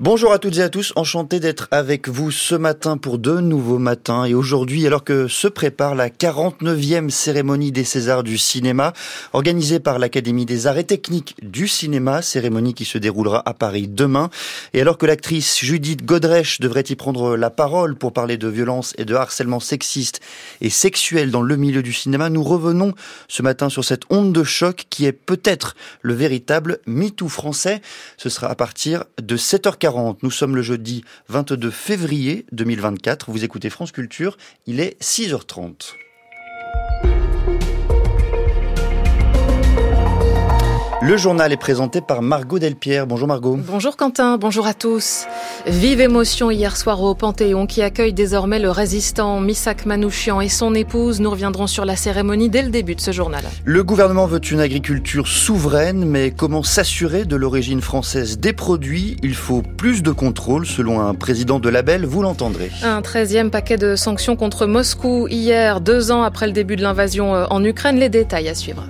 Bonjour à toutes et à tous, enchanté d'être avec vous ce matin pour deux nouveaux matins. Et aujourd'hui alors que se prépare la 49e cérémonie des Césars du cinéma organisée par l'Académie des arts et techniques du cinéma, cérémonie qui se déroulera à Paris demain. Et alors que l'actrice Judith Godrèche devrait y prendre la parole pour parler de violence et de harcèlement sexiste et sexuel dans le milieu du cinéma, nous revenons ce matin sur cette onde de choc qui est peut-être le véritable MeToo français. Ce sera à partir de 7h40. Nous sommes le jeudi 22 février 2024. Vous écoutez France Culture, il est 6h30. Le journal est présenté par Margot Delpierre. Bonjour Margot. Bonjour Quentin, bonjour à tous. Vive émotion hier soir au Panthéon qui accueille désormais le résistant Misak Manouchian et son épouse. Nous reviendrons sur la cérémonie dès le début de ce journal. Le gouvernement veut une agriculture souveraine, mais comment s'assurer de l'origine française des produits? Il faut plus de contrôle, selon un président de label, vous l'entendrez. Un treizième paquet de sanctions contre Moscou hier, deux ans après le début de l'invasion euh, en Ukraine. Les détails à suivre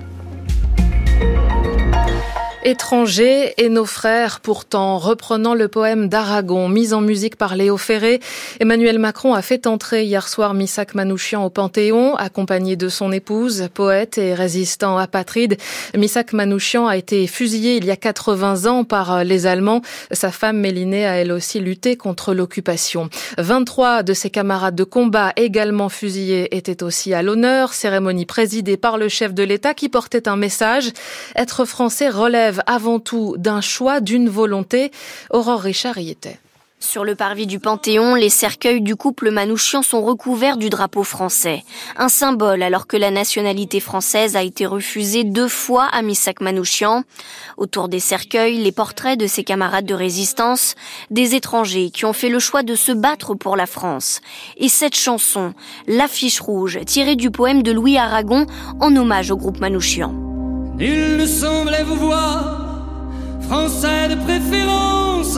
étrangers et nos frères. Pourtant, reprenant le poème d'Aragon, mis en musique par Léo Ferré, Emmanuel Macron a fait entrer hier soir Missak Manouchian au Panthéon, accompagné de son épouse, poète et résistant apatride. Missak Manouchian a été fusillé il y a 80 ans par les Allemands. Sa femme Mélinée a elle aussi lutté contre l'occupation. 23 de ses camarades de combat également fusillés étaient aussi à l'honneur. Cérémonie présidée par le chef de l'État qui portait un message. Être français relève avant tout d'un choix, d'une volonté. Aurore Richard y était. Sur le parvis du Panthéon, les cercueils du couple Manouchian sont recouverts du drapeau français. Un symbole alors que la nationalité française a été refusée deux fois à Missak Manouchian. Autour des cercueils, les portraits de ses camarades de résistance, des étrangers qui ont fait le choix de se battre pour la France. Et cette chanson, L'affiche rouge, tirée du poème de Louis Aragon en hommage au groupe Manouchian. Il ne semblait vous voir, français de préférence.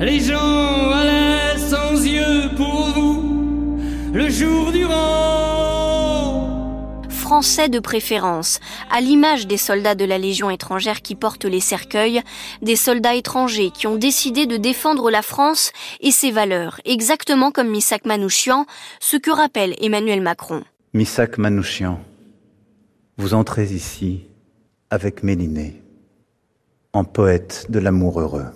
Les gens allaient sans yeux pour vous, le jour durant. Français de préférence, à l'image des soldats de la Légion étrangère qui portent les cercueils, des soldats étrangers qui ont décidé de défendre la France et ses valeurs, exactement comme Missak Manouchian, ce que rappelle Emmanuel Macron. Missak Manouchian vous entrez ici avec Mélinée, en poète de l'amour heureux.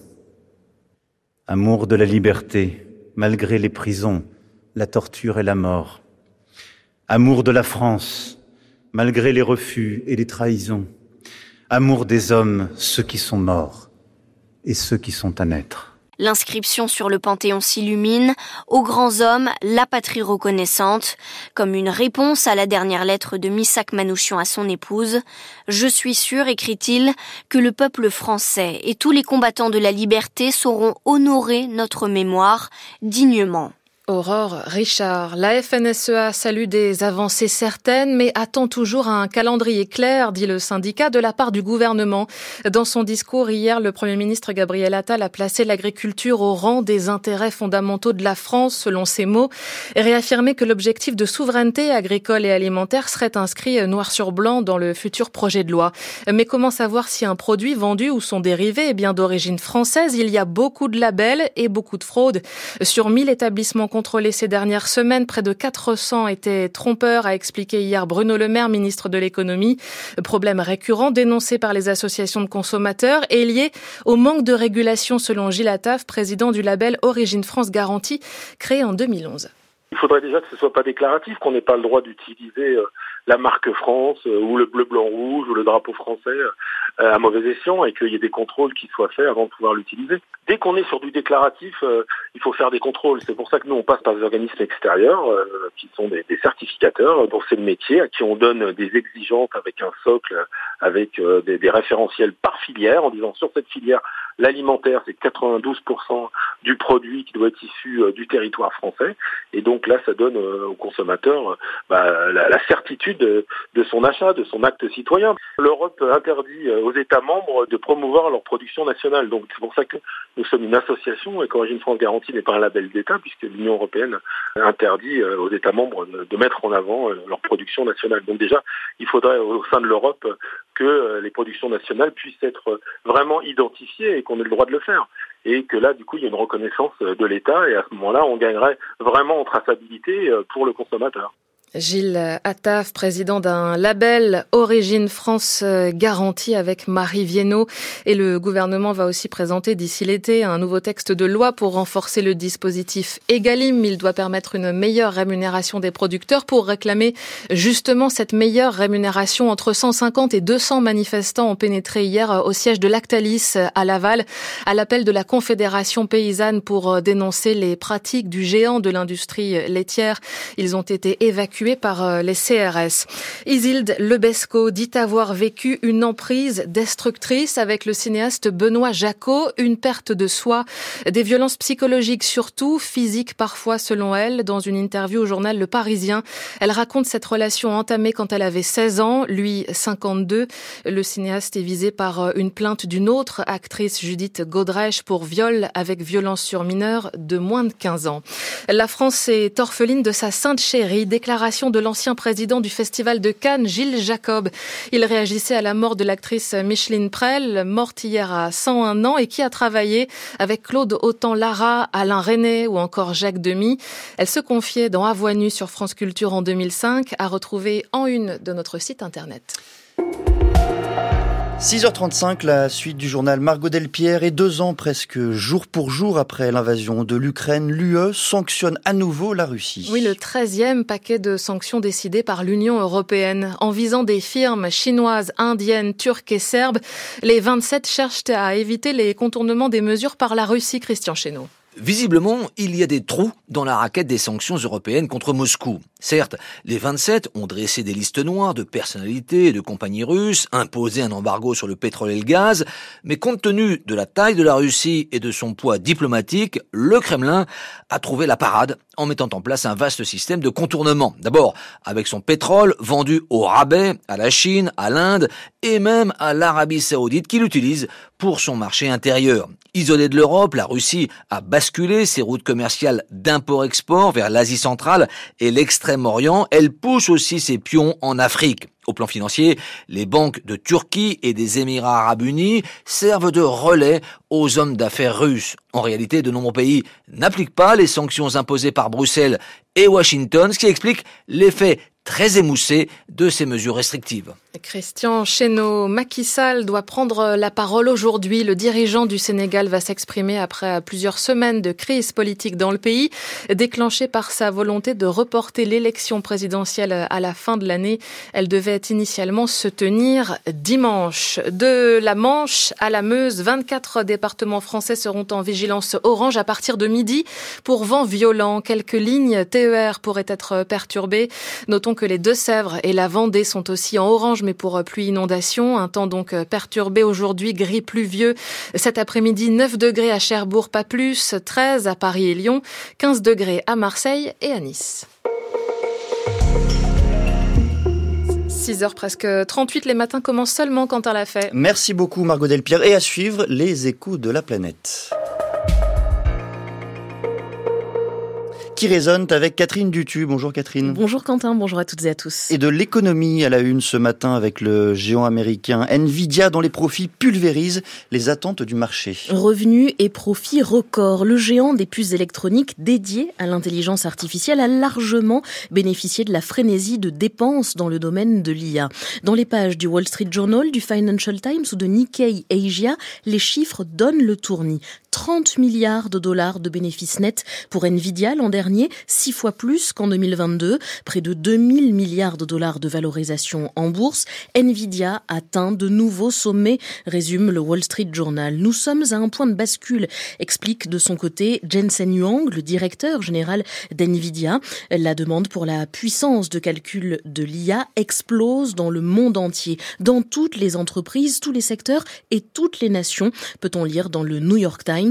Amour de la liberté, malgré les prisons, la torture et la mort. Amour de la France, malgré les refus et les trahisons. Amour des hommes, ceux qui sont morts et ceux qui sont à naître. L'inscription sur le Panthéon s'illumine, aux grands hommes, la patrie reconnaissante, comme une réponse à la dernière lettre de Missak Manouchian à son épouse. Je suis sûr, écrit-il, que le peuple français et tous les combattants de la liberté sauront honorer notre mémoire dignement. Aurore Richard, la FNSEA salue des avancées certaines, mais attend toujours un calendrier clair, dit le syndicat, de la part du gouvernement. Dans son discours hier, le Premier ministre Gabriel Attal a placé l'agriculture au rang des intérêts fondamentaux de la France, selon ses mots, et réaffirmé que l'objectif de souveraineté agricole et alimentaire serait inscrit noir sur blanc dans le futur projet de loi. Mais comment savoir si un produit vendu ou son dérivé est bien d'origine française? Il y a beaucoup de labels et beaucoup de fraudes. Sur 1000 établissements contrôlés ces dernières semaines. Près de 400 étaient trompeurs, a expliqué hier Bruno Le Maire, ministre de l'économie. Problème récurrent dénoncé par les associations de consommateurs et lié au manque de régulation selon Gilles Attaf, président du label Origine France Garantie, créé en 2011. Il faudrait déjà que ce soit pas déclaratif, qu'on n'ait pas le droit d'utiliser euh, la marque France euh, ou le bleu blanc rouge ou le drapeau français à mauvais escient et qu'il y ait des contrôles qui soient faits avant de pouvoir l'utiliser. Dès qu'on est sur du déclaratif, euh, il faut faire des contrôles. C'est pour ça que nous on passe par des organismes extérieurs qui sont des, des, certificateurs dont c'est le métier, à qui on donne des exigences avec un socle, avec des, des référentiels par filière, en disant sur cette filière l'alimentaire c'est 92% du produit qui doit être issu du territoire français et donc là ça donne aux consommateurs bah, la, certitude de, son achat, de son acte citoyen. L'Europe interdit aux États membres de promouvoir leur production nationale. Donc c'est pour ça que nous sommes une association et qu'Origine France Garantie n'est pas un label d'État puisque l'Union européenne interdit aux États membres de mettre en avant leur production nationale. Donc déjà, il faudrait au sein de l'Europe que les productions nationales puissent être vraiment identifiées et qu'on ait le droit de le faire et que là, du coup, il y a une reconnaissance de l'État et à ce moment-là, on gagnerait vraiment en traçabilité pour le consommateur. Gilles Attaf, président d'un label Origine France euh, Garantie avec Marie Viennot. Et le gouvernement va aussi présenter d'ici l'été un nouveau texte de loi pour renforcer le dispositif Egalim. Il doit permettre une meilleure rémunération des producteurs pour réclamer justement cette meilleure rémunération. Entre 150 et 200 manifestants ont pénétré hier au siège de Lactalis à Laval à l'appel de la Confédération paysanne pour dénoncer les pratiques du géant de l'industrie laitière. Ils ont été évacués par euh, les CRS. Isilde Lebesco dit avoir vécu une emprise destructrice avec le cinéaste Benoît Jacot, une perte de soi, des violences psychologiques surtout, physiques parfois selon elle. Dans une interview au journal Le Parisien, elle raconte cette relation entamée quand elle avait 16 ans, lui 52. Le cinéaste est visé par euh, une plainte d'une autre actrice, Judith Godrèche, pour viol avec violence sur mineur de moins de 15 ans. La France est orpheline de sa sainte chérie, déclaration de l'ancien président du Festival de Cannes, Gilles Jacob. Il réagissait à la mort de l'actrice Micheline Prel, morte hier à 101 ans et qui a travaillé avec Claude Autant-Lara, Alain René ou encore Jacques Demy. Elle se confiait dans À Voix sur France Culture en 2005, à retrouver en une de notre site internet. 6h35, la suite du journal Margot Delpierre et deux ans presque jour pour jour après l'invasion de l'Ukraine, l'UE sanctionne à nouveau la Russie. Oui, le 13e paquet de sanctions décidé par l'Union européenne en visant des firmes chinoises, indiennes, turques et serbes. Les 27 cherchent à éviter les contournements des mesures par la Russie, Christian Chesneau. Visiblement, il y a des trous dans la raquette des sanctions européennes contre Moscou. Certes, les 27 ont dressé des listes noires de personnalités et de compagnies russes, imposé un embargo sur le pétrole et le gaz, mais compte tenu de la taille de la Russie et de son poids diplomatique, le Kremlin a trouvé la parade en mettant en place un vaste système de contournement. D'abord, avec son pétrole vendu au rabais à la Chine, à l'Inde et même à l'Arabie saoudite qui l'utilise pour son marché intérieur. Isolée de l'Europe, la Russie a basculé ses routes commerciales d'import-export vers l'Asie centrale et l'extrême-orient. Elle pousse aussi ses pions en Afrique. Au plan financier, les banques de Turquie et des Émirats arabes unis servent de relais aux hommes d'affaires russes. En réalité, de nombreux pays n'appliquent pas les sanctions imposées par Bruxelles et Washington, ce qui explique l'effet très émoussé de ces mesures restrictives. Christian Cheno Macky Sall doit prendre la parole aujourd'hui. Le dirigeant du Sénégal va s'exprimer après plusieurs semaines de crise politique dans le pays, déclenchée par sa volonté de reporter l'élection présidentielle à la fin de l'année. Elle devait initialement se tenir dimanche. De la Manche à la Meuse, 24 départements français seront en vigilance orange à partir de midi pour vent violent. Quelques lignes TER pourraient être perturbées. Notons que les Deux-Sèvres et la Vendée sont aussi en orange mais pour pluie inondation. Un temps donc perturbé aujourd'hui, gris pluvieux. Cet après-midi, 9 degrés à Cherbourg, pas plus, 13 à Paris et Lyon, 15 degrés à Marseille et à Nice. 6h presque 38, les matins commencent seulement quand on l'a fait. Merci beaucoup Margot Delpierre et à suivre les échos de la planète. Qui résonne avec Catherine Dutu. Bonjour Catherine. Bonjour Quentin, bonjour à toutes et à tous. Et de l'économie à la une ce matin avec le géant américain Nvidia dont les profits pulvérisent les attentes du marché. Revenus et profits records. Le géant des puces électroniques dédié à l'intelligence artificielle a largement bénéficié de la frénésie de dépenses dans le domaine de l'IA. Dans les pages du Wall Street Journal, du Financial Times ou de Nikkei Asia, les chiffres donnent le tournis. 30 milliards de dollars de bénéfices nets pour Nvidia l'an dernier, six fois plus qu'en 2022, près de 2000 milliards de dollars de valorisation en bourse. Nvidia atteint de nouveaux sommets, résume le Wall Street Journal. Nous sommes à un point de bascule, explique de son côté Jensen Huang, le directeur général d'Nvidia. La demande pour la puissance de calcul de l'IA explose dans le monde entier, dans toutes les entreprises, tous les secteurs et toutes les nations, peut-on lire dans le New York Times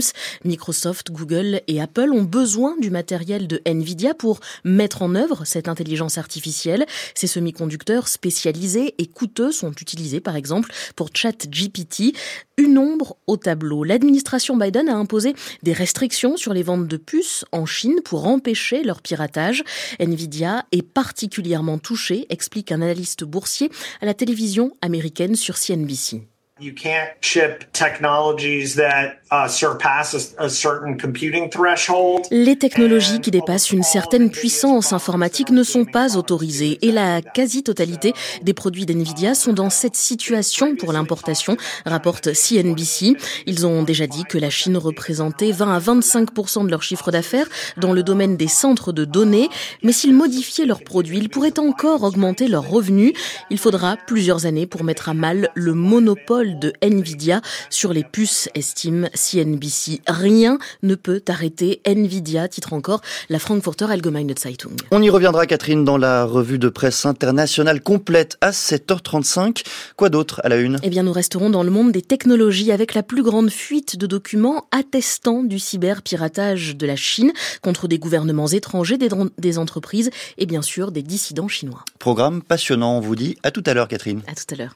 Microsoft, Google et Apple ont besoin du matériel de Nvidia pour mettre en œuvre cette intelligence artificielle. Ces semi-conducteurs spécialisés et coûteux sont utilisés par exemple pour ChatGPT. Une ombre au tableau. L'administration Biden a imposé des restrictions sur les ventes de puces en Chine pour empêcher leur piratage. Nvidia est particulièrement touchée, explique un analyste boursier à la télévision américaine sur CNBC. You can't ship technologies that uh, surpass a, a certain computing threshold. Les technologies qui dépassent une certaine puissance informatique ne sont pas autorisées et la quasi-totalité des produits d'NVIDIA sont dans cette situation pour l'importation, rapporte CNBC. Ils ont déjà dit que la Chine représentait 20 à 25% de leur chiffre d'affaires dans le domaine des centres de données, mais s'ils modifiaient leurs produits, ils pourraient encore augmenter leurs revenus. Il faudra plusieurs années pour mettre à mal le monopole de Nvidia sur les puces, estime CNBC. Rien ne peut arrêter Nvidia, titre encore la Frankfurter Allgemeine Zeitung. On y reviendra, Catherine, dans la revue de presse internationale complète à 7h35. Quoi d'autre à la une? Eh bien, nous resterons dans le monde des technologies avec la plus grande fuite de documents attestant du cyberpiratage de la Chine contre des gouvernements étrangers, des, des entreprises et bien sûr des dissidents chinois. Programme passionnant, on vous dit. À tout à l'heure, Catherine. À tout à l'heure.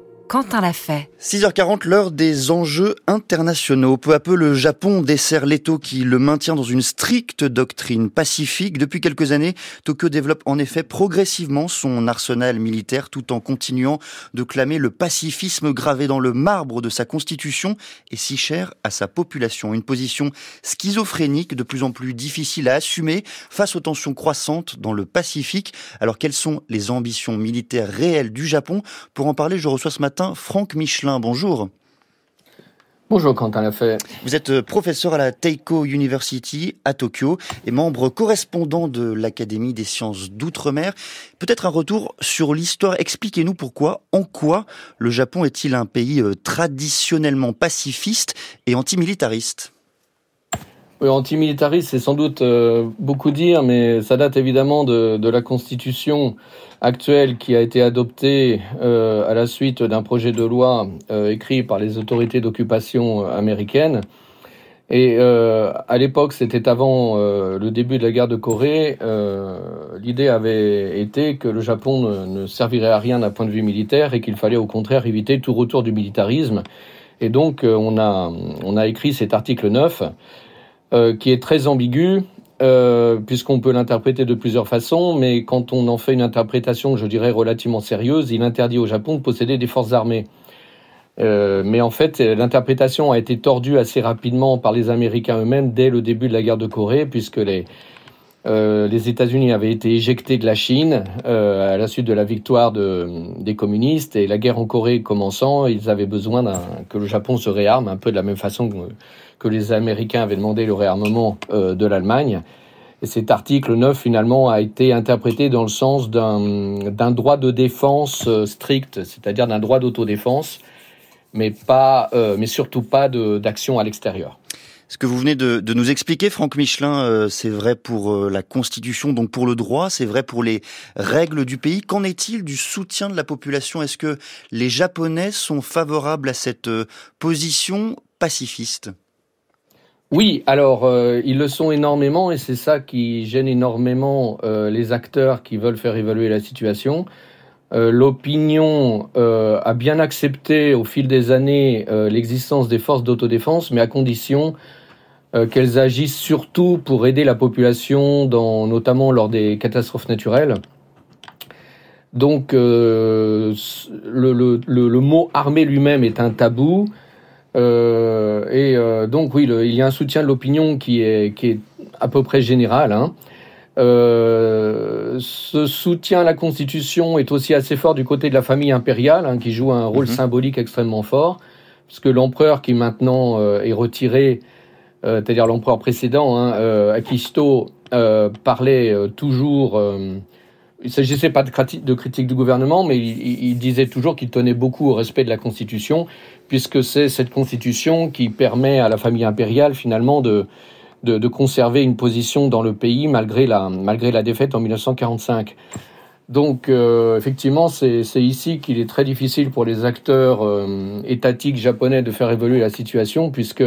Quentin l'a fait. 6h40, l'heure des enjeux internationaux. Peu à peu, le Japon dessert l'étau qui le maintient dans une stricte doctrine pacifique. Depuis quelques années, Tokyo développe en effet progressivement son arsenal militaire tout en continuant de clamer le pacifisme gravé dans le marbre de sa constitution et si cher à sa population. Une position schizophrénique de plus en plus difficile à assumer face aux tensions croissantes dans le Pacifique. Alors quelles sont les ambitions militaires réelles du Japon? Pour en parler, je reçois ce matin Franck Michelin. Bonjour. Bonjour Quentin Lafay. Vous êtes euh, professeur à la Teiko University à Tokyo et membre correspondant de l'Académie des sciences d'outre-mer. Peut-être un retour sur l'histoire. Expliquez-nous pourquoi, en quoi le Japon est-il un pays euh, traditionnellement pacifiste et antimilitariste? Oui, antimilitariste, c'est sans doute euh, beaucoup dire, mais ça date évidemment de, de, la constitution actuelle qui a été adoptée euh, à la suite d'un projet de loi euh, écrit par les autorités d'occupation américaines. Et à l'époque, c'était avant le début de la guerre de Corée, l'idée avait été que le Japon ne, ne servirait à rien d'un point de vue militaire et qu'il fallait au contraire éviter tout retour du militarisme. Et donc, on, a, on a écrit cet article 9 euh, qui est très ambigu, euh, puisqu'on peut l'interpréter de plusieurs façons, mais quand on en fait une interprétation, je dirais, relativement sérieuse, il interdit au Japon de posséder des forces armées. Euh, mais en fait, l'interprétation a été tordue assez rapidement par les Américains eux-mêmes dès le début de la guerre de Corée, puisque les, euh, États-Unis avaient été éjectés de la Chine à la suite de la victoire de, des communistes et la guerre en Corée commençant, ils avaient besoin que le Japon se réarme, un peu de la même façon que, que les Américains avaient demandé le réarmement euh, de l'Allemagne. Et cet article 9, finalement, a été interprété dans le sens d'un droit de défense euh, strict, c'est-à-dire d'un droit d'autodéfense, mais, pas, euh, mais surtout pas d'action à l'extérieur. Ce que vous venez de, nous expliquer, Franck Michelin, c'est vrai pour la Constitution, donc pour le droit, c'est vrai pour les règles du pays. Qu'en est-il du soutien de la population? Est-ce que les Japonais sont favorables à cette position pacifiste? Oui, alors ils le sont énormément et c'est ça qui gêne énormément les acteurs qui veulent faire évaluer la situation. L'opinion a bien accepté au fil des années l'existence des forces d'autodéfense, mais à condition euh, qu'elles agissent surtout pour aider la population, dans, notamment lors des catastrophes naturelles. Donc euh, le, le, le, mot armée lui-même est un tabou. Euh, et euh, donc oui, il y a un soutien de l'opinion qui est, qui est à peu près général. Hein. Euh, ce soutien à la Constitution est aussi assez fort du côté de la famille impériale, hein, qui joue un rôle mhm. symbolique extrêmement fort, puisque l'empereur qui maintenant est retiré euh, c'est-à-dire l'empereur précédent, hein, euh, Akisto, euh, parlait toujours. Il ne s'agissait pas de, critique du gouvernement, mais il, disait toujours qu'il tenait beaucoup au respect de la Constitution, puisque c'est cette Constitution qui permet à la famille impériale finalement de, de, conserver une position dans le pays malgré la, malgré la défaite en 1945. Donc, euh, effectivement, c'est ici qu'il est très difficile pour les acteurs étatiques japonais de faire évoluer la situation, puisque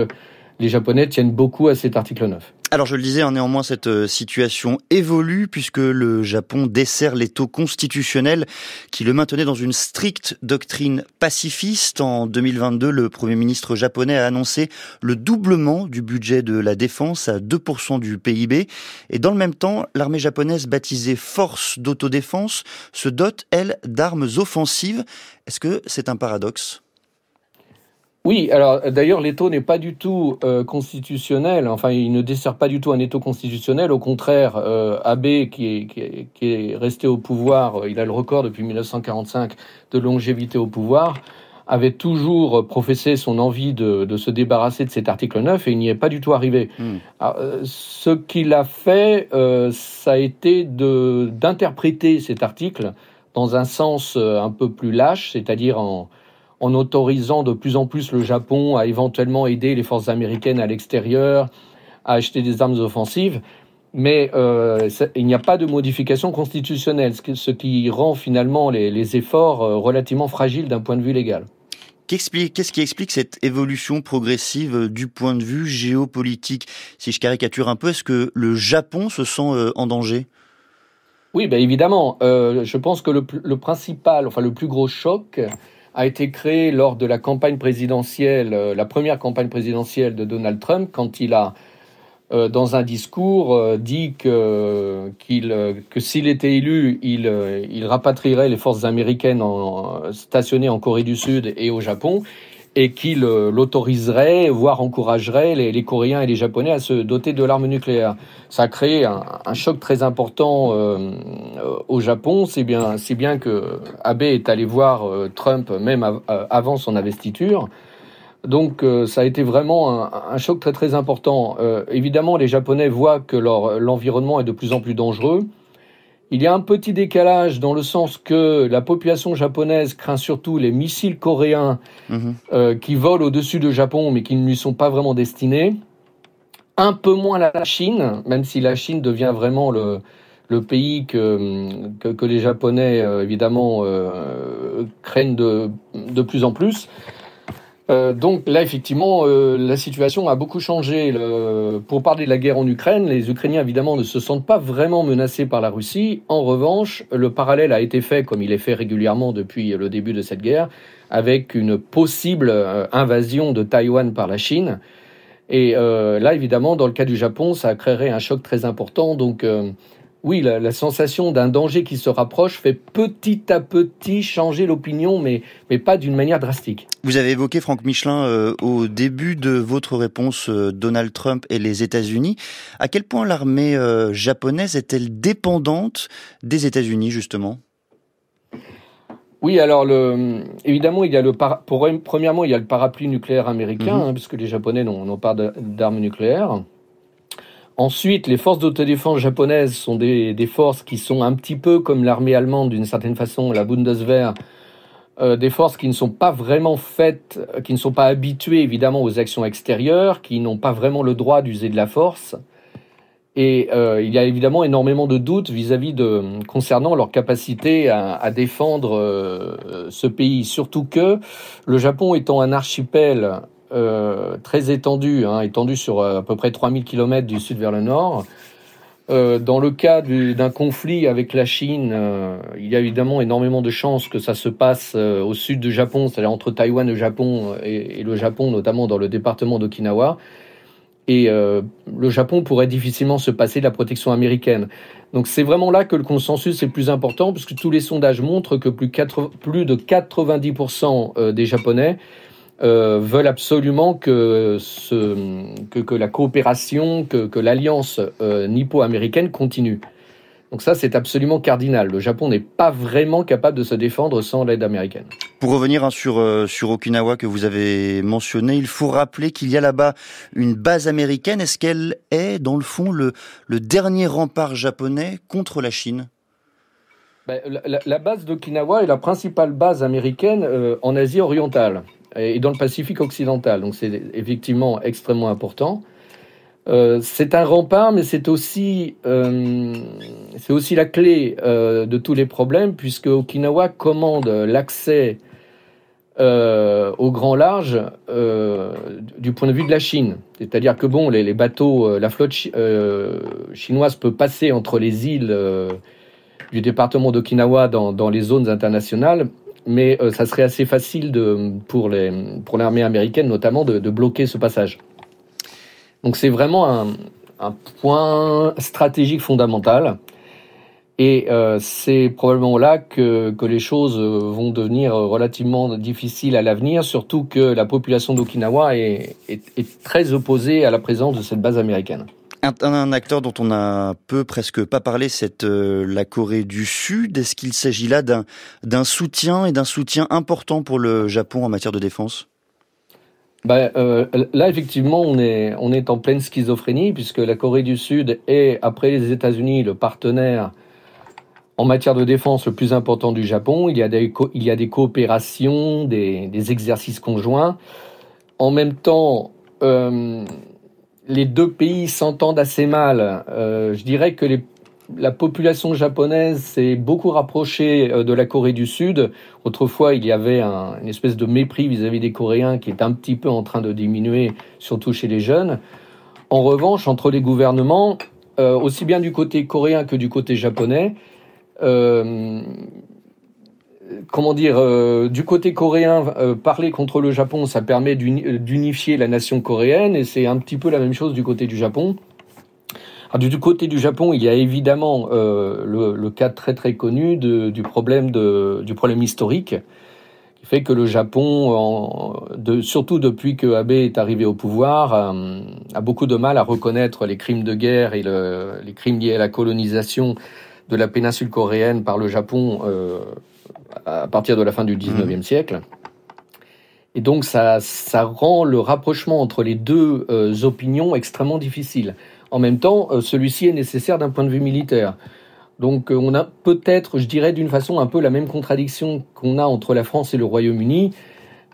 les Japonais tiennent beaucoup à cet article 9. Alors je le disais, hein, néanmoins cette euh, situation évolue puisque le Japon dessert les taux constitutionnels qui le maintenaient dans une stricte doctrine pacifiste. En 2022, le Premier ministre japonais a annoncé le doublement du budget de la défense à 2% du PIB. Et dans le même temps, l'armée japonaise baptisée Force d'autodéfense se dote, elle, d'armes offensives. Est-ce que c'est un paradoxe? Oui, alors d'ailleurs, l'étau n'est pas du tout euh, constitutionnel. Enfin, il ne dessert pas du tout un étau constitutionnel. Au contraire, euh, Abe, qui est, qui, est, resté au pouvoir, euh, il a le record depuis 1945 de longévité au pouvoir, avait toujours professé son envie de, se débarrasser de cet article 9 et il n'y est pas du tout arrivé. Hmm. ce qu'il a fait, ça a été d'interpréter cet article dans un sens un peu plus lâche, c'est-à-dire en en autorisant de plus en plus le Japon à éventuellement aider les forces américaines à l'extérieur, à acheter des armes offensives. Mais euh, il n'y a pas de modification constitutionnelle, ce qui rend finalement les, efforts euh, relativement fragiles d'un point de vue légal. Qu'est-ce qui explique cette évolution progressive euh, du point de vue géopolitique? Si je caricature un peu, est-ce que le Japon se sent en danger? Oui, ben évidemment. je pense que le, le, principal, enfin le plus gros choc, a été créé lors de la campagne présidentielle, euh, la première campagne présidentielle de Donald Trump, quand il a, euh, dans un discours, euh, dit que, qu'il, que s'il était élu, il, il rapatrierait les forces américaines stationnées en Corée du Sud et au Japon et qu'il l'autoriserait, voire encouragerait les, Coréens et les Japonais à se doter de l'arme nucléaire. Ça a créé un, choc très important euh, au Japon, c'est bien, c'est bien que Abe est allé voir euh, Trump même euh, avant son investiture. Donc ça a été vraiment un, choc très très important. évidemment, les Japonais voient que l'environnement est de plus en plus dangereux. Il y a un petit décalage dans le sens que la population japonaise craint surtout les missiles coréens mhm. euh, qui volent au-dessus du Japon mais qui ne lui sont pas vraiment destinés. Un peu moins la Chine, même si la Chine devient vraiment le, pays que, que, les Japonais, euh, évidemment, euh, craignent de, de plus en plus. Euh, donc là, effectivement, euh, la situation a beaucoup changé. Pour parler de la guerre en Ukraine, les Ukrainiens, évidemment, ne se sentent pas vraiment menacés par la Russie. En revanche, le parallèle a été fait, comme il est fait régulièrement depuis le début de cette guerre, avec une possible euh, invasion de Taïwan par la Chine. Et là, évidemment, dans le cas du Japon, ça créerait un choc très important. Donc, oui, la, sensation d'un danger qui se rapproche fait petit à petit changer l'opinion, mais, mais pas d'une manière drastique. Vous avez évoqué, Franck Michelin, euh, au début de votre réponse, euh, Donald Trump et les États-Unis. À quel point l'armée euh, japonaise est-elle dépendante des États-Unis, justement? Oui, alors le, évidemment, il y a le pour, premièrement, il y a le parapluie nucléaire américain, mhm. hein, puisque les Japonais n'ont pas d'armes nucléaires. Ensuite, les forces d'autodéfense japonaises sont des, forces qui sont un petit peu comme l'armée allemande d'une certaine façon, la Bundeswehr, euh, des forces qui ne sont pas vraiment faites, qui ne sont pas habituées évidemment aux actions extérieures, qui n'ont pas vraiment le droit d'user de la force. Et euh, il y a évidemment énormément de doutes vis-à-vis de concernant leur capacité à, défendre euh, ce pays, surtout que le Japon étant un archipel euh, très étendu, hein, étendu sur euh, à peu près 3000 km du sud vers le nord. Euh, dans le cas d'un conflit avec la Chine, il y a évidemment énormément de chances que ça se passe au sud du Japon, c'est-à-dire entre Taïwan et le Japon, et, le Japon notamment dans le département d'Okinawa. Et le Japon pourrait difficilement se passer de la protection américaine. Donc c'est vraiment là que le consensus est le plus important, puisque tous les sondages montrent que plus de 90% des Japonais euh, veulent absolument que, que, la coopération, que, l'alliance euh, nippo-américaine continue. Donc ça, c'est absolument cardinal. Le Japon n'est pas vraiment capable de se défendre sans l'aide américaine. Pour revenir hein, sur, euh, sur Okinawa que vous avez mentionné, il faut rappeler qu'il y a là-bas une base américaine. Est-ce qu'elle est, dans le fond, le, le dernier rempart japonais contre la Chine? Ben, la, base d'Okinawa est la principale base américaine en Asie orientale et dans le Pacifique occidental. Donc c'est effectivement extrêmement important. Euh, c'est un rempart, mais c'est aussi, euh, aussi la clé de tous les problèmes, puisque Okinawa commande l'accès au grand large du point de vue de la Chine. C'est-à-dire que bon, les, bateaux, la flotte chinoise peut passer entre les îles du département d'Okinawa dans, les zones internationales, mais ça serait assez facile pour l'armée américaine notamment de, bloquer ce passage. Donc c'est vraiment un, point stratégique fondamental. Et euh, c'est probablement là que, les choses vont devenir relativement difficiles à l'avenir, surtout que la population d'Okinawa est, très opposée à la présence de cette base américaine. Un, un acteur dont on a peu, presque pas parlé, c'est euh, la Corée du Sud. Est-ce qu'il s'agit là d'un soutien et d'un soutien important pour le Japon en matière de défense? Ben, euh, là, effectivement, on est, en pleine schizophrénie, puisque la Corée du Sud est, après les États-Unis, le partenaire en matière de défense le plus important du Japon. Il y a des, coopérations, des, des exercices conjoints. En même temps, euh, les deux pays s'entendent assez mal. Euh, je dirais que la population japonaise s'est beaucoup rapprochée euh, de la Corée du Sud. Autrefois, il y avait une espèce de mépris vis-à-vis des Coréens qui est un petit peu en train de diminuer, surtout chez les jeunes. En revanche, entre les gouvernements, euh, aussi bien du côté coréen que du côté japonais, comment dire, du côté coréen, parler contre le Japon, ça permet d'unifier la nation coréenne, et c'est un petit peu la même chose du côté du Japon. Du côté du Japon, il y a évidemment euh, le, cas très très connu du problème historique qui fait que le Japon, surtout depuis que Abe est arrivé au pouvoir, euh, a beaucoup de mal à reconnaître les crimes de guerre et les crimes liés à la colonisation de la péninsule coréenne par le Japon euh, à partir de la fin du 19e mmh. siècle. Et donc ça, ça rend le rapprochement entre les deux opinions extrêmement difficile. En même temps, euh, celui-ci est nécessaire d'un point de vue militaire. Donc euh, on a peut-être, je dirais d'une façon un peu la même contradiction qu'on a entre la France et le Royaume-Uni,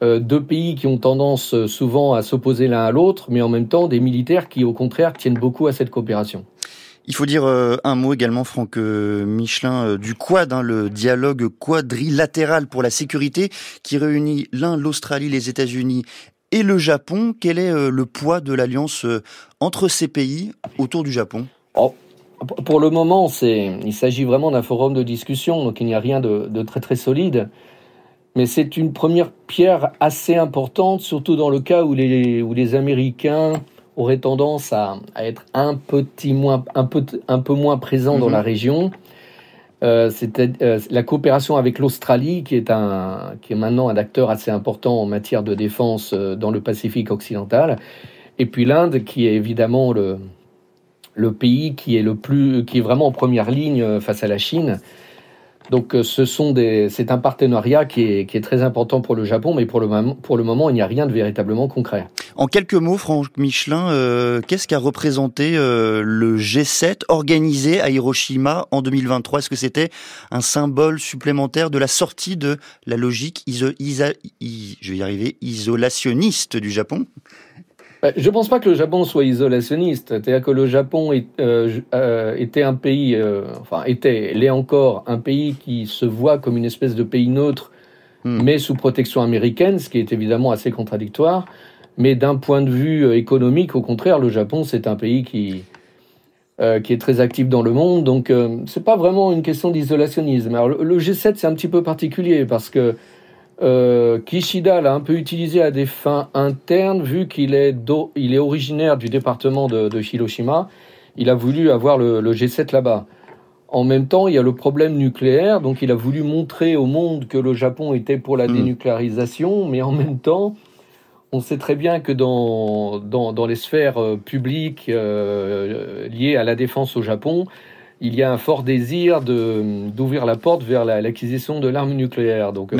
euh, deux pays qui ont tendance souvent à s'opposer l'un à l'autre, mais en même temps des militaires qui au contraire tiennent beaucoup à cette coopération. Il faut dire un mot également, Franck Michelin, du Quad, hein, le dialogue quadrilatéral pour la sécurité qui réunit l'un, l'Australie, les États-Unis et le Japon. Quel est euh, le poids de l'alliance euh, entre ces pays autour du Japon? Oh, Pour le moment, il s'agit vraiment d'un forum de discussion, donc il n'y a rien de, très très solide. Mais c'est une première pierre assez importante, surtout dans le cas où les Américains auraient tendance à, être un, petit moins, un, peu, un peu moins présents dans mhm. la région. Euh, c'était euh, la coopération avec l'Australie, qui est un, qui est maintenant un acteur assez important en matière de défense euh, dans le Pacifique occidental, et puis l'Inde, qui est évidemment le, le pays qui est le plus, qui est vraiment en première ligne face à la Chine. Donc euh, ce sont des, c'est un partenariat qui est, qui est, très important pour le Japon, mais pour le, moment, pour le moment, il n'y a rien de véritablement concret. En quelques mots, Franck Michelin, euh, qu'est-ce qu'a représenté euh, le G7 organisé à Hiroshima en 2023 Est-ce que c'était un symbole supplémentaire de la sortie de la logique iso, je vais y arriver, isolationniste du Japon? Je ne pense pas que le Japon soit isolationniste. C'est-à-dire que le Japon euh, euh, était un pays, euh, enfin était, l'est encore, un pays qui se voit comme une espèce de pays neutre, hmm. mais sous protection américaine, ce qui est évidemment assez contradictoire. Mais d'un point de vue économique, au contraire, le Japon, c'est un pays qui, qui est très actif dans le monde. Donc, c'est pas vraiment une question d'isolationnisme. Alors, le G7, c'est un petit peu particulier parce que euh, Kishida l'a un peu utilisé à des fins internes, vu qu'il est, il est originaire du département de, Hiroshima. Il a voulu avoir le, G7 là-bas. En même temps, il y a le problème nucléaire, donc il a voulu montrer au monde que le Japon était pour la hmm. dénucléarisation, mais en même temps, on sait très bien que dans, dans, les sphères euh, publiques euh, liées à la défense au Japon, il y a un fort désir d'ouvrir la porte vers l'acquisition de l'arme nucléaire. Donc,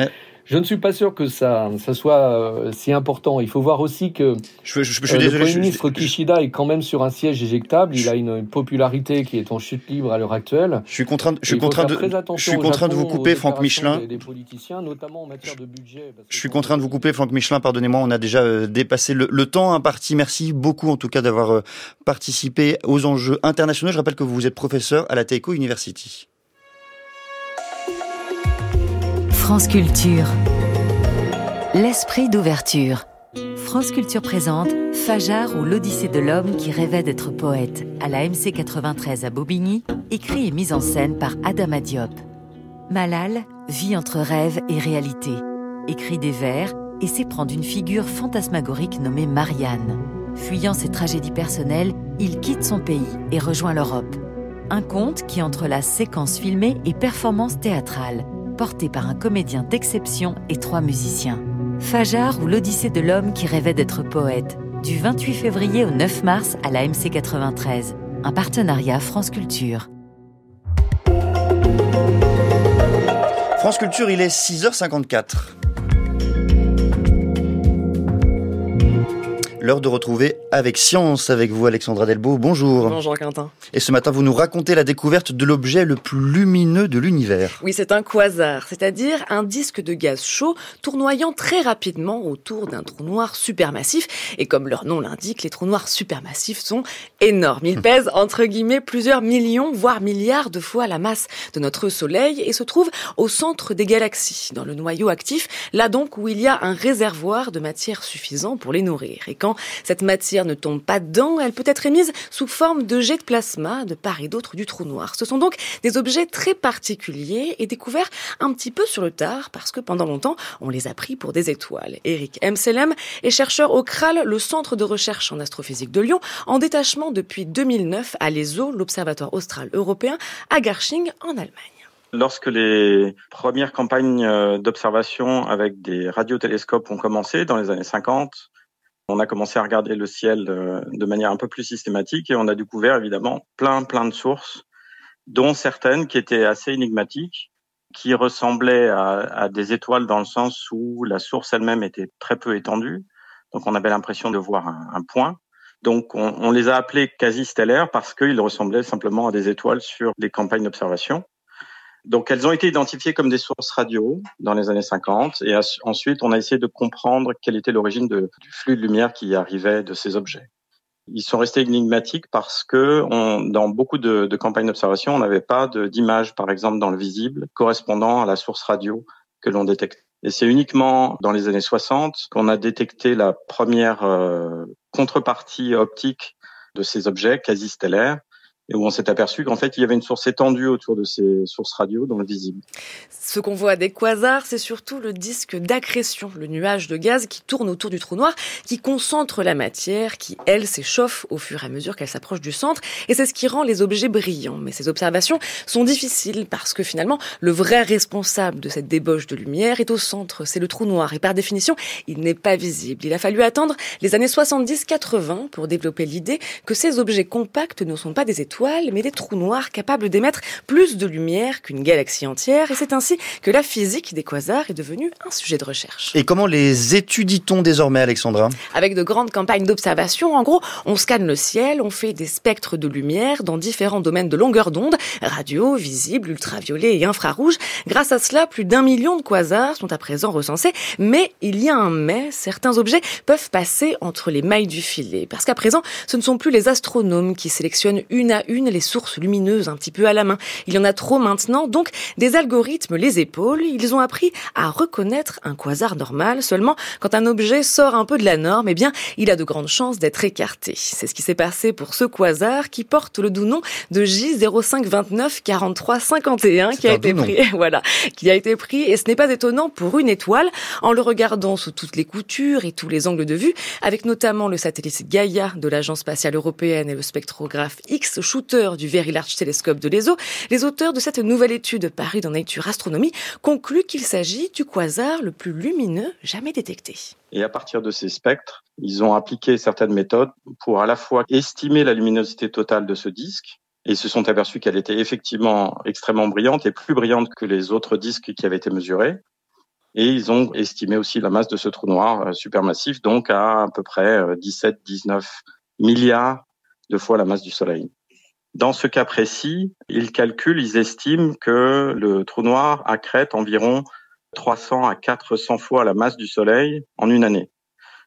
Je ne suis pas sûr que ça, ça soit euh, si important. Il faut voir aussi que je, je, je, euh, le Premier ministre Kishida est quand même sur un siège éjectable. Il a une, popularité qui est en chute libre à l'heure actuelle. Je suis contraint, je suis contraint de, je suis contraint de vous couper, Franck Michelin. Des, des, politiciens, notamment en matière de budget. je suis contraint de vous couper, Franck Michelin. Pardonnez-moi, on a déjà euh, dépassé le, le, temps imparti. Merci beaucoup, en tout cas, d'avoir euh, participé aux enjeux internationaux. Je rappelle que vous êtes professeur à la Teiko University. France Culture. L'esprit d'ouverture. France Culture présente Fajar ou l'Odyssée de l'homme qui rêvait d'être poète à la MC 93 à Bobigny, écrit et mis en scène par Adama Diop. Malal vit entre rêve et réalité, écrit des vers et s'éprend d'une figure fantasmagorique nommée Marianne. Fuyant ses tragédies personnelles, il quitte son pays et rejoint l'Europe. Un conte qui entrelace séquences filmées et performances théâtrales porté par un comédien d'exception et trois musiciens. Fajar ou l'Odyssée de l'homme qui rêvait d'être poète, du 28 février au 9 mars à la MC 93, un partenariat France Culture. France Culture, il est 6h54. L'heure de retrouver avec science avec vous Alexandra Delbo. Bonjour. Bonjour Quentin. Et ce matin, vous nous racontez la découverte de l'objet le plus lumineux de l'univers. Oui, c'est un quasar, c'est-à-dire un disque de gaz chaud tournoyant très rapidement autour d'un trou noir supermassif. Et comme leur nom l'indique, les trous noirs supermassifs sont énormes. Ils pèsent entre guillemets plusieurs millions, voire milliards de fois la masse de notre Soleil et se trouvent au centre des galaxies, dans le noyau actif, là donc où il y a un réservoir de matière suffisant pour les nourrir. Et quand cette matière ne tombe pas dedans, elle peut être émise sous forme de jets de plasma de part et d'autre du trou noir. Ce sont donc des objets très particuliers et découverts un petit peu sur le tard parce que pendant longtemps, on les a pris pour des étoiles. Eric M. Selem est chercheur au CRAL, le centre de recherche en astrophysique de Lyon, en détachement depuis 2009 à l'ESO, l'Observatoire austral européen, à Garching, en Allemagne. Lorsque les premières campagnes euh, d'observation avec des radiotélescopes ont commencé dans les années 50, on a commencé à regarder le ciel de, de, manière un peu plus systématique et on a découvert évidemment plein plein de sources, dont certaines qui étaient assez énigmatiques, qui ressemblaient à, des étoiles dans le sens où la source elle-même était très peu étendue. Donc on avait l'impression de voir un, un point. Donc on, on, les a appelés quasi stellaires parce qu'ils ressemblaient simplement à des étoiles sur les campagnes d'observation. Donc, elles ont été identifiées comme des sources radio dans les années 50. Et ensuite, on a essayé de comprendre quelle était l'origine du flux de lumière qui arrivait de ces objets. Ils sont restés énigmatiques parce que dans beaucoup de, de campagnes d'observation, on n'avait pas d'image, par exemple, dans le visible correspondant à la source radio que l'on détecte. Et c'est uniquement dans les années 60 qu'on a détecté la première euh, contrepartie optique de ces objets quasi stellaires et où on s'est aperçu qu'en fait, il y avait une source étendue autour de ces sources radio dans le visible. Ce qu'on voit des quasars, c'est surtout le disque d'accrétion, le nuage de gaz qui tourne autour du trou noir, qui concentre la matière, qui, elle, s'échauffe au fur et à mesure qu'elle s'approche du centre, et c'est ce qui rend les objets brillants. Mais ces observations sont difficiles parce que finalement, le vrai responsable de cette débauche de lumière est au centre, c'est le trou noir, et par définition, il n'est pas visible. Il a fallu attendre les années 70-80 pour développer l'idée que ces objets compacts ne sont pas des étoiles, mais des trous noirs capables d'émettre plus de lumière qu'une galaxie entière. Et c'est ainsi que la physique des quasars est devenue un sujet de recherche. Et comment les étudie-t-on désormais, Alexandra? Avec de grandes campagnes d'observation. En gros, on scanne le ciel, on fait des spectres de lumière dans différents domaines de longueur d'onde, radio, visible, ultraviolet et infrarouge. Grâce à cela, plus d'un million de quasars sont à présent recensés. Mais il y a un mais, certains objets peuvent passer entre les mailles du filet. Parce qu'à présent, ce ne sont plus les astronomes qui sélectionnent une à une les sources lumineuses un petit peu à la main. Il y en a trop maintenant, donc des algorithmes les épaulent. Ils ont appris à reconnaître un quasar normal. Seulement, quand un objet sort un peu de la norme, eh bien, il a de grandes chances d'être écarté. C'est ce qui s'est passé pour ce quasar qui porte le doux nom de J05294351 qui a été pris, voilà, qui a été pris et ce n'est pas étonnant pour une étoile en le regardant sous toutes les coutures et tous les angles de vue, avec notamment le satellite Gaia de l'Agence spatiale européenne et le spectrographe X du Very Large Telescope de l'ESO, les auteurs de cette nouvelle étude parue dans Nature Astronomy concluent qu'il s'agit du quasar le plus lumineux jamais détecté. Et à partir de ces spectres, ils ont appliqué certaines méthodes pour à la fois estimer la luminosité totale de ce disque, et se sont aperçus qu'elle était effectivement extrêmement brillante et plus brillante que les autres disques qui avaient été mesurés. Et ils ont estimé aussi la masse de ce trou noir euh, supermassif, donc à à peu près 17-19 euh, milliards de fois la masse du Soleil. Dans ce cas précis, ils calculent, ils estiment que le trou noir accrète environ 300 à 400 fois la masse du Soleil en une année.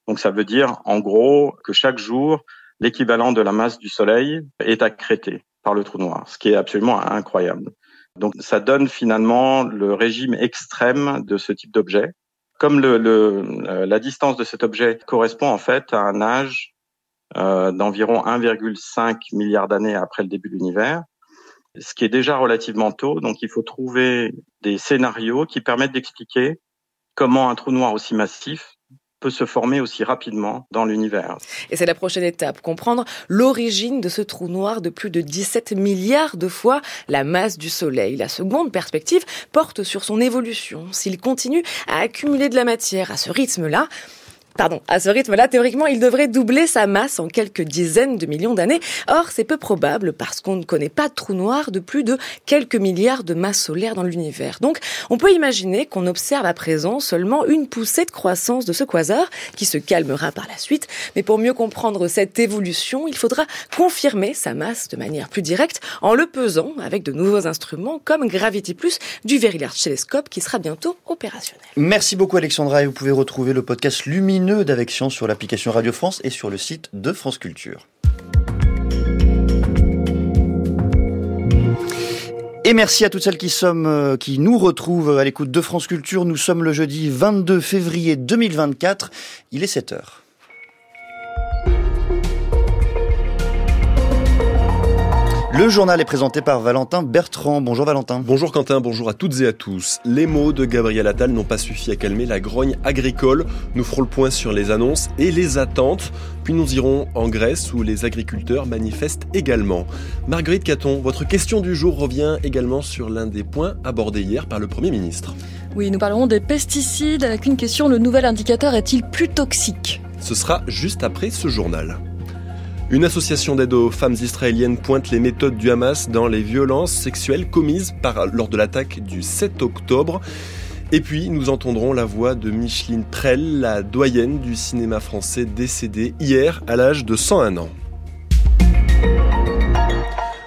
Donc ça veut dire en gros que chaque jour, l'équivalent de la masse du Soleil est accrété par le trou noir, ce qui est absolument incroyable. Donc ça donne finalement le régime extrême de ce type d'objet. Comme le, le, la distance de cet objet correspond en fait à un âge euh, d'environ 1,5 milliard d'années après le début de l'univers, ce qui est déjà relativement tôt. Donc il faut trouver des scénarios qui permettent d'expliquer comment un trou noir aussi massif peut se former aussi rapidement dans l'univers. Et c'est la prochaine étape, comprendre l'origine de ce trou noir de plus de 17 milliards de fois la masse du Soleil. La seconde perspective porte sur son évolution. S'il continue à accumuler de la matière à ce rythme-là, Pardon, à ce rythme-là, théoriquement, il devrait doubler sa masse en quelques dizaines de millions d'années. Or, c'est peu probable parce qu'on ne connaît pas de trou noir de plus de quelques milliards de masses solaires dans l'univers. Donc, on peut imaginer qu'on observe à présent seulement une poussée de croissance de ce quasar qui se calmera par la suite. Mais pour mieux comprendre cette évolution, il faudra confirmer sa masse de manière plus directe en le pesant avec de nouveaux instruments comme Gravity Plus du Very Large Telescope qui sera bientôt opérationnel. Merci beaucoup Alexandra et vous pouvez retrouver le podcast Lumineux d'Avection sur l'application Radio France et sur le site de France Culture. Et merci à toutes celles qui, euh, nous retrouvent à l'écoute de France Culture. Nous sommes le jeudi 22 février 2024. Il est 7 heures. Le journal est présenté par Valentin Bertrand. Bonjour Valentin. Bonjour Quentin, bonjour à toutes et à tous. Les mots de Gabriel Attal n'ont pas suffi à calmer la grogne agricole. Nous ferons le point sur les annonces et les attentes. Puis nous irons en Grèce où les agriculteurs manifestent également. Marguerite Caton, votre question du jour revient également sur l'un des points abordés hier par le Premier ministre. Oui, nous parlerons des pesticides avec une question, le nouvel indicateur est-il plus toxique? Ce sera juste après ce journal. Une association d'aide aux femmes israéliennes pointe les méthodes du Hamas dans les violences sexuelles commises lors de l'attaque du 7 octobre. Et puis, nous entendrons la voix de Micheline Prel, la doyenne du cinéma français décédée hier à l'âge de 101 ans.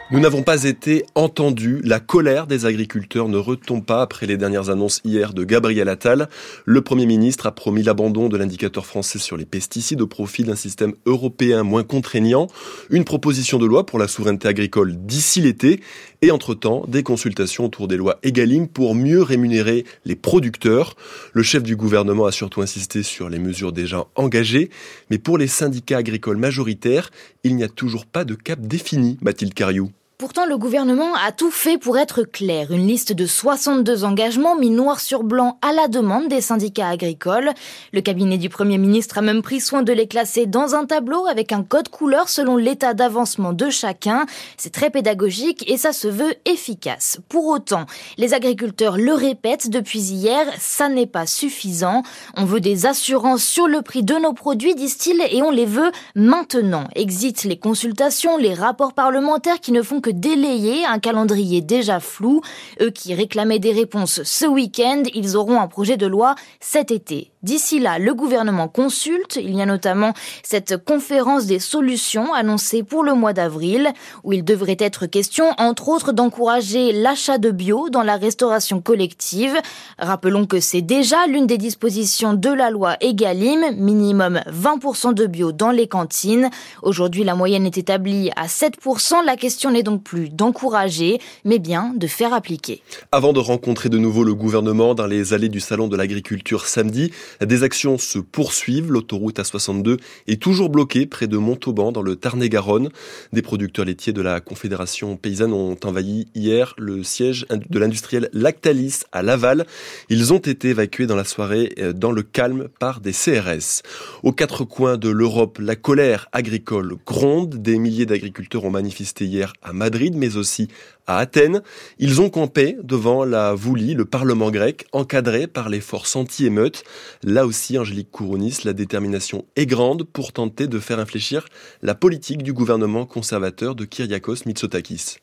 Nous n'avons pas été entendus. La colère des agriculteurs ne retombe pas après les dernières annonces hier de Gabriel Attal. Le Premier ministre a promis l'abandon de l'indicateur français sur les pesticides au profit d'un système européen moins contraignant, une proposition de loi pour la souveraineté agricole d'ici l'été et entre-temps des consultations autour des lois EGalim pour mieux rémunérer les producteurs. Le chef du gouvernement a surtout insisté sur les mesures déjà engagées, mais pour les syndicats agricoles majoritaires, il n'y a toujours pas de cap défini, Mathilde Cariou. Pourtant, le gouvernement a tout fait pour être clair. Une liste de 62 engagements mis noir sur blanc à la demande des syndicats agricoles. Le cabinet du Premier ministre a même pris soin de les classer dans un tableau avec un code couleur selon l'état d'avancement de chacun. C'est très pédagogique et ça se veut efficace. Pour autant, les agriculteurs le répètent depuis hier, ça n'est pas suffisant. On veut des assurances sur le prix de nos produits, disent-ils, et on les veut maintenant. Exit les consultations, les rapports parlementaires qui ne font que délayer un calendrier déjà flou. Eux qui réclamaient des réponses ce week-end, ils auront un projet de loi cet été. D'ici là, le gouvernement consulte. Il y a notamment cette conférence des solutions annoncée pour le mois d'avril, où il devrait être question, entre autres, d'encourager l'achat de bio dans la restauration collective. Rappelons que c'est déjà l'une des dispositions de la loi Egalim, minimum 20% de bio dans les cantines. Aujourd'hui, la moyenne est établie à 7%. La question n'est donc plus d'encourager, mais bien de faire appliquer. Avant de rencontrer de nouveau le gouvernement dans les allées du Salon de l'agriculture samedi, des actions se poursuivent. L'autoroute A62 est toujours bloquée près de Montauban dans le Tarn-et-Garonne. Des producteurs laitiers de la Confédération paysanne ont envahi hier le siège de l'industriel Lactalis à Laval. Ils ont été évacués dans la soirée euh, dans le calme par des CRS. Aux quatre coins de l'Europe, la colère agricole gronde. Des milliers d'agriculteurs ont manifesté hier à Madrid, mais aussi à Athènes. Ils ont campé devant la Voulie, le Parlement grec, encadré par les forces anti-émeutes. Là aussi, Angélique Kourounis, la détermination est grande pour tenter de faire infléchir la politique du gouvernement conservateur de Kyriakos Mitsotakis.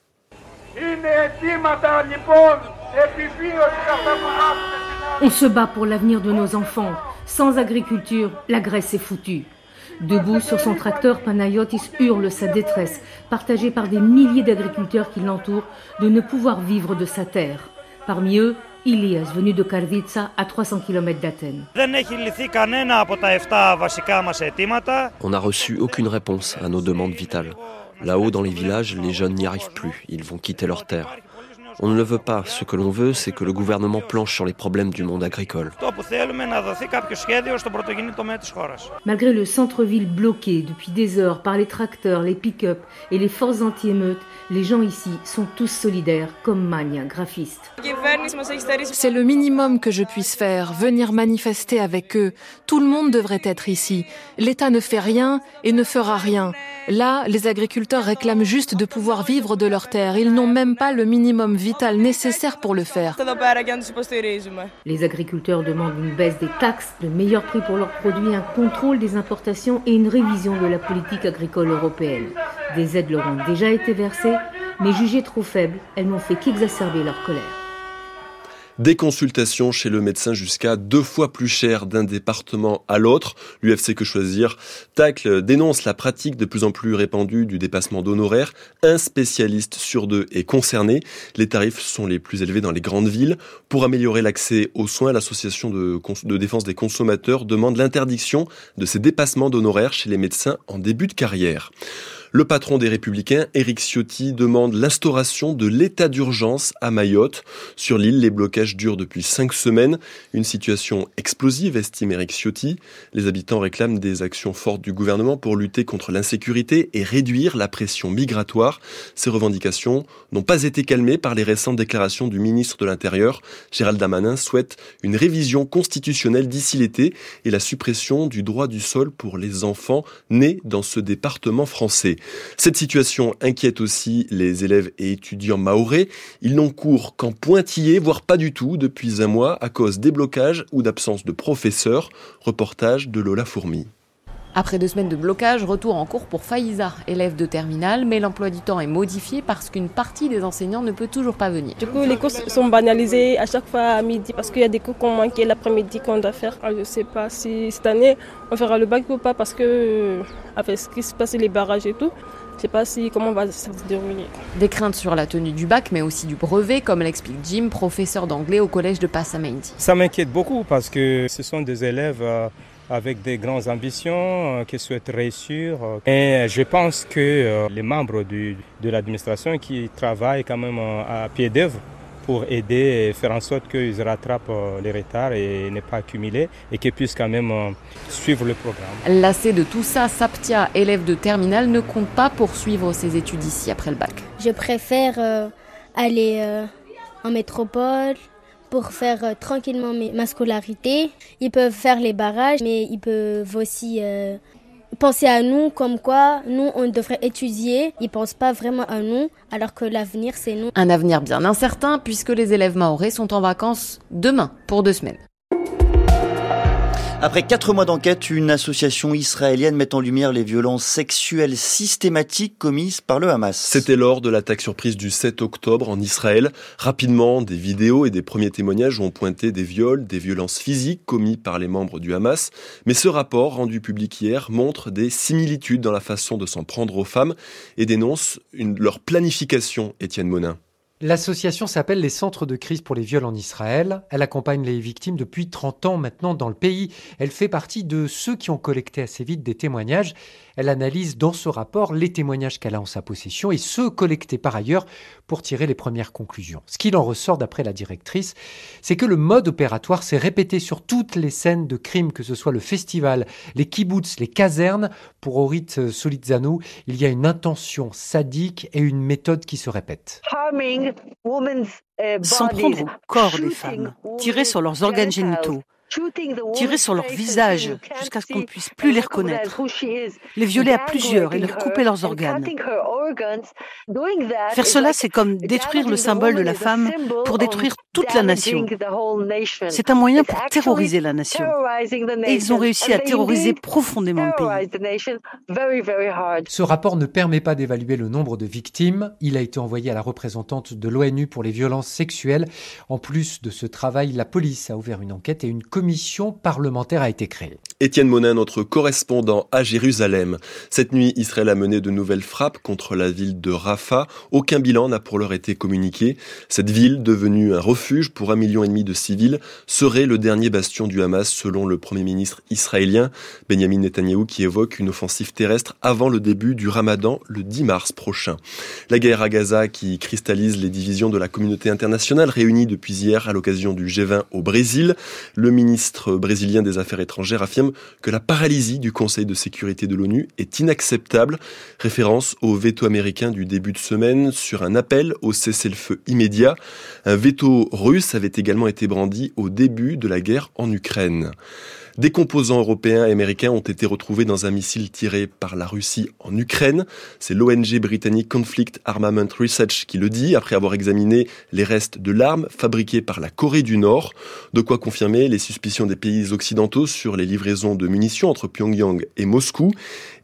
On se bat pour l'avenir de nos enfants. Sans agriculture, la Grèce est foutue. Debout sur son tracteur, Panayotis hurle sa détresse, partagée par des milliers d'agriculteurs qui l'entourent, de ne pouvoir vivre de sa terre. Parmi eux, Ilias, venu de Karditsa, à 300 km d'Athènes. On n'a reçu aucune réponse à nos demandes vitales. Là-haut, dans les villages, les jeunes n'y arrivent plus. Ils vont quitter leurs terres. On ne le veut pas. Ce que l'on veut, c'est que le gouvernement planche sur les problèmes du monde agricole. Malgré le centre-ville bloqué depuis des heures par les tracteurs, les pick-up et les forces anti-émeutes, les gens ici sont tous solidaires, comme Mania, graphiste. C'est le minimum que je puisse faire, venir manifester avec eux. Tout le monde devrait être ici. L'État ne fait rien et ne fera rien. Là, les agriculteurs réclament juste de pouvoir vivre de leurs terres. Ils n'ont même pas le minimum pour le faire. Les agriculteurs demandent une baisse des taxes, de meilleurs prix pour leurs produits, un contrôle des importations et une révision de la politique agricole européenne. Des aides leur ont déjà été versées, mais jugées trop faibles, elles n'ont fait qu'exacerber leur colère. Des consultations chez le médecin jusqu'à deux fois plus cher d'un département à l'autre. L'UFC Que Choisir tacle dénonce la pratique de plus en plus répandue du dépassement d'honoraires. Un spécialiste sur deux est concerné. Les tarifs sont les plus élevés dans les grandes villes. Pour améliorer l'accès aux soins, l'association de, de défense des consommateurs demande l'interdiction de ces dépassements d'honoraires chez les médecins en début de carrière. Le patron des Républicains, Éric Ciotti, demande l'instauration de l'état d'urgence à Mayotte. Sur l'île, les blocages durent depuis cinq semaines. Une situation explosive, estime Éric Ciotti. Les habitants réclament des actions fortes du gouvernement pour lutter contre l'insécurité et réduire la pression migratoire. Ces revendications n'ont pas été calmées par les récentes déclarations du ministre de l'Intérieur. Gérald Damanin souhaite une révision constitutionnelle d'ici l'été et la suppression du droit du sol pour les enfants nés dans ce département français. Cette situation inquiète aussi les élèves et étudiants maorais. Ils n'ont cours qu'en pointillé, voire pas du tout, depuis un mois à cause des blocages ou d'absence de professeurs. Reportage de Lola Fourmi. Après deux semaines de blocage, retour en cours pour Faïza, élève de terminale, mais l'emploi du temps est modifié parce qu'une partie des enseignants ne peut toujours pas venir. Du coup, les cours sont banalisés à chaque fois à midi parce qu'il y a des cours qu'on manquait l'après-midi qu'on doit faire. Je ne sais pas si cette année on fera le bac ou pas parce que euh, avec ce qui se passe, les barrages et tout, je ne sais pas si comment va se dérouler. Des craintes sur la tenue du bac, mais aussi du brevet, comme l'explique Jim, professeur d'anglais au collège de Passamendi. Ça m'inquiète beaucoup parce que ce sont des élèves euh, avec des grandes ambitions, euh, qui souhaitent réussir. Euh. Et je pense que euh, les membres du, de l'administration qui travaillent quand même à pied d'œuvre pour aider et faire en sorte qu'ils rattrapent les retards et ne pas accumuler et qu'ils puissent quand même suivre le programme. Lassé de tout ça, Saptia, élève de terminale, ne compte pas poursuivre ses études ici après le bac. Je préfère aller en métropole, pour faire euh, tranquillement ma scolarité. Ils peuvent faire les barrages, mais ils peuvent aussi euh, penser à nous comme quoi nous, on devrait étudier. Ils pensent pas vraiment à nous, alors que l'avenir, c'est nous. Un avenir bien incertain, puisque les élèves maorais sont en vacances demain pour deux semaines. Après quatre mois d'enquête, une association israélienne met en lumière les violences sexuelles systématiques commises par le Hamas. C'était lors de l'attaque surprise du 7 octobre en Israël. Rapidement, des vidéos et des premiers témoignages ont pointé des viols, des violences physiques commis par les membres du Hamas. Mais ce rapport, rendu public hier, montre des similitudes dans la façon de s'en prendre aux femmes et dénonce leur planification, Étienne Monin. L'association s'appelle les Centres de crise pour les viols en Israël. Elle accompagne les victimes depuis 30 ans maintenant dans le pays. Elle fait partie de ceux qui ont collecté assez vite des témoignages. Elle analyse dans ce rapport les témoignages qu'elle a en sa possession et ceux collectés par ailleurs pour tirer les premières conclusions. Ce qu'il en ressort d'après la directrice, c'est que le mode opératoire s'est répété sur toutes les scènes de crimes, que ce soit le festival, les kibbutz, les casernes. Pour Orit Solitzano, il y a une intention sadique et une méthode qui se répète. S'en prendre au corps des femmes, tirer sur leurs organes génitaux, tirer sur leur visage jusqu'à ce qu'on ne puisse plus les reconnaître, les violer à plusieurs et leur couper leurs organes. Faire cela, c'est comme détruire le symbole de la femme pour détruire toute la nation. C'est un moyen pour terroriser la nation. Et ils ont réussi à terroriser profondément le pays. Ce rapport ne permet pas d'évaluer le nombre de victimes. Il a été envoyé à la représentante de l'ONU pour les violences sexuelles. En plus de ce travail, la police a ouvert une enquête et une commission parlementaire a été créée. Étienne Monin, notre correspondant à Jérusalem. Cette nuit, Israël a mené de nouvelles frappes contre la ville de Rafah. Aucun bilan n'a pour l'heure été communiqué. Cette ville, devenue un refuge pour un million et demi de civils, serait le dernier bastion du Hamas selon le premier ministre israélien Benjamin Netanyahou qui évoque une offensive terrestre avant le début du Ramadan le 10 mars prochain. La guerre à Gaza qui cristallise les divisions de la communauté internationale réunie depuis hier à l'occasion du G20 au Brésil. Le ministre brésilien des Affaires étrangères affirme que la paralysie du Conseil de sécurité de l'ONU est inacceptable. Référence au veto américain du début de semaine sur un appel au cessez-le-feu immédiat. Un veto russe avait également été brandi au début de la guerre en Ukraine. Des composants européens et américains ont été retrouvés dans un missile tiré par la Russie en Ukraine. C'est l'ONG britannique Conflict Armament Research qui le dit après avoir examiné les restes de l'arme fabriquée par la Corée du Nord. De quoi confirmer les suspicions des pays occidentaux sur les livraisons de munitions entre Pyongyang et Moscou.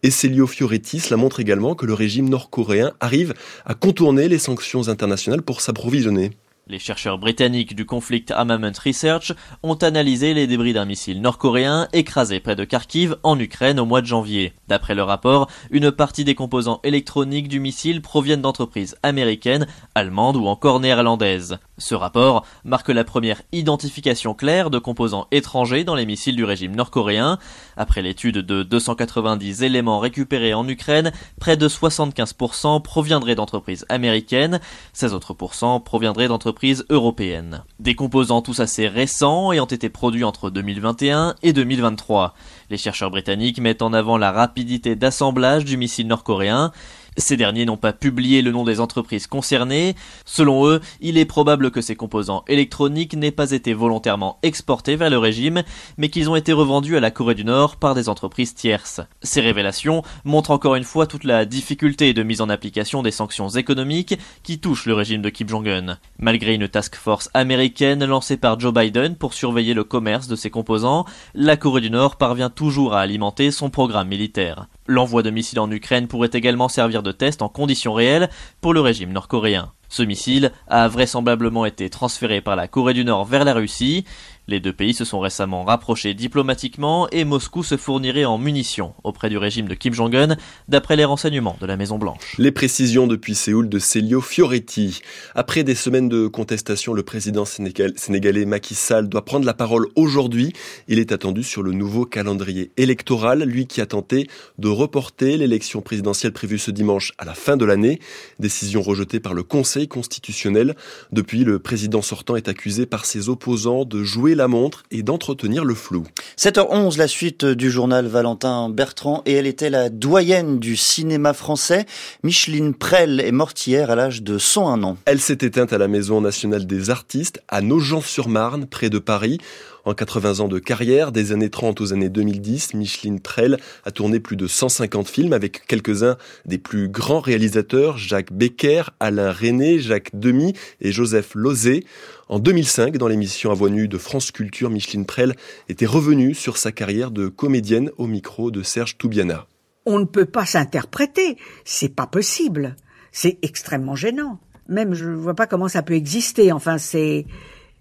Et Celio Fioretti la montre également que le régime nord-coréen arrive à contourner les sanctions internationales pour s'approvisionner. Les chercheurs britanniques du Conflict Armament Research ont analysé les débris d'un missile nord-coréen écrasé près de Kharkiv en Ukraine au mois de janvier. D'après le rapport, une partie des composants électroniques du missile proviennent d'entreprises américaines, allemandes ou encore néerlandaises. Ce rapport marque la première identification claire de composants étrangers dans les missiles du régime nord-coréen. Après l'étude de 290 éléments récupérés en Ukraine, près de 75% proviendraient d'entreprises américaines, 16 autres proviendraient d'entreprises européennes. Des composants tous assez récents ont été produits entre 2021 et 2023. Les chercheurs britanniques mettent en avant la rapidité d'assemblage du missile nord-coréen ces derniers n'ont pas publié le nom des entreprises concernées. Selon eux, il est probable que ces composants électroniques n'aient pas été volontairement exportés vers le régime, mais qu'ils ont été revendus à la Corée du Nord par des entreprises tierces. Ces révélations montrent encore une fois toute la difficulté de mise en application des sanctions économiques qui touchent le régime de Kim Jong-un. Malgré une task force américaine lancée par Joe Biden pour surveiller le commerce de ces composants, la Corée du Nord parvient toujours à alimenter son programme militaire. L'envoi de missiles en Ukraine pourrait également servir de test en conditions réelles pour le régime nord-coréen. Ce missile a vraisemblablement été transféré par la Corée du Nord vers la Russie. Les deux pays se sont récemment rapprochés diplomatiquement et Moscou se fournirait en munitions auprès du régime de Kim Jong-un, d'après les renseignements de la Maison-Blanche. Les précisions depuis Séoul de Celio Fioretti. Après des semaines de contestation, le président sénégalais Macky Sall doit prendre la parole aujourd'hui. Il est attendu sur le nouveau calendrier électoral, lui qui a tenté de reporter l'élection présidentielle prévue ce dimanche à la fin de l'année. Décision rejetée par le Conseil constitutionnel. Depuis, le président sortant est accusé par ses opposants de jouer la montre et d'entretenir le flou. 7h11, la suite du journal Valentin Bertrand, et elle était la doyenne du cinéma français. Micheline Prel est morte hier à l'âge de 101 ans. Elle s'est éteinte à la Maison nationale des artistes, à Nogent-sur-Marne, près de Paris. En 80 ans de carrière, des années 30 aux années 2010, Micheline Prel a tourné plus de 150 films avec quelques-uns des plus grands réalisateurs, Jacques Becker, Alain René, Jacques Demy et Joseph Lozé. En 2005, dans l'émission à voix nue de France Culture, Micheline Prel était revenue sur sa carrière de comédienne au micro de Serge Toubiana. On ne peut pas s'interpréter, c'est pas possible. C'est extrêmement gênant. Même je ne vois pas comment ça peut exister. Enfin, c'est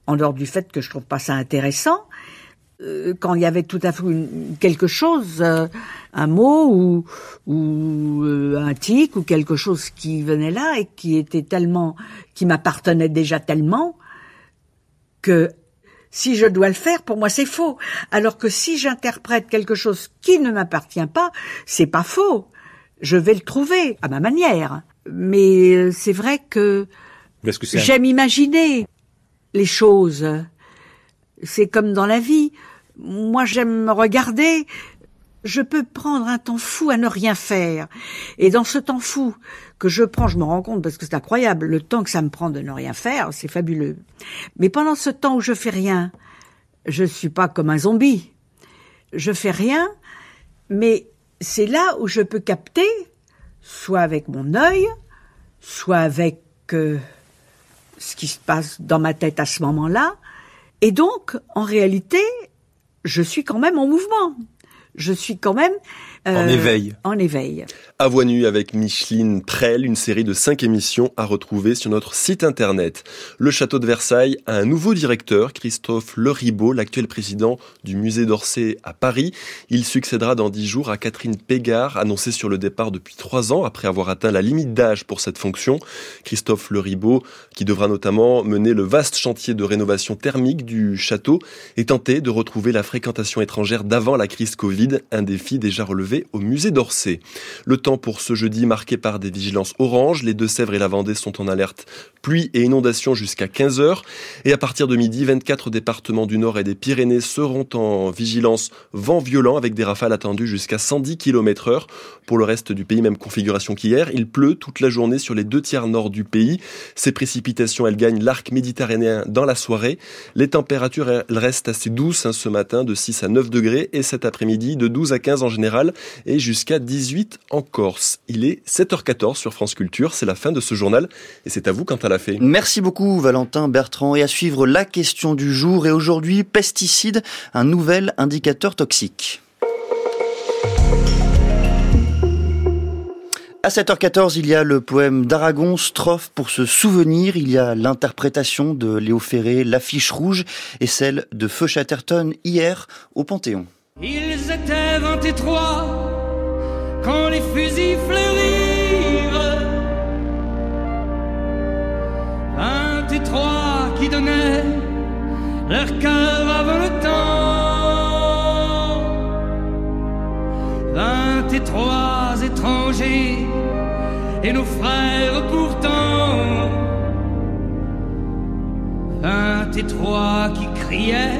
en dehors du fait que je trouve pas ça intéressant, euh, quand il y avait tout à fait quelque chose, euh, un mot ou, ou euh, un tic ou quelque chose qui venait là et qui était tellement, qui m'appartenait déjà tellement que si je dois le faire, pour moi c'est faux. Alors que si j'interprète quelque chose qui ne m'appartient pas, c'est pas faux. Je vais le trouver à ma manière. Mais c'est vrai que j'aime imaginer les choses. C'est comme dans la vie. Moi, j'aime me regarder. Je peux prendre un temps fou à ne rien faire. Et dans ce temps fou que je prends, je me rends compte, parce que c'est incroyable, le temps que ça me prend de ne rien faire, c'est fabuleux. Mais pendant ce temps où je fais rien, je suis pas comme un zombie. Je fais rien, mais c'est là où je peux capter, soit avec mon œil, soit avec euh, ce qui se passe dans ma tête à ce moment-là. Et donc, en réalité, je suis quand même en mouvement. Je suis quand même en euh, éveil. En éveil. À voix avec Micheline Prel, une série de cinq émissions à retrouver sur notre site internet. Le château de Versailles a un nouveau directeur, Christophe Leribaud, l'actuel président du musée d'Orsay à Paris. Il succédera dans dix jours à Catherine Pégard, annoncée sur le départ depuis trois ans après avoir atteint la limite d'âge pour cette fonction. Christophe Leribaud, qui devra notamment mener le vaste chantier de rénovation thermique du château et tenter de retrouver la fréquentation étrangère d'avant la crise Covid, un défi déjà relevé au musée d'Orsay. Le temps pour ce jeudi marqué par des vigilances oranges. Les Deux-Sèvres et la Vendée sont en alerte pluie et inondation jusqu'à 15 heures. Et à partir de midi, 24 départements du Nord et des Pyrénées seront en vigilance vent violent avec des rafales attendues jusqu'à 110 km heure. Pour le reste du pays, même configuration qu'hier. Il pleut toute la journée sur les deux tiers nord du pays. Ces précipitations, elles gagnent l'arc méditerranéen dans la soirée. Les températures, elles restent assez douces hein, ce matin, de 6 à 9 degrés, et cet après-midi, de 12 à 15 en général, et jusqu'à 18 en Corse. Il est 7h14 sur France Culture. C'est la fin de ce journal, et c'est à vous quant à la fait. Merci beaucoup Valentin Bertrand et à suivre la question du jour et aujourd'hui pesticides, un nouvel indicateur toxique. À 7h14, il y a le poème d'Aragon, Strophe pour se souvenir. Il y a l'interprétation de Léo Ferré, L'affiche rouge, et celle de Feu Chatterton hier au Panthéon. Ils étaient quand les fusils fleurirent. Vingt et trois qui donnaient leur cœur avant le temps. Vingt et trois étrangers et nos frères pourtant. Vingt et trois qui criaient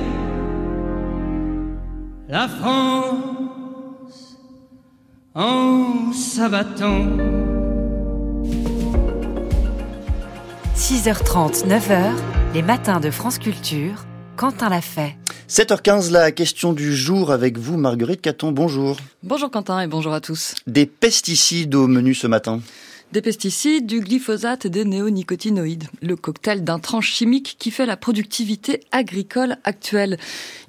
la France en s'abattant. 6h30, 9h, les matins de France Culture, Quentin l'a fait. 7h15, la question du jour avec vous, Marguerite Caton. Bonjour. Bonjour Quentin et bonjour à tous. Des pesticides au menu ce matin? Des pesticides, du glyphosate et des néonicotinoïdes, le cocktail d'un tranche chimique qui fait la productivité agricole actuelle.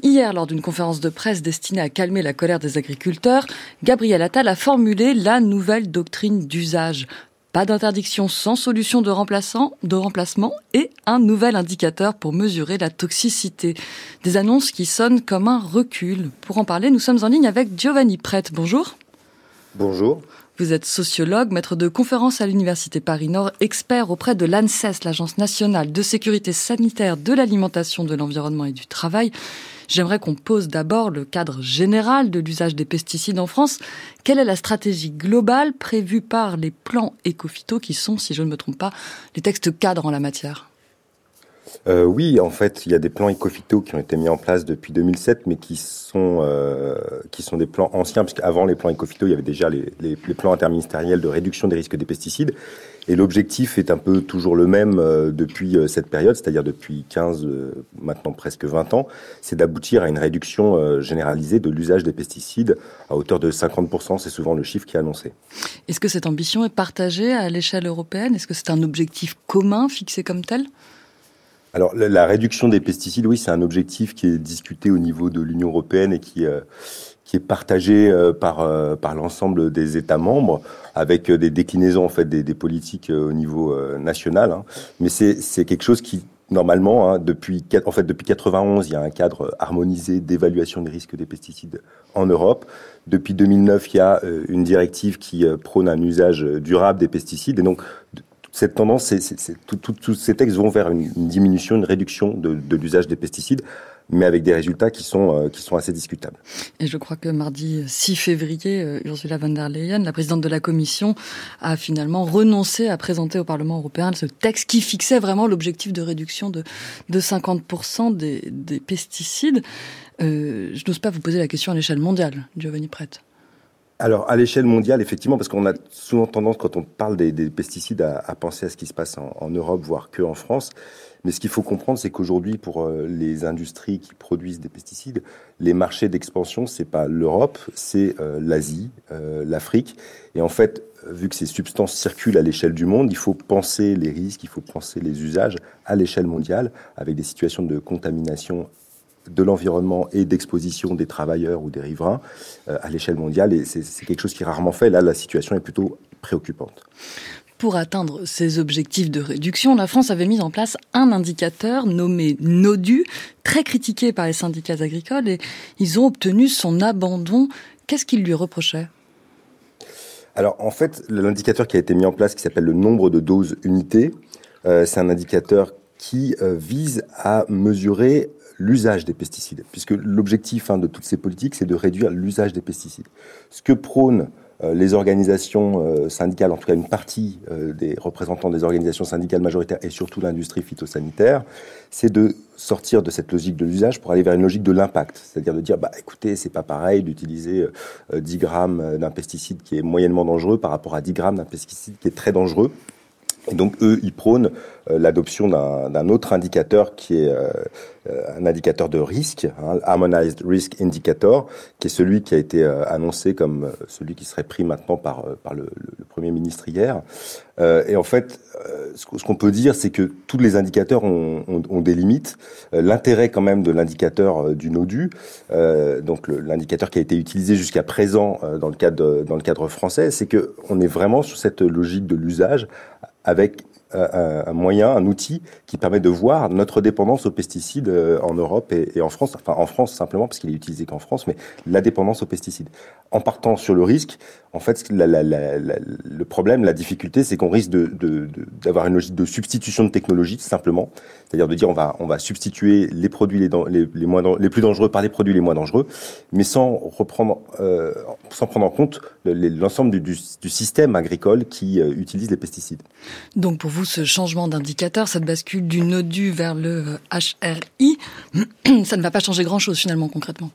Hier, lors d'une conférence de presse destinée à calmer la colère des agriculteurs, Gabriel Attal a formulé la nouvelle doctrine d'usage. Pas d'interdiction sans solution de, de remplacement et un nouvel indicateur pour mesurer la toxicité. Des annonces qui sonnent comme un recul. Pour en parler, nous sommes en ligne avec Giovanni Prête. Bonjour. Bonjour. Vous êtes sociologue, maître de conférences à l'Université Paris-Nord, expert auprès de l'ANSES, l'Agence nationale de sécurité sanitaire de l'alimentation, de l'environnement et du travail. J'aimerais qu'on pose d'abord le cadre général de l'usage des pesticides en France. Quelle est la stratégie globale prévue par les plans éco-phyto qui sont, si je ne me trompe pas, les textes cadres en la matière? Euh, oui, en fait, il y a des plans éco-phyto qui ont été mis en place depuis 2007, mais qui sont euh, qui sont des plans anciens, puisqu'avant les plans éco-phyto, il y avait déjà les, plans interministériels de réduction des risques des pesticides. Et l'objectif est un peu toujours le même euh, depuis cette période, c'est-à-dire depuis 15, euh, maintenant presque 20 ans, c'est d'aboutir à une réduction généralisée de l'usage des pesticides à hauteur de 50%, c'est souvent le chiffre qui est annoncé. Est-ce que cette ambition est partagée à l'échelle européenne? Est-ce que c'est un objectif commun fixé comme tel? Alors la, réduction des pesticides, oui, c'est un objectif qui est discuté au niveau de l'Union européenne et qui euh, qui est partagé euh, par euh, par l'ensemble des États membres avec des déclinaisons en fait des, des politiques au niveau national. Hein. Mais c'est c'est quelque chose qui normalement, hein, depuis en fait depuis 91, il y a un cadre harmonisé d'évaluation des risques des pesticides en Europe. Depuis 2009, il y a une directive qui prône un usage durable des pesticides et donc cette tendance, c'est, tous ces textes vont vers une, diminution, une réduction de, de l'usage des pesticides, mais avec des résultats qui sont, euh, qui sont assez discutables. Et je crois que mardi 6 février, euh, Ursula von der Leyen, la présidente de la Commission, a finalement renoncé à présenter au Parlement européen ce texte qui fixait vraiment l'objectif de réduction de, de 50% des, des pesticides. Euh, je n'ose pas vous poser la question à l'échelle mondiale, Giovanni Prête. Alors, à l'échelle mondiale, effectivement, parce qu'on a souvent tendance, quand on parle des, pesticides, à, penser à ce qui se passe en, Europe, voire que en France. Mais ce qu'il faut comprendre, c'est qu'aujourd'hui, pour euh, les industries qui produisent des pesticides, les marchés d'expansion, c'est pas l'Europe, c'est euh, l'Asie, euh, l'Afrique. Et en fait, vu que ces substances circulent à l'échelle du monde, il faut penser les risques, il faut penser les usages à l'échelle mondiale, avec des situations de contamination de l'environnement et d'exposition des travailleurs ou des riverains euh, à l'échelle mondiale. Et c'est quelque chose qui est rarement fait. Là, la situation est plutôt préoccupante. Pour atteindre ces objectifs de réduction, la France avait mis en place un indicateur nommé NODU, très critiqué par les syndicats agricoles, et ils ont obtenu son abandon. Qu'est-ce qu'ils lui reprochaient? Alors en fait, l'indicateur qui a été mis en place, qui s'appelle le nombre de doses unités, euh, c'est un indicateur qui euh, vise à mesurer l'usage des pesticides, puisque l'objectif hein, de toutes ces politiques, c'est de réduire l'usage des pesticides. Ce que prônent euh, les organisations euh, syndicales, en tout cas une partie euh, des représentants des organisations syndicales majoritaires et surtout l'industrie phytosanitaire, c'est de sortir de cette logique de l'usage pour aller vers une logique de l'impact, c'est-à-dire de dire bah écoutez c'est pas pareil d'utiliser 10 grammes d'un pesticide qui est moyennement dangereux par rapport à 10 grammes d'un pesticide qui est très dangereux. Et donc eux, ils prônent l'adoption d'un autre indicateur qui est euh, un indicateur de risque, hein, Harmonized Risk Indicator, qui est celui qui a été euh, annoncé comme euh, celui qui serait pris maintenant par, le, Premier ministre hier. et en fait, ce qu'on peut dire, c'est que tous les indicateurs ont, des limites. L'intérêt quand même de l'indicateur du NODU, donc l'indicateur qui a été utilisé jusqu'à présent dans le cadre dans le cadre français, c'est que on est vraiment sur cette logique de l'usage avec un, moyen, un outil qui permet de voir notre dépendance aux pesticides euh, en Europe et, en France, enfin en France simplement parce qu'il est utilisé qu'en France, mais la dépendance aux pesticides. En partant sur le risque, en fait, le problème, la difficulté, c'est qu'on risque d'avoir une logique de substitution de technologie simplement, c'est-à-dire de dire on va substituer les produits les, moins plus dangereux par les produits les moins dangereux, mais sans reprendre euh, sans prendre en compte l'ensemble du, système agricole qui euh, utilise les pesticides. Donc pour vous, ce changement d'indicateur, cette bascule du NODU vers le HRI, ça ne va pas changer grand-chose finalement concrètement?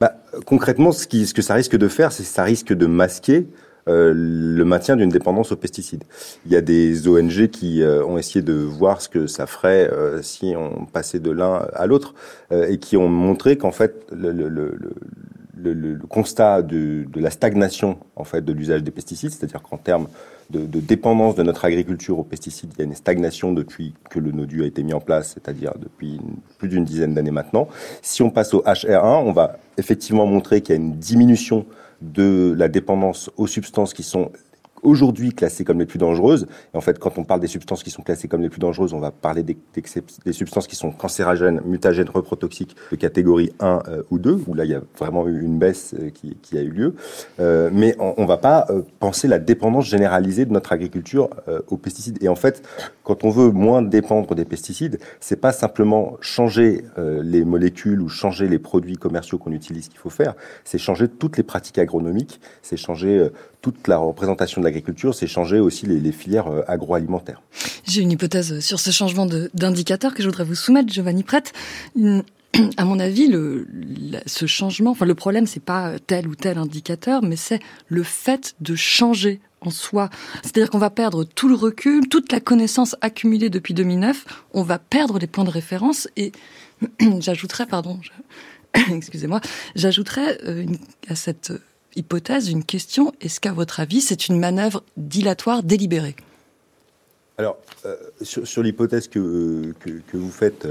Bah, Concrètement, ce, qui, ce que ça risque de faire, c'est que ça risque de masquer euh, le maintien d'une dépendance aux pesticides. Il y a des ONG qui euh, ont essayé de voir ce que ça ferait euh, si on passait de l'un à l'autre et qui ont montré qu'en fait le, le, le, le constat de, de, la stagnation en fait de l'usage des pesticides, c'est-à-dire qu'en termes de, dépendance de notre agriculture aux pesticides, il y a une stagnation depuis que le NODU a été mis en place, c'est-à-dire depuis plus d'une dizaine d'années maintenant. Si on passe au HR1, on va effectivement montrer qu'il y a une diminution de la dépendance aux substances qui sont aujourd'hui classées comme les plus dangereuses. Et en fait, quand on parle des substances qui sont classées comme les plus dangereuses, on va parler des, substances qui sont cancérogènes, mutagènes, reprotoxiques de catégorie 1 euh, ou 2, où là, il y a vraiment eu une baisse euh, qui, a eu lieu. Euh, mais on ne va pas penser la dépendance généralisée de notre agriculture aux pesticides. Et en fait, quand on veut moins dépendre des pesticides, c'est pas simplement changer les molécules ou changer les produits commerciaux qu'on utilise qu'il faut faire, c'est changer toutes les pratiques agronomiques, c'est changer toute la représentation de l'agriculture, c'est changer aussi les, filières euh, agroalimentaires. J'ai une hypothèse sur ce changement d'indicateur que je voudrais vous soumettre, Giovanni Prête. À mon avis, le, ce changement, enfin le problème, c'est pas tel ou tel indicateur, mais c'est le fait de changer en soi. C'est-à-dire qu'on va perdre tout le recul, toute la connaissance accumulée depuis 2009, on va perdre les points de référence et j'ajouterais, pardon, excusez-moi, j'ajouterais euh, à cette hypothèse, une question. Est-ce qu'à votre avis, c'est une manœuvre dilatoire délibérée? Alors, euh, sur, l'hypothèse que, vous faites,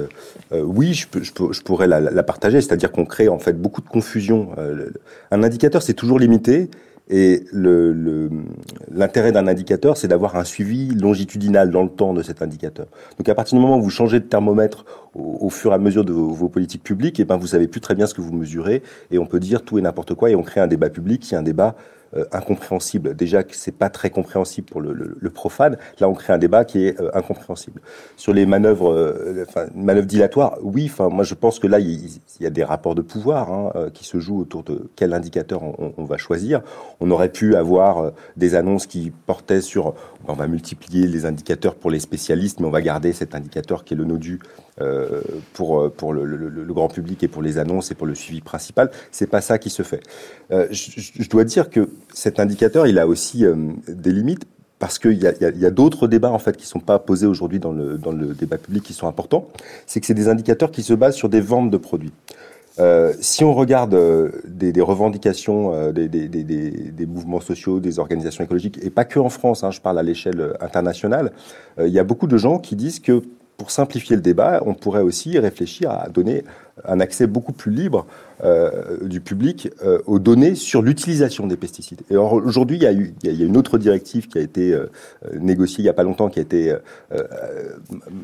euh, oui, je, pourrais la, partager. C'est-à-dire qu'on crée en fait beaucoup de confusion. Euh, un indicateur, c'est toujours limité. Et l'intérêt le, d'un indicateur, c'est d'avoir un suivi longitudinal dans le temps de cet indicateur. Donc à partir du moment où vous changez de thermomètre au, fur et à mesure de vos, politiques publiques, et eh ben vous savez plus très bien ce que vous mesurez, et on peut dire tout et n'importe quoi, et on crée un débat public qui est un débat euh, incompréhensible. Déjà que c'est pas très compréhensible pour le, profane. Là, on crée un débat qui est euh, incompréhensible. Sur les manœuvres, euh, enfin, manœuvres dilatoires, oui. Enfin, moi, je pense que là, il, y a des rapports de pouvoir hein, qui se jouent autour de quel indicateur on, on, va choisir. On aurait pu avoir des annonces qui portaient sur, on va multiplier les indicateurs pour les spécialistes, mais on va garder cet indicateur qui est le nodu euh, pour, pour le, grand public et pour les annonces et pour le suivi principal. C'est pas ça qui se fait. Euh, je, dois dire que cet indicateur, il a aussi euh, des limites parce qu'il y a, d'autres débats en fait qui sont pas posés aujourd'hui dans le, débat public qui sont importants. C'est que c'est des indicateurs qui se basent sur des ventes de produits. Euh, si on regarde euh, des, revendications euh, des, mouvements sociaux, des organisations écologiques, et pas que en France, hein, je parle à l'échelle internationale, il y a beaucoup de gens qui disent que pour simplifier le débat, on pourrait aussi réfléchir à donner un accès beaucoup plus libre euh, du public euh, aux données sur l'utilisation des pesticides. Et aujourd'hui, il y, a une autre directive qui a été euh, négociée il n'y a pas longtemps, qui a été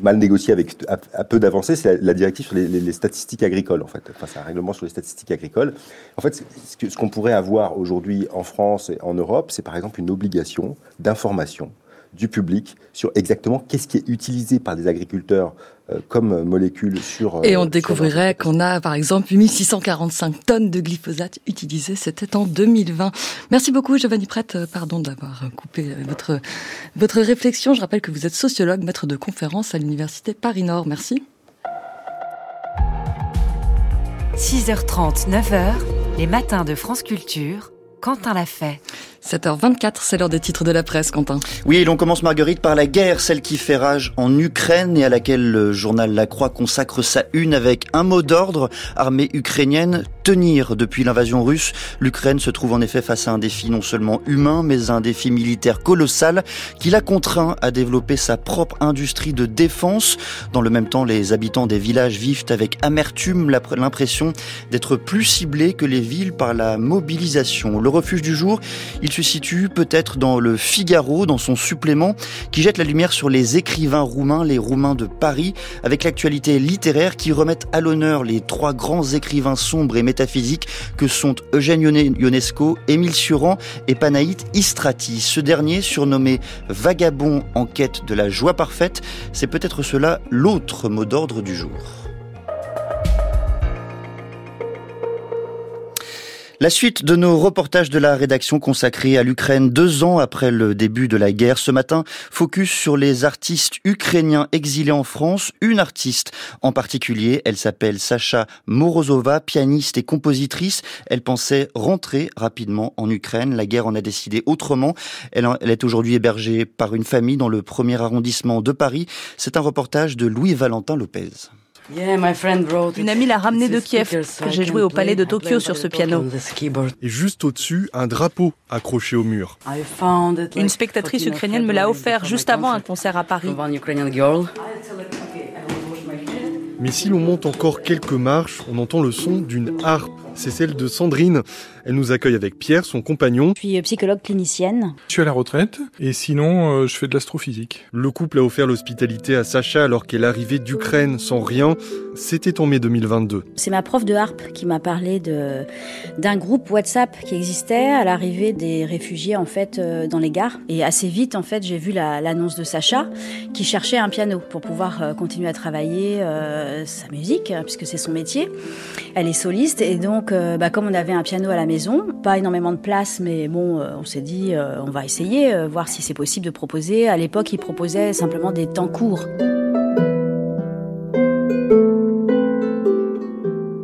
mal négociée avec à, peu d'avancée, c'est la, directive sur les, les, statistiques agricoles, en fait. Enfin, c'est un règlement sur les statistiques agricoles. En fait, ce qu'on pourrait avoir aujourd'hui en France et en Europe, c'est par exemple une obligation d'information du public sur exactement qu'est-ce qui est utilisé par des agriculteurs euh, comme molécule sur... Et on euh, découvrirait qu'on a par exemple 8645 tonnes de glyphosate utilisées, c'était en 2020. Merci beaucoup Giovanni Prête, euh, pardon d'avoir coupé votre, votre réflexion. Je rappelle que vous êtes sociologue, maître de conférence à l'Université Paris-Nord. Merci. 6h30, 9h, les matins de France Culture, Quentin l'a fait. 7h24, c'est l'heure des titres de la presse, Quentin. Oui, et l'on commence, Marguerite, par la guerre, celle qui fait rage en Ukraine et à laquelle le journal La Croix consacre sa une avec un mot d'ordre, armée ukrainienne, tenir depuis l'invasion russe. L'Ukraine se trouve en effet face à un défi non seulement humain, mais un défi militaire colossal qui l'a contraint à développer sa propre industrie de défense. Dans le même temps, les habitants des villages vivent avec amertume l'impression d'être plus ciblés que les villes par la mobilisation. Le refuge du jour, il se situe peut-être dans le Figaro, dans son supplément, qui jette la lumière sur les écrivains roumains, les Roumains de Paris, avec l'actualité littéraire qui remettent à l'honneur les trois grands écrivains sombres et que sont Eugène Ionesco, Émile Suran et Panaït Istrati. Ce dernier, surnommé Vagabond en quête de la joie parfaite, c'est peut-être cela l'autre mot d'ordre du jour. La suite de nos reportages de la rédaction consacrée à l'Ukraine deux ans après le début de la guerre. Ce matin, focus sur les artistes ukrainiens exilés en France. Une artiste en particulier, elle s'appelle Sacha Morozova, pianiste et compositrice. Elle pensait rentrer rapidement en Ukraine. La guerre en a décidé autrement. Elle, est aujourd'hui hébergée par une famille dans le premier arrondissement de Paris. C'est un reportage de Louis-Valentin Lopez. Une amie l'a ramené de Kiev, que j'ai joué au palais de Tokyo sur ce piano. Et juste au-dessus, un drapeau accroché au mur. Une spectatrice ukrainienne me l'a offert juste avant un concert à Paris. Mais si l'on monte encore quelques marches, on entend le son d'une harpe c'est celle de Sandrine. Elle nous accueille avec Pierre, son compagnon. Je suis psychologue clinicienne. Je suis à la retraite et sinon euh, je fais de l'astrophysique. Le couple a offert l'hospitalité à Sacha alors qu'elle arrivait d'Ukraine sans rien. C'était en mai 2022. C'est ma prof de harpe qui m'a parlé de d'un groupe WhatsApp qui existait à l'arrivée des réfugiés en fait euh, dans les gares et assez vite en fait j'ai vu l'annonce de Sacha qui cherchait un piano pour pouvoir euh, continuer à travailler sa musique puisque c'est son métier. Elle est soliste et donc donc, euh, bah, comme on avait un piano à la maison, pas énormément de place, mais bon, euh, on s'est dit, euh, on va essayer, voir si c'est possible de proposer. À l'époque, ils proposaient simplement des temps courts.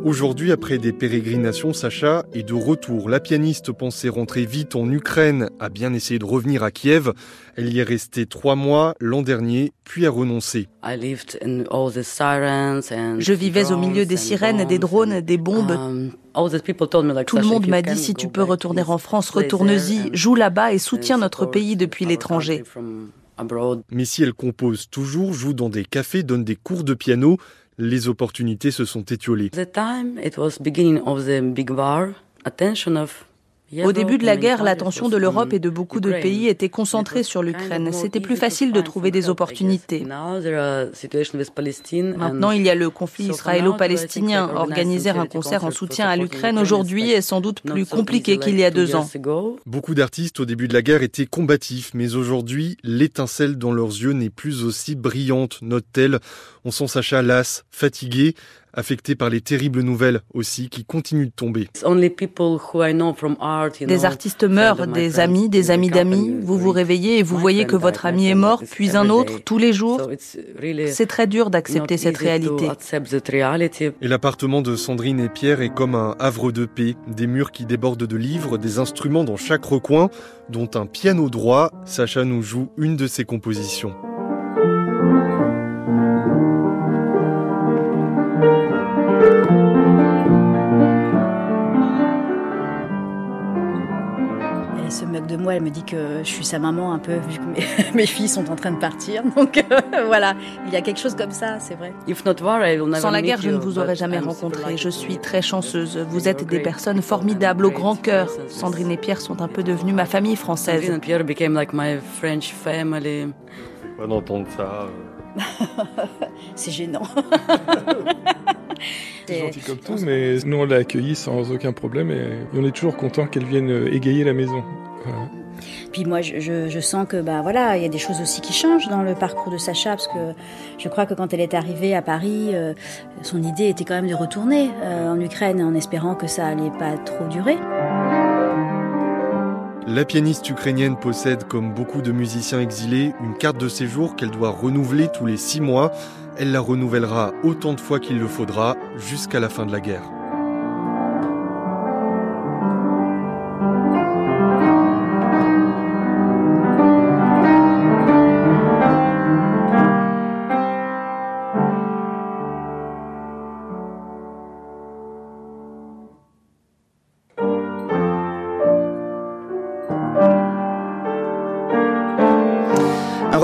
Aujourd'hui, après des pérégrinations, Sacha est de retour. La pianiste pensait rentrer vite en Ukraine, a bien essayé de revenir à Kiev. Elle y est restée trois mois l'an dernier, puis a renoncé. Je vivais au milieu des sirènes, des drones, des bombes. Um, Tout le monde m'a dit si tu peux retourner en France, retourne-y, joue là-bas et soutiens notre pays depuis l'étranger. Mais si elle compose toujours, joue dans des cafés, donne des cours de piano, les opportunités se sont étiolées. Au début de la guerre, l'attention de l'Europe et de beaucoup de pays était concentrée sur l'Ukraine. C'était plus facile de trouver des opportunités. Maintenant, il y a le conflit israélo-palestinien. Organiser un concert en soutien à l'Ukraine aujourd'hui est sans doute plus compliqué qu'il y a deux ans. Beaucoup d'artistes au début de la guerre étaient combatifs, mais aujourd'hui, l'étincelle dans leurs yeux n'est plus aussi brillante, note-t-elle. On sent Sacha lasse, fatigué affecté par les terribles nouvelles aussi qui continuent de tomber. Des artistes meurent, des amis, des amis d'amis. Vous vous réveillez et vous voyez que votre ami est mort, puis un autre, tous les jours. C'est très dur d'accepter cette réalité. Et l'appartement de Sandrine et Pierre est comme un havre de paix, des murs qui débordent de livres, des instruments dans chaque recoin, dont un piano droit. Sacha nous joue une de ses compositions. De moi, elle me dit que je suis sa maman un peu, vu que mes, filles sont en train de partir. Donc euh, voilà, il y a quelque chose comme ça, c'est vrai. Sans la guerre, je ne vous aurais jamais rencontré. Je suis très chanceuse. Vous êtes des personnes formidables, au grand cœur. Sandrine et Pierre sont un peu devenus ma famille française. Sandrine et Pierre became like my French family. Pas d'entendre ça. c'est gênant. C'est gentil comme tout, mais nous on l'a accueillie sans aucun problème et on est toujours content qu'elle vienne égayer la maison. Puis moi, je, je, sens que bah voilà, il y a des choses aussi qui changent dans le parcours de Sacha, parce que je crois que quand elle est arrivée à Paris, euh, son idée était quand même de retourner euh, en Ukraine, en espérant que ça allait pas trop durer. La pianiste ukrainienne possède, comme beaucoup de musiciens exilés, une carte de séjour qu'elle doit renouveler tous les six mois. Elle la renouvellera autant de fois qu'il le faudra jusqu'à la fin de la guerre.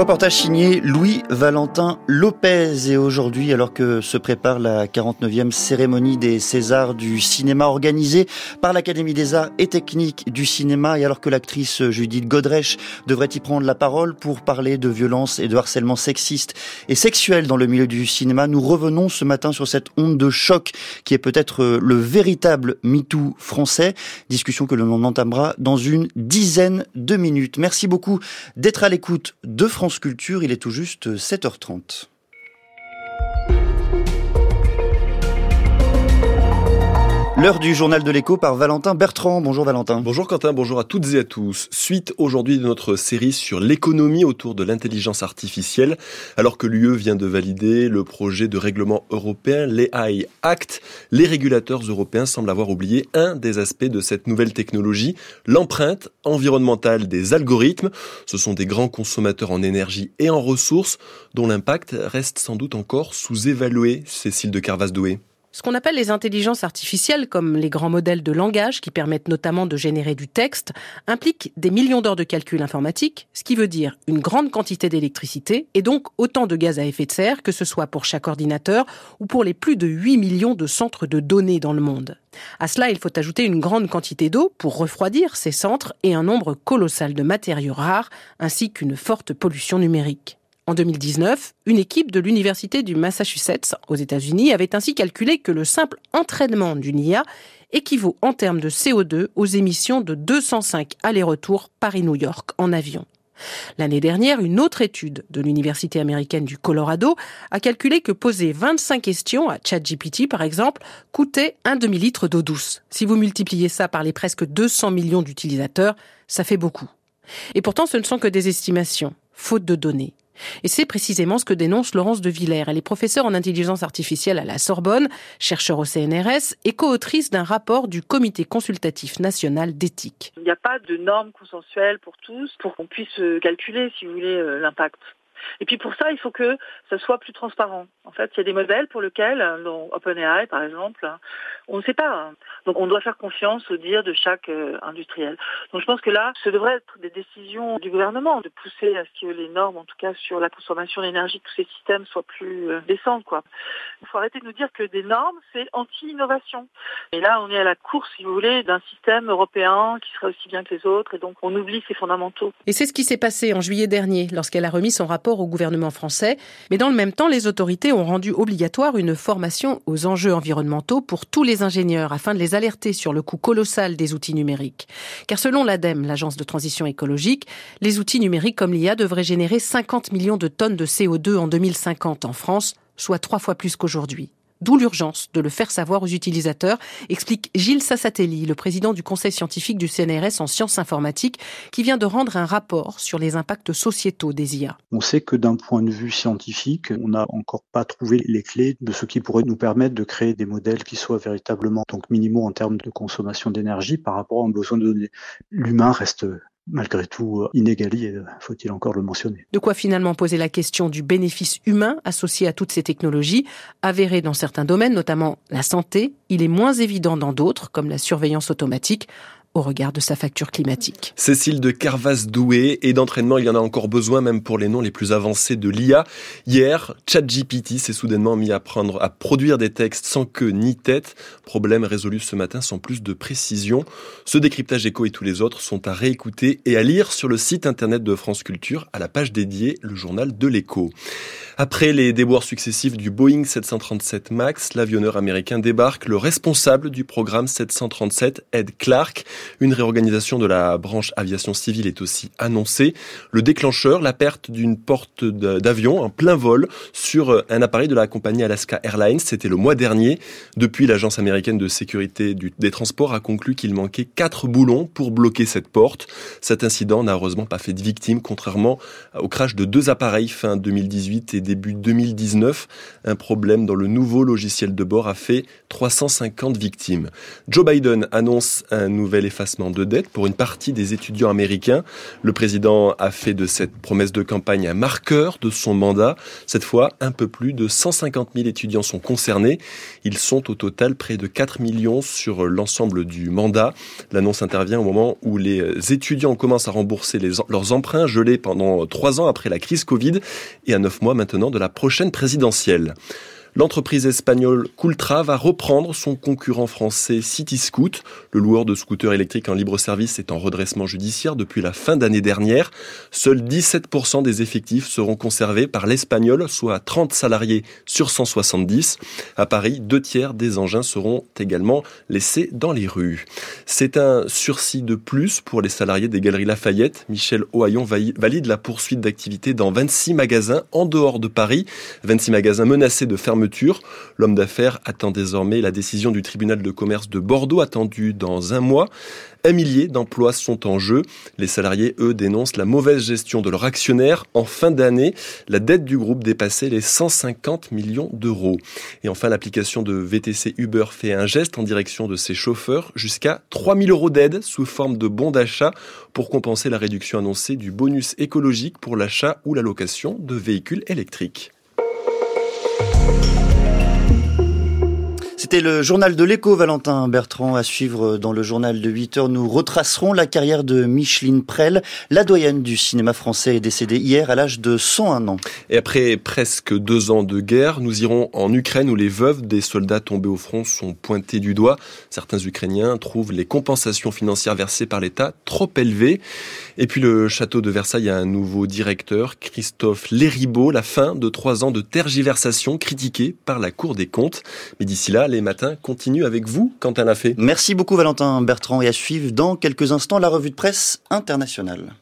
Reportage signé Louis Valentin Lopez et aujourd'hui alors que se prépare la 49e cérémonie des Césars du cinéma organisée par l'Académie des Arts et Techniques du cinéma et alors que l'actrice Judith Godrèche devrait y prendre la parole pour parler de violence et de harcèlement sexiste et sexuel dans le milieu du cinéma, nous revenons ce matin sur cette onde de choc qui est peut-être le véritable MeToo français, discussion que l'on entamera dans une dizaine de minutes. Merci beaucoup d'être à l'écoute de France Il est tout juste 7h30. L'heure du journal de l'écho par Valentin Bertrand. Bonjour Valentin. Bonjour Quentin, bonjour à toutes et à tous. Suite aujourd'hui de notre série sur l'économie autour de l'intelligence artificielle, alors que l'UE vient de valider le projet de règlement européen, l'AI Act, les régulateurs européens semblent avoir oublié un des aspects de cette nouvelle technologie, l'empreinte environnementale des algorithmes. Ce sont des grands consommateurs en énergie et en ressources dont l'impact reste sans doute encore sous-évalué, Cécile de Carvas-Doué. Ce qu'on appelle les intelligences artificielles, comme les grands modèles de langage qui permettent notamment de générer du texte, impliquent des millions d'heures de calcul informatique, ce qui veut dire une grande quantité d'électricité et donc autant de gaz à effet de serre, que ce soit pour chaque ordinateur ou pour les plus de 8 millions de centres de données dans le monde. À cela, il faut ajouter une grande quantité d'eau pour refroidir ces centres et un nombre colossal de matériaux rares, ainsi qu'une forte pollution numérique. En 2019, une équipe de l'Université du Massachusetts aux États-Unis avait ainsi calculé que le simple entraînement d'une IA équivaut en termes de CO2 aux émissions de 205 allers-retours Paris-New York en avion. L'année dernière, une autre étude de l'Université américaine du Colorado a calculé que poser 25 questions à ChatGPT, par exemple, coûtait un demi-litre d'eau douce. Si vous multipliez ça par les presque 200 millions d'utilisateurs, ça fait beaucoup. Et pourtant, ce ne sont que des estimations, faute de données. Et c'est précisément ce que dénonce Laurence de Villers. Elle est professeure en intelligence artificielle à la Sorbonne, chercheur au CNRS et co-autrice d'un rapport du Comité consultatif national d'éthique. Il n'y a pas de normes consensuelles pour tous pour qu'on puisse calculer, si vous voulez, euh, l'impact. Et puis pour ça, il faut que ça soit plus transparent. En fait, il y a des modèles pour lesquels, dont OpenAI par exemple, on ne sait pas. Donc on doit faire confiance au dire de chaque euh, industriel. Donc je pense que là, ce devrait être des décisions du gouvernement de pousser à ce que les normes, en tout cas sur la consommation d'énergie de tous ces systèmes, soient plus euh, décentes. Il faut arrêter de nous dire que des normes, c'est anti-innovation. Et là, on est à la course, si vous voulez, d'un système européen qui serait aussi bien que les autres, et donc on oublie ses fondamentaux. Et c'est ce qui s'est passé en juillet dernier, lorsqu'elle a remis son rapport au gouvernement français. Mais dans le même temps, les autorités ont rendu obligatoire une formation aux enjeux environnementaux pour tous les ingénieurs afin de les alerter sur le coût colossal des outils numériques. Car selon l'ADEME, l'agence de transition écologique, les outils numériques comme l'IA devraient générer 50 millions de tonnes de CO2 en 2050 en France, soit trois fois plus qu'aujourd'hui. D'où l'urgence de le faire savoir aux utilisateurs, explique Gilles Sassatelli, le président du conseil scientifique du CNRS en sciences informatiques, qui vient de rendre un rapport sur les impacts sociétaux des IA. On sait que d'un point de vue scientifique, on n'a encore pas trouvé les clés de ce qui pourrait nous permettre de créer des modèles qui soient véritablement minimaux en termes de consommation d'énergie par rapport aux besoins de données. L'humain reste malgré tout euh, inégalé, euh, faut-il encore le mentionner. De quoi finalement poser la question du bénéfice humain associé à toutes ces technologies, avérées dans certains domaines, notamment la santé, il est moins évident dans d'autres, comme la surveillance automatique au regard de sa facture climatique. Cécile de Carvas-Doué, et d'entraînement, il y en a encore besoin, même pour les noms les plus avancés de l'IA. Hier, ChatGPT s'est soudainement mis à prendre, à produire des textes sans queue ni tête. Problème résolu ce matin sans plus de précision. Ce décryptage écho et tous les autres sont à réécouter et à lire sur le site internet de France Culture, à la page dédiée, le journal de l'écho. Après les déboires successifs du Boeing 737 MAX, l'avionneur américain débarque. Le responsable du programme 737, Ed Clark, une réorganisation de la branche aviation civile est aussi annoncée. Le déclencheur, la perte d'une porte d'avion en plein vol sur un appareil de la compagnie Alaska Airlines, c'était le mois dernier. Depuis, l'agence américaine de sécurité des transports a conclu qu'il manquait quatre boulons pour bloquer cette porte. Cet incident n'a heureusement pas fait de victimes, contrairement au crash de deux appareils fin 2018 et début 2019. Un problème dans le nouveau logiciel de bord a fait 350 victimes. Joe Biden annonce un nouvel effacement de dette pour une partie des étudiants américains. Le président a fait de cette promesse de campagne un marqueur de son mandat. Cette fois, un peu plus de 150 000 étudiants sont concernés. Ils sont au total près de 4 millions sur l'ensemble du mandat. L'annonce intervient au moment où les étudiants commencent à rembourser leurs emprunts gelés pendant trois ans après la crise Covid et à neuf mois maintenant de la prochaine présidentielle. L'entreprise espagnole Coultra va reprendre son concurrent français CityScoot. Le loueur de scooters électriques en libre service est en redressement judiciaire depuis la fin d'année dernière. Seuls 17% des effectifs seront conservés par l'Espagnol, soit 30 salariés sur 170. À Paris, deux tiers des engins seront également laissés dans les rues. C'est un sursis de plus pour les salariés des Galeries Lafayette. Michel Ohaillon valide la poursuite d'activité dans 26 magasins en dehors de Paris. 26 magasins menacés de fermeture L'homme d'affaires attend désormais la décision du tribunal de commerce de Bordeaux, attendue dans un mois. Un millier d'emplois sont en jeu. Les salariés, eux, dénoncent la mauvaise gestion de leur actionnaire. En fin d'année, la dette du groupe dépassait les 150 millions d'euros. Et enfin, l'application de VTC Uber fait un geste en direction de ses chauffeurs, jusqu'à 3000 euros d'aide sous forme de bons d'achat pour compenser la réduction annoncée du bonus écologique pour l'achat ou la location de véhicules électriques. C'était le journal de l'écho, Valentin Bertrand, à suivre dans le journal de 8 heures. Nous retracerons la carrière de Micheline Prel. La doyenne du cinéma français est décédée hier à l'âge de 101 ans. Et après presque deux ans de guerre, nous irons en Ukraine où les veuves des soldats tombés au front sont pointées du doigt. Certains Ukrainiens trouvent les compensations financières versées par l'État trop élevées. Et puis le château de Versailles a un nouveau directeur, Christophe Léribaud. La fin de trois ans de tergiversation critiquée par la Cour des comptes. Mais d'ici là, les matins continuent avec vous, Quentin Lafay. Merci beaucoup Valentin Bertrand et à suivre dans quelques instants la revue de presse internationale.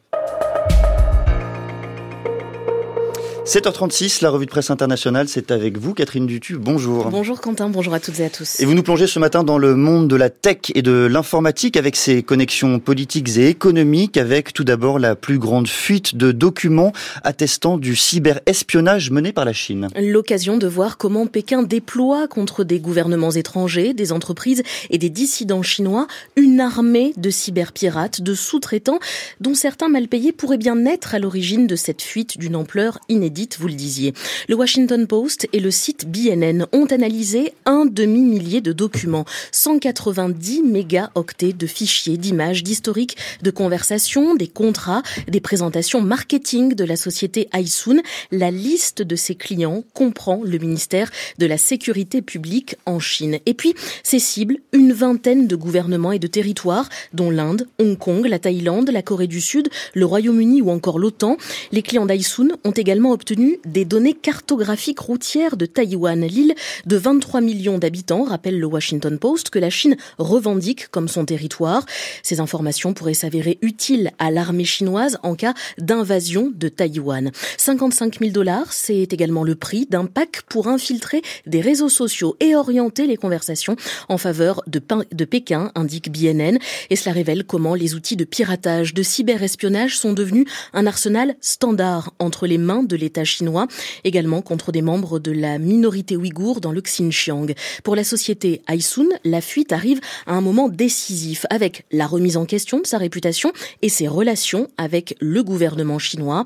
7h36, la revue de presse internationale, c'est avec vous, Catherine Dutu. Bonjour. Bonjour Quentin, bonjour à toutes et à tous. Et vous nous plongez ce matin dans le monde de la tech et de l'informatique avec ses connexions politiques et économiques, avec tout d'abord la plus grande fuite de documents attestant du cyberespionnage mené par la Chine. L'occasion de voir comment Pékin déploie contre des gouvernements étrangers, des entreprises et des dissidents chinois une armée de cyberpirates, de sous-traitants, dont certains mal payés pourraient bien être à l'origine de cette fuite d'une ampleur inédite vous le disiez. Le Washington Post et le site BNN ont analysé un demi-millier de documents, 190 mégaoctets de fichiers, d'images, d'historiques, de conversations, des contrats, des présentations marketing de la société Aisun. La liste de ses clients comprend le ministère de la Sécurité publique en Chine. Et puis, ses cibles, une vingtaine de gouvernements et de territoires, dont l'Inde, Hong Kong, la Thaïlande, la Corée du Sud, le Royaume-Uni ou encore l'OTAN. Les clients d'Aisun ont également obtenu des données cartographiques routières de Taïwan, l'île de 23 millions d'habitants, rappelle le Washington Post, que la Chine revendique comme son territoire. Ces informations pourraient s'avérer utiles à l'armée chinoise en cas d'invasion de Taïwan. 55 000 dollars, c'est également le prix d'un pack pour infiltrer des réseaux sociaux et orienter les conversations en faveur de, de Pékin, indique BNN. Et cela révèle comment les outils de piratage, de cyberespionnage sont devenus un arsenal standard entre les mains de l'État chinois, également contre des membres de la minorité ouïghour dans le Xinjiang. Pour la société Aisun, la fuite arrive à un moment décisif avec la remise en question de sa réputation et ses relations avec le gouvernement chinois.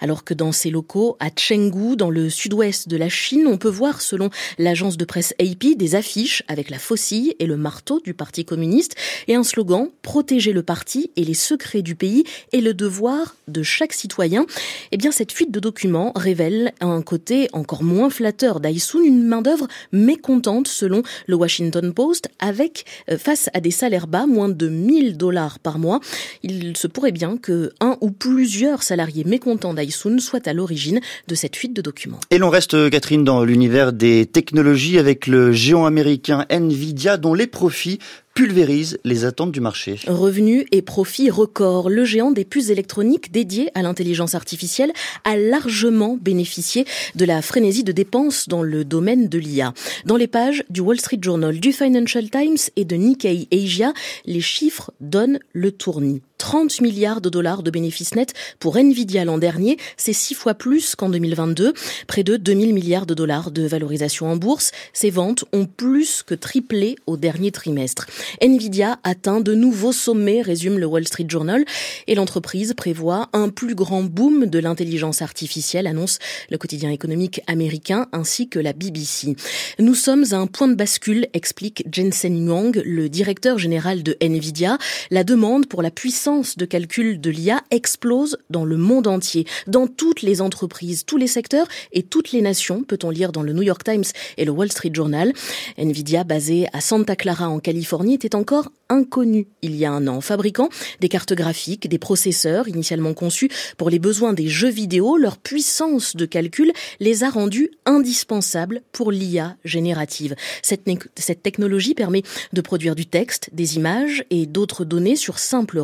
Alors que dans ses locaux à Chengdu, dans le sud-ouest de la Chine, on peut voir, selon l'agence de presse AP, des affiches avec la faucille et le marteau du Parti communiste et un slogan Protéger le parti et les secrets du pays et le devoir de chaque citoyen. Eh bien, cette fuite de documents révèle un côté encore moins flatteur d'Aisun, une main-d'œuvre mécontente selon le Washington Post, avec euh, face à des salaires bas, moins de 1000 dollars par mois. Il se pourrait bien que un ou plusieurs salariés mécontents d'Aisun soient à l'origine de cette fuite de documents. Et l'on reste, Catherine, dans l'univers des technologies avec le géant américain Nvidia dont les profits pulvérise les attentes du marché. Revenus et profits records. Le géant des puces électroniques dédiées à l'intelligence artificielle a largement bénéficié de la frénésie de dépenses dans le domaine de l'IA. Dans les pages du Wall Street Journal, du Financial Times et de Nikkei Asia, les chiffres donnent le tournis. 30 milliards de dollars de bénéfices nets pour Nvidia l'an dernier, c'est six fois plus qu'en 2022, près de 2000 milliards de dollars de valorisation en bourse. Ces ventes ont plus que triplé au dernier trimestre. Nvidia atteint de nouveaux sommets, résume le Wall Street Journal, et l'entreprise prévoit un plus grand boom de l'intelligence artificielle, annonce le quotidien économique américain ainsi que la BBC. Nous sommes à un point de bascule, explique Jensen Huang, le directeur général de Nvidia. La demande pour la puissance de calcul de l'IA explose dans le monde entier, dans toutes les entreprises, tous les secteurs et toutes les nations, peut-on lire dans le New York Times et le Wall Street Journal. Nvidia, basé à Santa Clara en Californie, était encore inconnu il y a un an, fabriquant des cartes graphiques, des processeurs initialement conçus pour les besoins des jeux vidéo, leur puissance de calcul les a rendus indispensables pour l'IA générative. Cette, cette technologie permet de produire du texte, des images et d'autres données sur simples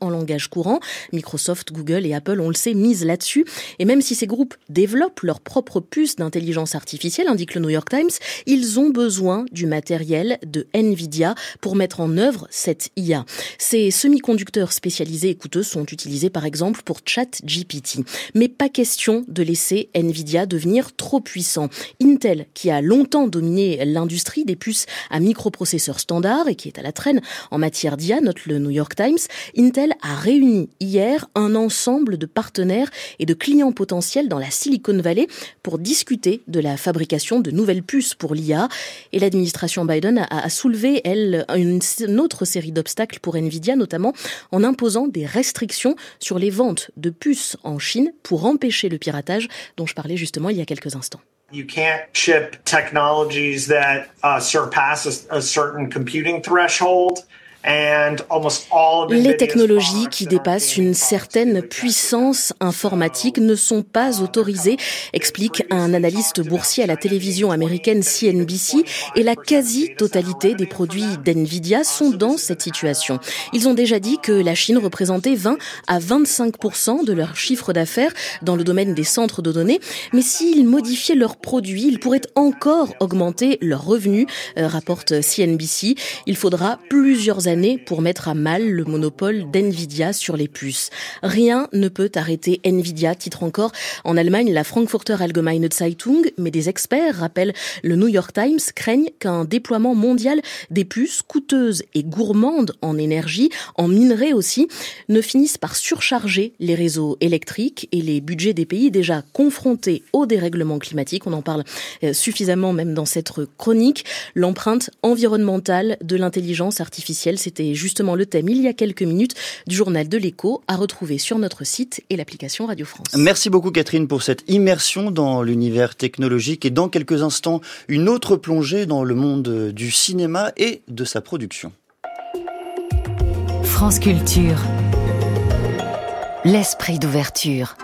en langage courant. Microsoft, Google et Apple, on le sait, misent là-dessus. Et même si ces groupes développent leur propre puce d'intelligence artificielle, indique le New York Times, ils ont besoin du matériel de Nvidia pour mettre en œuvre cette IA. Ces semi-conducteurs spécialisés et coûteux sont utilisés par exemple pour ChatGPT. Mais pas question de laisser Nvidia devenir trop puissant. Intel, qui a longtemps dominé l'industrie des puces à microprocesseurs standards et qui est à la traîne en matière d'IA, note le New York Times, Intel a réuni hier un ensemble de partenaires et de clients potentiels dans la Silicon Valley pour discuter de la fabrication de nouvelles puces pour l'IA. Et l'administration Biden a, soulevé, elle, une, autre série d'obstacles pour Nvidia, notamment en imposant des restrictions sur les ventes de puces en Chine pour empêcher le piratage dont je parlais justement il y a quelques instants. You can't ship technologies that uh, surpass a certain computing threshold. Les technologies qui dépassent une certaine puissance informatique ne sont pas autorisées, explique un analyste boursier à la télévision américaine CNBC, et la quasi-totalité des produits d'NVIDIA sont dans cette situation. Ils ont déjà dit que la Chine représentait 20 à 25 de leur chiffre d'affaires dans le domaine des centres de données, mais s'ils modifiaient leurs produits, ils pourraient encore augmenter leurs revenus, euh, rapporte CNBC. Il faudra plusieurs années pour mettre à mal le monopole d'NVIDIA sur les puces. Rien ne peut arrêter NVIDIA, titre encore en Allemagne la Frankfurter Allgemeine Zeitung, mais des experts, rappellent le New York Times, craignent qu'un déploiement mondial des puces coûteuses et gourmandes en énergie, en minerais aussi, ne finisse par surcharger les réseaux électriques et les budgets des pays déjà confrontés au dérèglement climatique. On en parle euh, suffisamment même dans cette chronique. L'empreinte environnementale de l'intelligence artificielle, c'était justement le thème il y a quelques minutes du journal de l'écho à retrouver sur notre site et l'application Radio France. Merci beaucoup Catherine pour cette immersion dans l'univers technologique et dans quelques instants une autre plongée dans le monde du cinéma et de sa production. France Culture. L'esprit d'ouverture.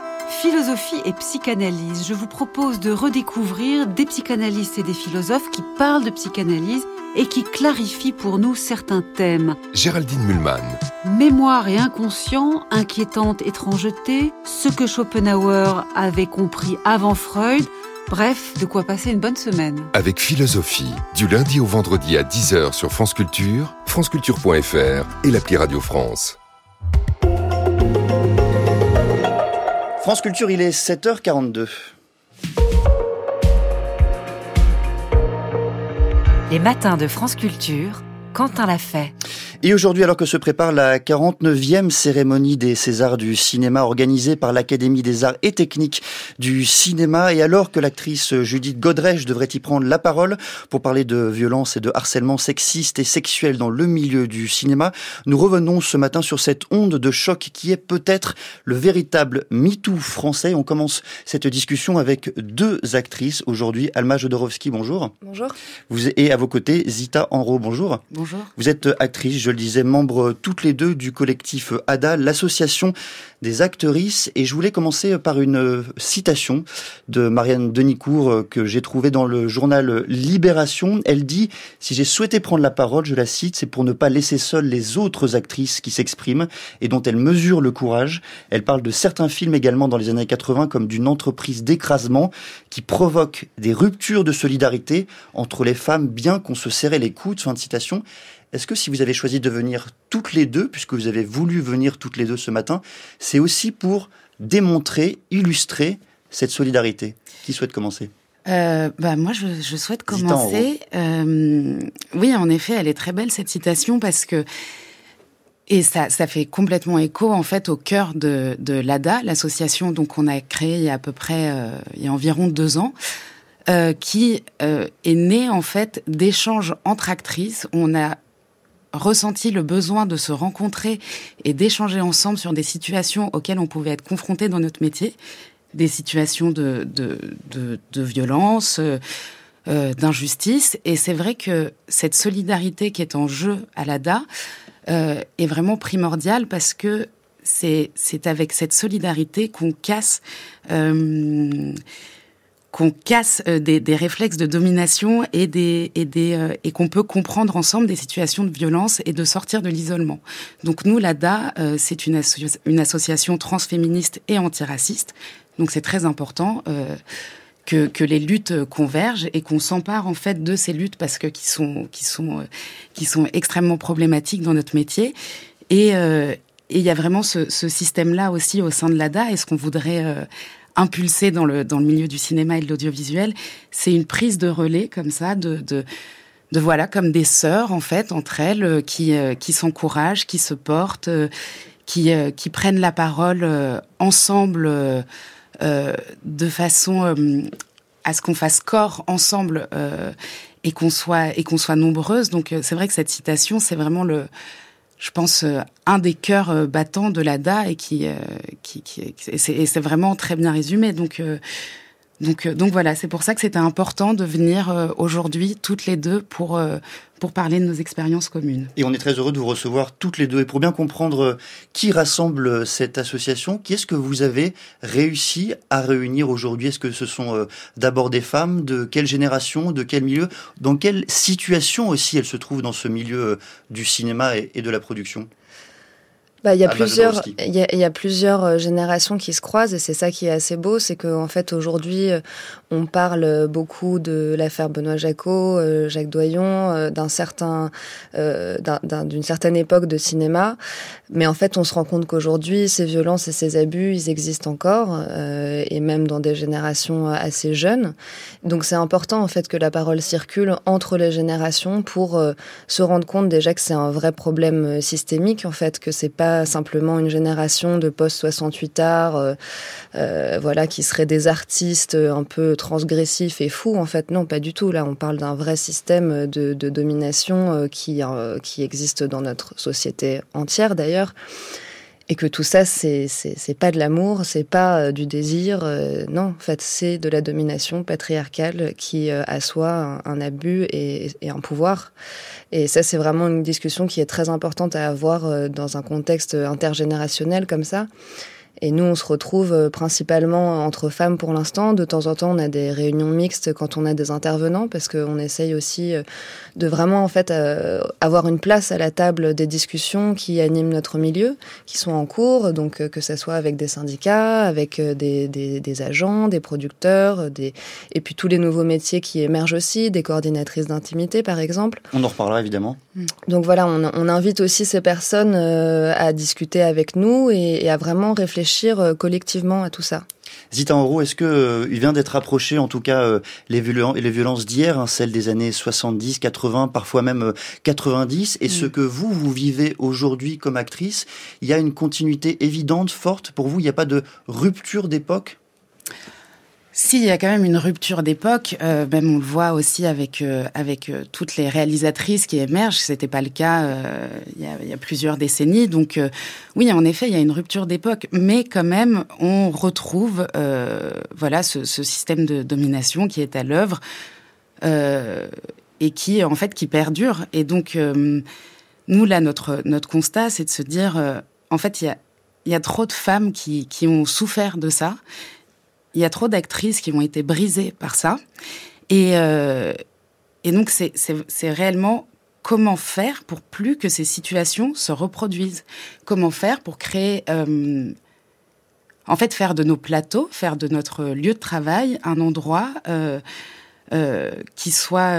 Philosophie et psychanalyse. Je vous propose de redécouvrir des psychanalystes et des philosophes qui parlent de psychanalyse et qui clarifient pour nous certains thèmes. Géraldine Mühlmann. Mémoire et inconscient, inquiétante étrangeté, ce que Schopenhauer avait compris avant Freud, Bref, de quoi passer une bonne semaine. Avec philosophie, du lundi au vendredi à 10h sur France Culture, franceculture.fr et l'appli Radio France. France Culture, il est 7h42. Les matins de France Culture, Quentin l'a fait. Et aujourd'hui, alors que se prépare la 49e cérémonie des Césars du cinéma organisée par l'Académie des arts et techniques du cinéma, et alors que l'actrice Judith Godrèche devrait y prendre la parole pour parler de violence et de harcèlement sexiste et sexuel dans le milieu du cinéma, nous revenons ce matin sur cette onde de choc qui est peut-être le véritable MeToo français. On commence cette discussion avec deux actrices aujourd'hui. Alma Jodorowsky, bonjour. Bonjour. Vous êtes à vos côtés Zita Enro, bonjour. Bonjour. Vous êtes actrice, je le disais, membres toutes les deux du collectif ADA, l'association des actrices. Et je voulais commencer par une citation de Marianne Denicourt euh, que j'ai trouvée dans le journal Libération. Elle dit, si j'ai souhaité prendre la parole, je la cite, c'est pour ne pas laisser seules les autres actrices qui s'expriment et dont elle mesure le courage. Elle parle de certains films également dans les années 80 comme d'une entreprise d'écrasement qui provoque des ruptures de solidarité entre les femmes bien qu'on se serrait les coudes. Fin de citation. Est-ce que si vous avez choisi de venir toutes les deux, puisque vous avez voulu venir toutes les deux ce matin, c'est aussi pour démontrer, illustrer cette solidarité? Qui souhaite commencer? Euh, bah moi je, je souhaite commencer. Euh, oui, en effet, elle est très belle cette citation parce que et ça, ça fait complètement écho en fait au cœur de, de l'ADA, l'association donc on a créée il y a à peu près euh, il y a environ deux ans. Qui est née en fait d'échanges entre actrices. On a ressenti le besoin de se rencontrer et d'échanger ensemble sur des situations auxquelles on pouvait être confronté dans notre métier, des situations de, de, de, violence, euh, euh d'injustice. Et c'est vrai que cette solidarité qui est en jeu à l'ADA euh, est vraiment primordiale parce que c'est avec cette solidarité qu'on casse... qu'on casse euh, des, des, réflexes de domination et, des, et, des, euh, et qu'on peut comprendre ensemble des situations de violence et de sortir de l'isolement. Donc nous, l'ADA, euh, c'est une, une association transféministe et antiraciste. Donc c'est très important. Que, que, les luttes convergent et qu'on s'empare en fait de ces luttes parce que qui sont qui sont qui sont extrêmement problématiques dans notre métier et il y a vraiment ce, ce système-là aussi au sein de l'ADA. Est-ce qu'on voudrait impulsé dans le, dans le milieu du cinéma et de l'audiovisuel, c'est une prise de relais comme ça, de, de, voilà, comme des sœurs en fait, entre elles, euh, qui, euh, qui s'encouragent, qui se portent, euh, qui, qui prennent la parole ensemble de façon à ce qu'on fasse corps ensemble et qu'on soit, et qu'on soit nombreuses. Donc c'est vrai que cette citation, c'est vraiment le je pense, euh, un des cœurs euh, battants de l'ADA et qui, euh, qui, qui et c'est vraiment très bien résumé. Donc, donc, donc voilà, c'est pour ça que c'était important de venir aujourd'hui toutes les deux pour pour parler de nos expériences communes. Et on est très heureux de vous recevoir toutes les deux. Et pour bien comprendre euh, qui rassemble euh, cette association, qui est-ce que vous avez réussi à réunir aujourd'hui? Est-ce que ce sont euh, d'abord des femmes? De quelle génération? De quel milieu? Dans quelle situation aussi elles se trouvent dans ce milieu du cinéma et de la production? Bah, il y a plusieurs, il y a, y a, plusieurs euh, générations qui se croisent et c'est ça qui est assez beau, c'est qu'en fait aujourd'hui euh, on parle beaucoup de l'affaire Benoît Jacot, euh, Jacques Doyon, d'un certain, d'une certaine époque de cinéma, mais en fait on se rend compte qu'aujourd'hui ces violences et ces abus ils existent encore et même dans des générations assez jeunes. Donc c'est important en fait que la parole circule entre les générations pour se rendre compte déjà que c'est un vrai problème systémique en fait, que c'est pas simplement une génération de post-68 arts, euh, euh, voilà, qui seraient des artistes un peu transgressifs et fous. En fait, non, pas du tout. Là, on parle d'un vrai système de, domination euh, qui, qui existe dans notre société entière, d'ailleurs et que tout ça c'est pas de l'amour, c'est pas du désir, non, en fait c'est de la domination patriarcale qui assoit un, abus et, et, un pouvoir. Et ça, c'est vraiment une discussion qui est très importante à avoir euh, dans un contexte intergénérationnel comme ça. Et nous, on se retrouve euh, principalement entre femmes pour l'instant. De temps en temps, on a des réunions mixtes quand on a des intervenants, parce qu'on essaye aussi euh, de vraiment en fait euh, avoir une place à la table des discussions qui animent notre milieu, qui sont en cours, donc que ce soit avec des syndicats, avec des, des, des, agents, des producteurs, des et puis tous les nouveaux métiers qui émergent aussi, des coordinatrices d'intimité par exemple. On en reparlera évidemment. Donc voilà, on, on invite aussi ces personnes à discuter avec nous et, et à vraiment réfléchir euh, collectivement à tout ça. Zita Enro, est-ce que euh, il vient d'être approché, en tout cas, euh, les, violences, les violences d'hier, hein, celles des années 70, 80, parfois même 90, et ce mm. que vous, vous vivez aujourd'hui comme actrice, il y a une continuité évidente, forte pour vous Il n'y a pas de rupture d'époque? Si, il y a quand même une rupture d'époque. Euh, même on le voit aussi avec euh, avec euh, toutes les réalisatrices qui émergent. C'était pas le cas il, y a, plusieurs décennies. Donc oui, en effet, il y a une rupture d'époque, mais quand même, on retrouve voilà ce, ce, système de domination qui est à l'œuvre et qui en fait qui perdure. Et donc nous là, notre notre constat, c'est de se dire, en fait, il y a il y a trop de femmes qui qui ont souffert de ça il y a trop d'actrices qui ont été brisées par ça. Et, euh, et donc, c'est réellement comment faire pour plus que ces situations se reproduisent? Comment faire pour créer, euh, en fait, faire de nos plateaux, faire de notre lieu de travail un endroit euh, qui soit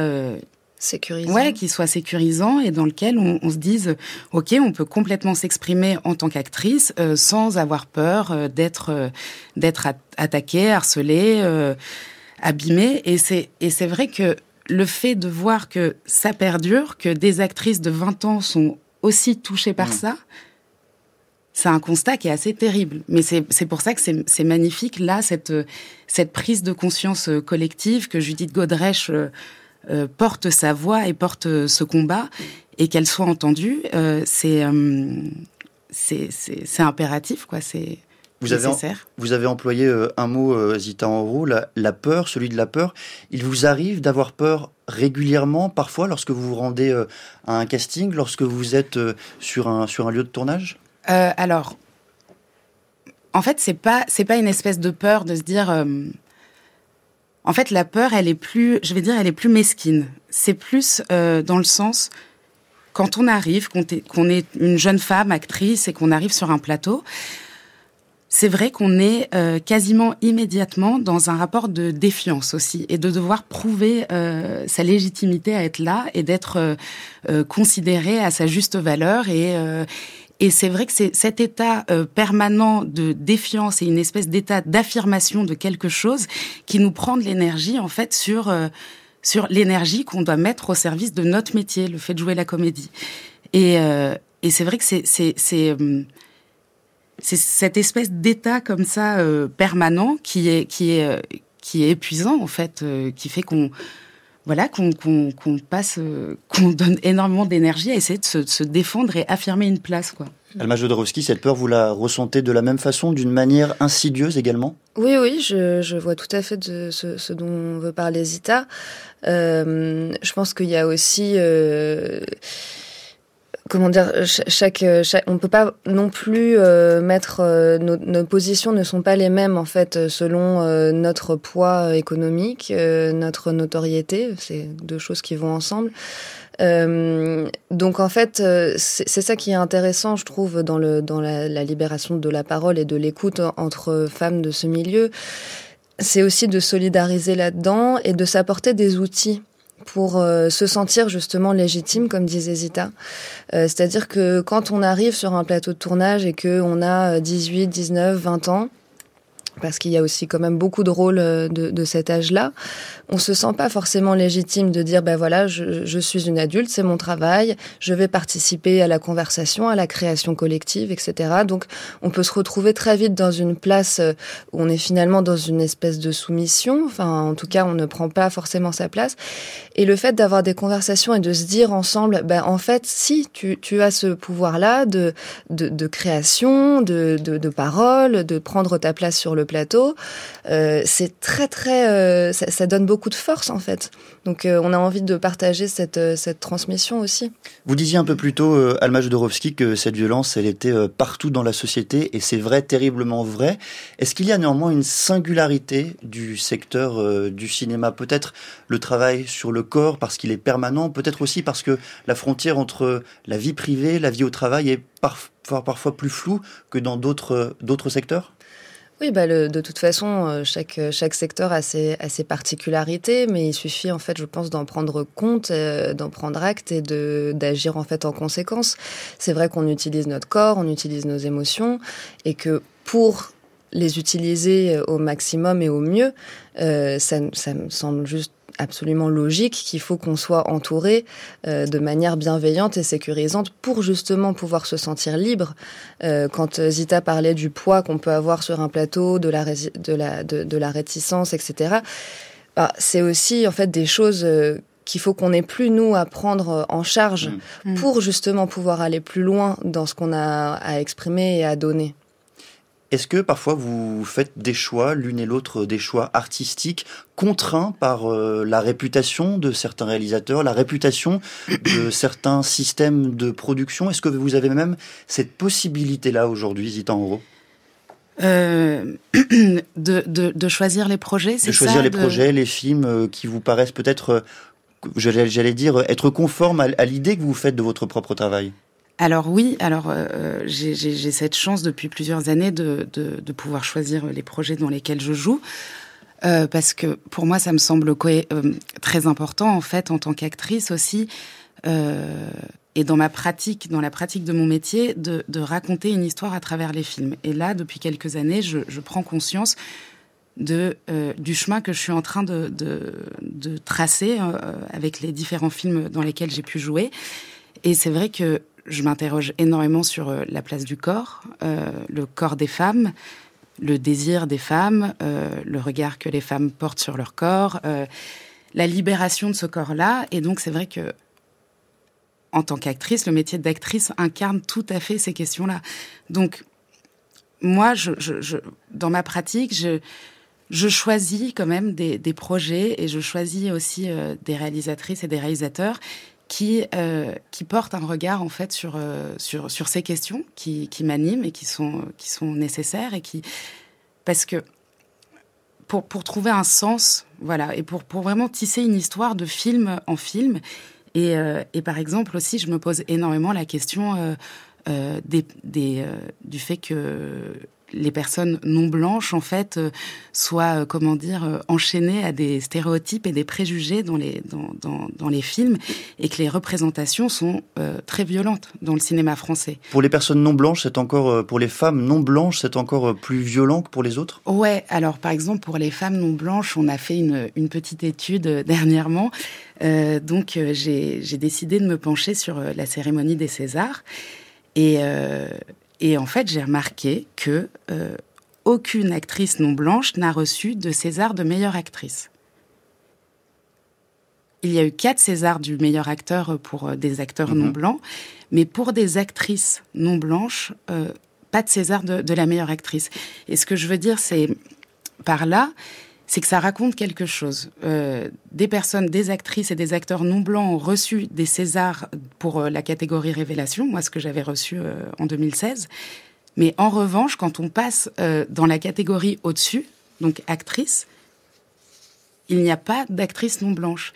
sécurisant. Ouais, qui soit sécurisant et dans lequel on, on se dise, ok, on peut complètement s'exprimer en tant qu'actrice euh, sans avoir peur euh, d'être euh, d'être attaquée, harcelée, abîmée. Et c'est et c'est vrai que le fait de voir que ça perdure, que des actrices de 20 ans sont aussi touchées par mmh. ça, c'est un constat qui est assez terrible. Mais c'est pour ça que c'est magnifique, là, cette, cette prise de conscience collective que Judith Godrèche euh, porte sa voix et porte ce combat et qu'elle soit entendue, euh, euh, c'est c'est impératif, quoi. C'est vous avez, vous avez employé un mot, Zita en roue, la, la, peur, celui de la peur. Il vous arrive d'avoir peur régulièrement, parfois, lorsque vous vous rendez à un casting, lorsque vous êtes sur, un, sur un lieu de tournage? Alors, en fait, c'est pas, pas une espèce de peur de se dire en fait, la peur, elle est plus, je vais dire, elle est plus mesquine. C'est plus euh, dans le sens quand on arrive, qu'on est, une jeune femme actrice et qu'on arrive sur un plateau. C'est vrai qu'on est euh, quasiment immédiatement dans un rapport de défiance aussi et de devoir prouver euh, sa légitimité à être là et d'être considéré à sa juste valeur et, et c'est vrai que c'est cet état euh, permanent de défiance et une espèce d'état d'affirmation de quelque chose qui nous prend de l'énergie en fait sur euh, sur l'énergie qu'on doit mettre au service de notre métier, le fait de jouer la comédie. Et, euh, et c'est vrai que c'est c'est c'est c'est cette espèce d'état comme ça permanent qui est qui est qui est épuisant en fait, qui fait qu'on voilà, qu'on passe, euh, qu'on donne énormément d'énergie à essayer de se, défendre et affirmer une place, quoi. Alma Jodorowsky, cette peur, vous la ressentez de la même façon, d'une manière insidieuse également? Oui, oui, je, vois tout à fait de ce, dont veut parler Zita. Euh, je pense qu'il y a aussi... Euh, comment dire, chaque, chaque, on peut pas non plus euh, mettre euh, nos, positions ne sont pas les mêmes en fait selon euh, notre poids économique, notre notoriété, c'est deux choses qui vont ensemble. donc en fait, c'est ça qui est intéressant, je trouve, dans la, la libération de la parole et de l'écoute entre femmes de ce milieu. C'est aussi de solidariser là-dedans et de s'apporter des outils pour euh, se sentir justement légitime, comme disait Zita. Euh, c'est-à-dire que quand on arrive sur un plateau de tournage et que on a 18, 19, 20 ans, parce qu'il y a aussi quand même beaucoup de rôles euh, de cet âge-là. On se sent pas forcément légitime de dire ben voilà, je, je suis une adulte, c'est mon travail, je vais participer à la conversation, à la création collective, etc. Donc on peut se retrouver très vite dans une place euh, où on est finalement dans une espèce de soumission. Enfin, en tout cas, on ne prend pas forcément sa place. Et le fait d'avoir des conversations et de se dire ensemble, ben en fait, si tu, tu as ce pouvoir-là de, de, de création, de, de, de parole, de prendre ta place sur le plateau, euh, c'est très très, euh, ça, ça, donne beaucoup de force en fait. Donc euh, on a envie de partager cette, euh, cette transmission aussi. Vous disiez un peu plus tôt, euh, Alma Jodorowsky, que cette violence, elle était partout dans la société et c'est vrai, terriblement vrai. Est-ce qu'il y a néanmoins une singularité du secteur du cinéma? Peut-être le travail sur le corps parce qu'il est permanent, peut-être aussi parce que la frontière entre la vie privée, la vie au travail est parfois, parfois plus floue que dans d'autres d'autres secteurs? Oui, bah le, de toute façon, euh, chaque, chaque secteur a ses, a ses particularités, mais il suffit en fait, je pense, d'en prendre compte, euh, d'en prendre acte et de d'agir en fait en conséquence. C'est vrai qu'on utilise notre corps, on utilise nos émotions, et que pour les utiliser au maximum et au mieux, euh, ça, ça me semble juste absolument logique qu'il faut qu'on soit entouré euh, de manière bienveillante et sécurisante pour justement pouvoir se sentir libre. Euh, quand Zita parlait du poids qu'on peut avoir sur un plateau, de la, de la, de, de la réticence, etc., bah, c'est aussi en fait des choses euh, qu'il faut qu'on ait plus nous à prendre en charge mmh. pour justement pouvoir aller plus loin dans ce qu'on a à exprimer et à donner. Est-ce que parfois vous faites des choix, l'une et l'autre, des choix artistiques contraints par euh, la réputation de certains réalisateurs, la réputation de certains systèmes de production? Est-ce que vous avez même cette possibilité-là aujourd'hui, Zita Enro? Euh, de, de, de, choisir les projets, c'est ça De choisir les de... projets, les films euh, qui vous paraissent peut-être, euh, j'allais dire, être conformes à, à l'idée que vous faites de votre propre travail? Alors oui, alors euh, j'ai cette chance depuis plusieurs années de, pouvoir choisir les projets dans lesquels je joue. Euh, parce que pour moi, ça me semble euh, très important en fait en tant qu'actrice aussi, euh, et dans ma pratique, dans la pratique de mon métier, de, raconter une histoire à travers les films. Et là, depuis quelques années, je, prends conscience euh, du chemin que je suis en train de, tracer euh, avec les différents films dans lesquels j'ai pu jouer. Et c'est vrai que je m'interroge énormément sur euh, la place du corps, euh, le corps des femmes, le désir des femmes, euh, le regard que les femmes portent sur leur corps, la libération de ce corps-là. Et donc c'est vrai que en tant qu'actrice, le métier d'actrice incarne tout à fait ces questions-là. Donc moi, dans ma pratique, je, choisis quand même des, projets et je choisis aussi des réalisatrices et des réalisateurs qui euh, qui portent un regard en fait sur euh, sur sur ces questions qui qui m'animent et qui sont qui sont nécessaires et qui parce que pour pour trouver un sens voilà et pour pour vraiment tisser une histoire de film en film. Et euh, et par exemple aussi je me pose énormément la question des, des du fait que les personnes non blanches en fait euh, soient euh, comment dire euh, enchaînées à des stéréotypes et des préjugés dans les dans, dans, dans les films et que les représentations sont très violentes dans le cinéma français. Pour les personnes non blanches, c'est encore pour les femmes non blanches, c'est encore plus violent que pour les autres? Ouais, alors par exemple pour les femmes non blanches, on a fait une une petite étude dernièrement. Donc j'ai j'ai décidé de me pencher sur la cérémonie des Césars et euh, et en fait, j'ai remarqué que euh, aucune actrice non blanche n'a reçu de César de meilleure actrice. Il y a eu quatre Césars du meilleur acteur pour euh, des acteurs mmh. non blancs, mais pour des actrices non blanches, euh, pas de César de, de la meilleure actrice. Et ce que je veux dire, c'est par là, c'est que ça raconte quelque chose. Euh, des personnes, des actrices et des acteurs non blancs ont reçu des Césars pour la catégorie révélation, moi ce que j'avais reçu en 2016. Mais en revanche, quand on passe dans la catégorie au-dessus, donc actrice, il n'y a pas d'actrice non blanche.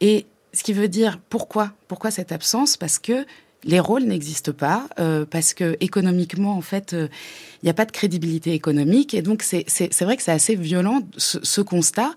Et ce qui veut dire pourquoi Pourquoi cette absence? Parce que les rôles n'existent pas, euh, parce que économiquement, en fait, euh, il n'y a pas de crédibilité économique. Et donc, c'est vrai que c'est assez violent ce, ce, constat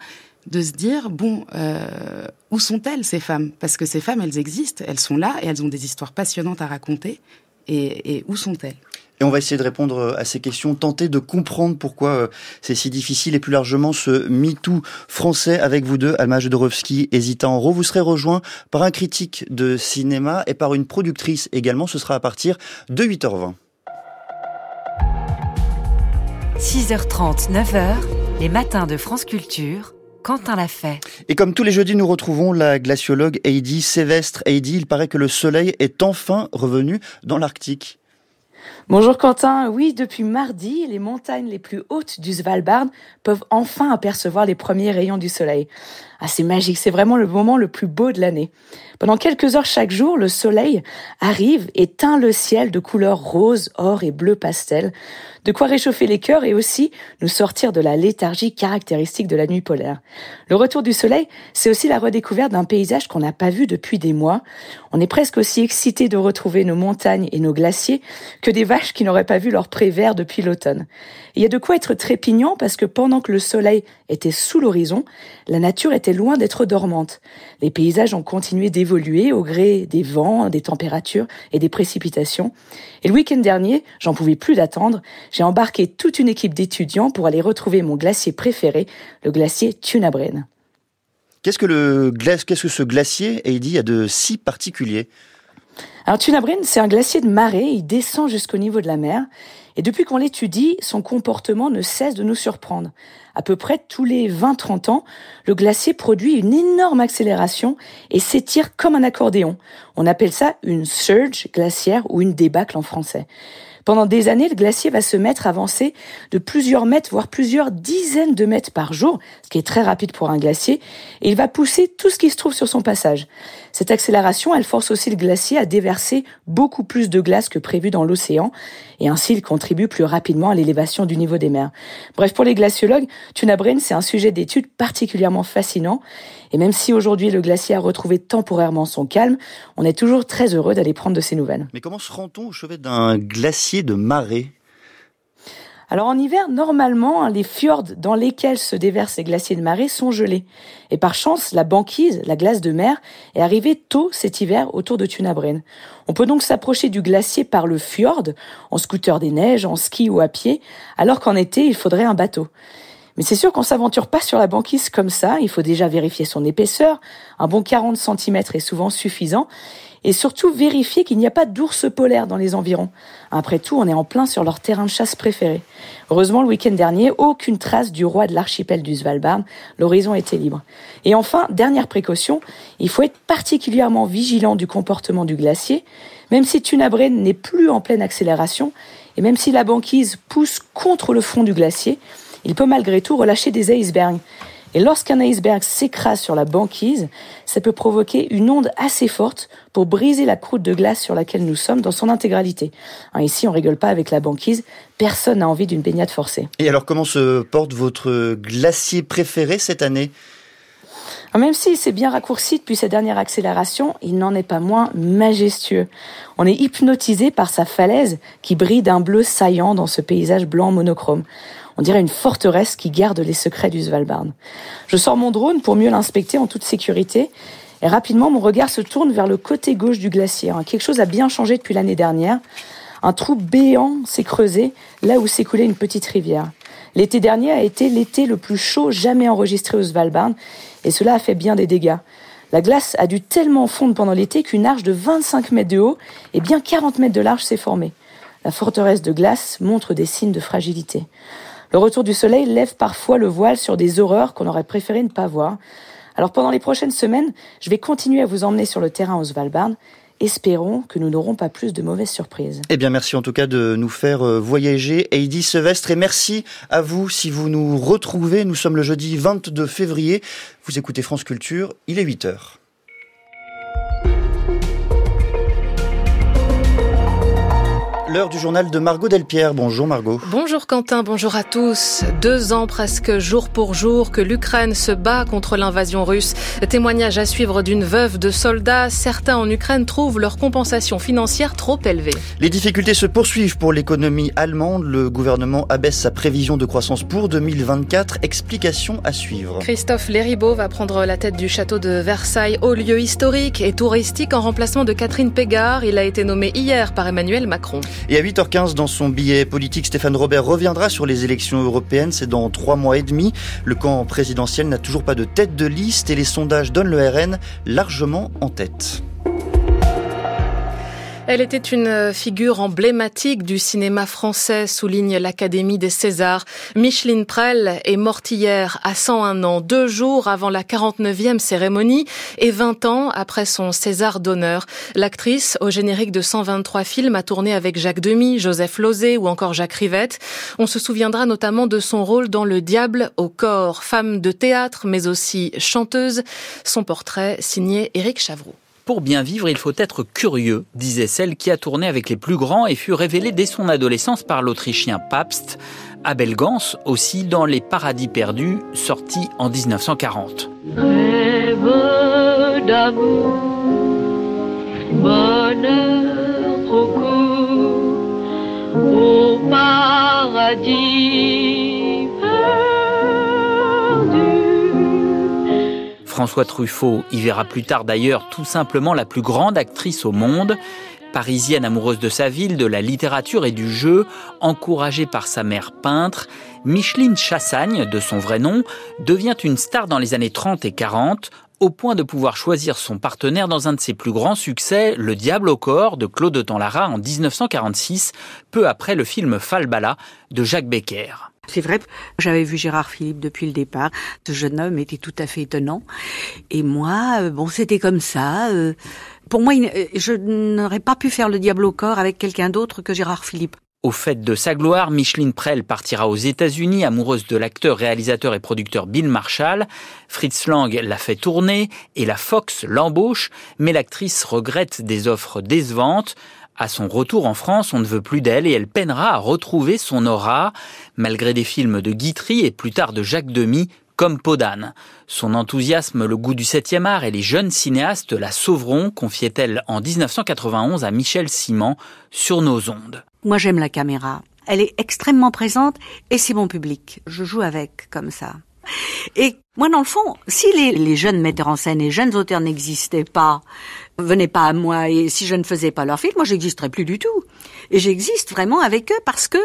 de se dire, bon, euh, où sont-elles ces femmes? Parce que ces femmes, elles existent, elles sont là et elles ont des histoires passionnantes à raconter. Et, et où sont-elles? Et on va essayer de répondre euh, à ces questions, tenter de comprendre pourquoi euh, c'est si difficile et plus largement ce MeToo français avec vous deux, Alma Jodorowsky et Zita Enro. Vous serez rejoint par un critique de cinéma et par une productrice également. Ce sera à partir de 8h20. 6h30, 9h, les matins de France Culture. Quentin l'a fait. Et comme tous les jeudis, nous retrouvons la glaciologue Heidi Sévestre. Heidi, il paraît que le soleil est enfin revenu dans l'Arctique. Bonjour Quentin, oui, depuis mardi, les montagnes les plus hautes du Svalbard peuvent enfin apercevoir les premiers rayons du soleil. Ah, c'est magique, c'est vraiment le moment le plus beau de l'année. Pendant quelques heures chaque jour, le soleil arrive et teint le ciel de couleurs rose, or et bleu pastel, de quoi réchauffer les cœurs et aussi nous sortir de la léthargie caractéristique de la nuit polaire. Le retour du soleil, c'est aussi la redécouverte d'un paysage qu'on n'a pas vu depuis des mois. On est presque aussi excité de retrouver nos montagnes et nos glaciers que des vaches qui n'auraient pas vu leur pré vert depuis l'automne. Il y a de quoi être trépignant parce que pendant que le soleil était sous l'horizon, la nature était loin d'être dormante. Les paysages ont continué d'évoluer au gré des vents, des températures et des précipitations. Et le week-end dernier, j'en pouvais plus d'attendre, j'ai embarqué toute une équipe d'étudiants pour aller retrouver mon glacier préféré, le glacier Tunabren. Qu'est-ce que, le qu'est-ce que ce glacier, Heidi, a de si particulier? Alors Tunabrin, c'est un glacier de marée, il descend jusqu'au niveau de la mer, et depuis qu'on l'étudie, son comportement ne cesse de nous surprendre. À peu près tous les 20-30 ans, le glacier produit une énorme accélération et s'étire comme un accordéon. On appelle ça une surge glaciaire ou une débâcle en français. Pendant des années, le glacier va se mettre à avancer de plusieurs mètres, voire plusieurs dizaines de mètres par jour, ce qui est très rapide pour un glacier, et il va pousser tout ce qui se trouve sur son passage. Cette accélération, elle force aussi le glacier à déverser beaucoup plus de glace que prévu dans l'océan, et ainsi il contribue plus rapidement à l'élévation du niveau des mers. Bref, pour les glaciologues, Tunabrin, c'est un sujet d'étude particulièrement fascinant, et même si aujourd'hui le glacier a retrouvé temporairement son calme, on est toujours très heureux d'aller prendre de ses nouvelles. Mais comment se rend-on au chevet d'un glacier de marée? Alors en hiver, normalement, les fjords dans lesquels se déversent les glaciers de marée sont gelés. Et par chance, la banquise, la glace de mer, est arrivée tôt cet hiver autour de Tunabren. On peut donc s'approcher du glacier par le fjord, en scooter des neiges, en ski ou à pied, alors qu'en été, il faudrait un bateau. Mais c'est sûr qu'on s'aventure pas sur la banquise comme ça, il faut déjà vérifier son épaisseur, un bon 40 cm est souvent suffisant, et surtout vérifier qu'il n'y a pas d'ours polaires dans les environs. Après tout, on est en plein sur leur terrain de chasse préféré. Heureusement, le week-end dernier, aucune trace du roi de l'archipel du Svalbard, l'horizon était libre. Et enfin, dernière précaution, il faut être particulièrement vigilant du comportement du glacier, même si Tunabren n'est plus en pleine accélération, et même si la banquise pousse contre le front du glacier, il peut malgré tout relâcher des icebergs. Et lorsqu'un iceberg s'écrase sur la banquise, ça peut provoquer une onde assez forte pour briser la croûte de glace sur laquelle nous sommes dans son intégralité. Hein, ici, on rigole pas avec la banquise. Personne n'a envie d'une baignade forcée. Et alors, comment se porte votre glacier préféré cette année? Même s'il s'est bien raccourci depuis sa dernière accélération, il n'en est pas moins majestueux. On est hypnotisé par sa falaise qui brille d'un bleu saillant dans ce paysage blanc monochrome. On dirait une forteresse qui garde les secrets du Svalbard. Je sors mon drone pour mieux l'inspecter en toute sécurité. Et rapidement, mon regard se tourne vers le côté gauche du glacier. Quelque chose a bien changé depuis l'année dernière. Un trou béant s'est creusé là où s'écoulait une petite rivière. L'été dernier a été l'été le plus chaud jamais enregistré au Svalbard et cela a fait bien des dégâts. La glace a dû tellement fondre pendant l'été qu'une arche de 25 mètres de haut et bien 40 mètres de large s'est formée. La forteresse de glace montre des signes de fragilité. Le retour du soleil lève parfois le voile sur des horreurs qu'on aurait préféré ne pas voir. Alors pendant les prochaines semaines, je vais continuer à vous emmener sur le terrain au Svalbard. Espérons que nous n'aurons pas plus de mauvaises surprises. Eh bien, merci en tout cas de nous faire euh, voyager, Heidi Sevestre, et merci à vous si vous nous retrouvez. Nous sommes le jeudi 22 février. Vous écoutez France Culture, il est 8 heures. L'heure du journal de Margot Delpierre. Bonjour Margot. Bonjour Quentin, bonjour à tous. Deux ans presque jour pour jour que l'Ukraine se bat contre l'invasion russe. Témoignage à suivre d'une veuve de soldats. Certains en Ukraine trouvent leur compensation financière trop élevée. Les difficultés se poursuivent pour l'économie allemande. Le gouvernement abaisse sa prévision de croissance pour 2024. Explication à suivre. Christophe Léribaud va prendre la tête du château de Versailles, haut lieu historique et touristique en remplacement de Catherine Pégard. Il a été nommé hier par Emmanuel Macron. Et à 8h15, dans son billet politique, Stéphane Robert reviendra sur les élections européennes. C'est dans trois mois et demi. Le camp présidentiel n'a toujours pas de tête de liste et les sondages donnent le RN largement en tête. Elle était une figure emblématique du cinéma français, souligne l'Académie des Césars. Micheline Prel est morte hier à 101 ans, deux jours avant la 49e cérémonie et 20 ans après son César d'honneur. L'actrice, au générique de 123 films, a tourné avec Jacques Demy, Joseph Lozé ou encore Jacques Rivette. On se souviendra notamment de son rôle dans Le Diable au corps, femme de théâtre mais aussi chanteuse. Son portrait signé Éric Chavroux. Pour bien vivre, il faut être curieux, disait celle qui a tourné avec les plus grands et fut révélée dès son adolescence par l'Autrichien Pabst, Abel Gans aussi dans Les Paradis perdus, sorti en 1940. Rêve d'amour, bonheur au paradis François Truffaut y verra plus tard d'ailleurs tout simplement la plus grande actrice au monde. Parisienne amoureuse de sa ville, de la littérature et du jeu, encouragée par sa mère peintre, Micheline Chassagne, de son vrai nom, devient une star dans les années 30 et 40, au point de pouvoir choisir son partenaire dans un de ses plus grands succès, Le Diable au corps de Claude Tanlara en 1946, peu après le film Falbala de Jacques Becker. C'est vrai, j'avais vu Gérard Philippe depuis le départ. Ce jeune homme était tout à fait étonnant. Et moi, euh, bon, c'était comme ça. Euh, pour moi, euh, je n'aurais pas pu faire le diable au corps avec quelqu'un d'autre que Gérard Philippe. Au fait de sa gloire, Micheline Prel partira aux États-Unis amoureuse de l'acteur, réalisateur et producteur Bill Marshall. Fritz Lang l'a fait tourner et la Fox l'embauche, mais l'actrice regrette des offres décevantes. À son retour en France, on ne veut plus d'elle et elle peinera à retrouver son aura, malgré des films de Guitry et plus tard de Jacques Demy, comme Podane. Son enthousiasme, le goût du septième art et les jeunes cinéastes la sauveront, confiait-elle en 1991 à Michel Simon sur nos ondes. Moi j'aime la caméra. Elle est extrêmement présente et c'est mon public. Je joue avec comme ça. Et moi, dans le fond, si les, jeunes metteurs en scène, les jeunes auteurs n'existaient pas, venaient pas à moi, et si je ne faisais pas leur film, moi, j'existerais plus du tout. Et j'existe vraiment avec eux parce que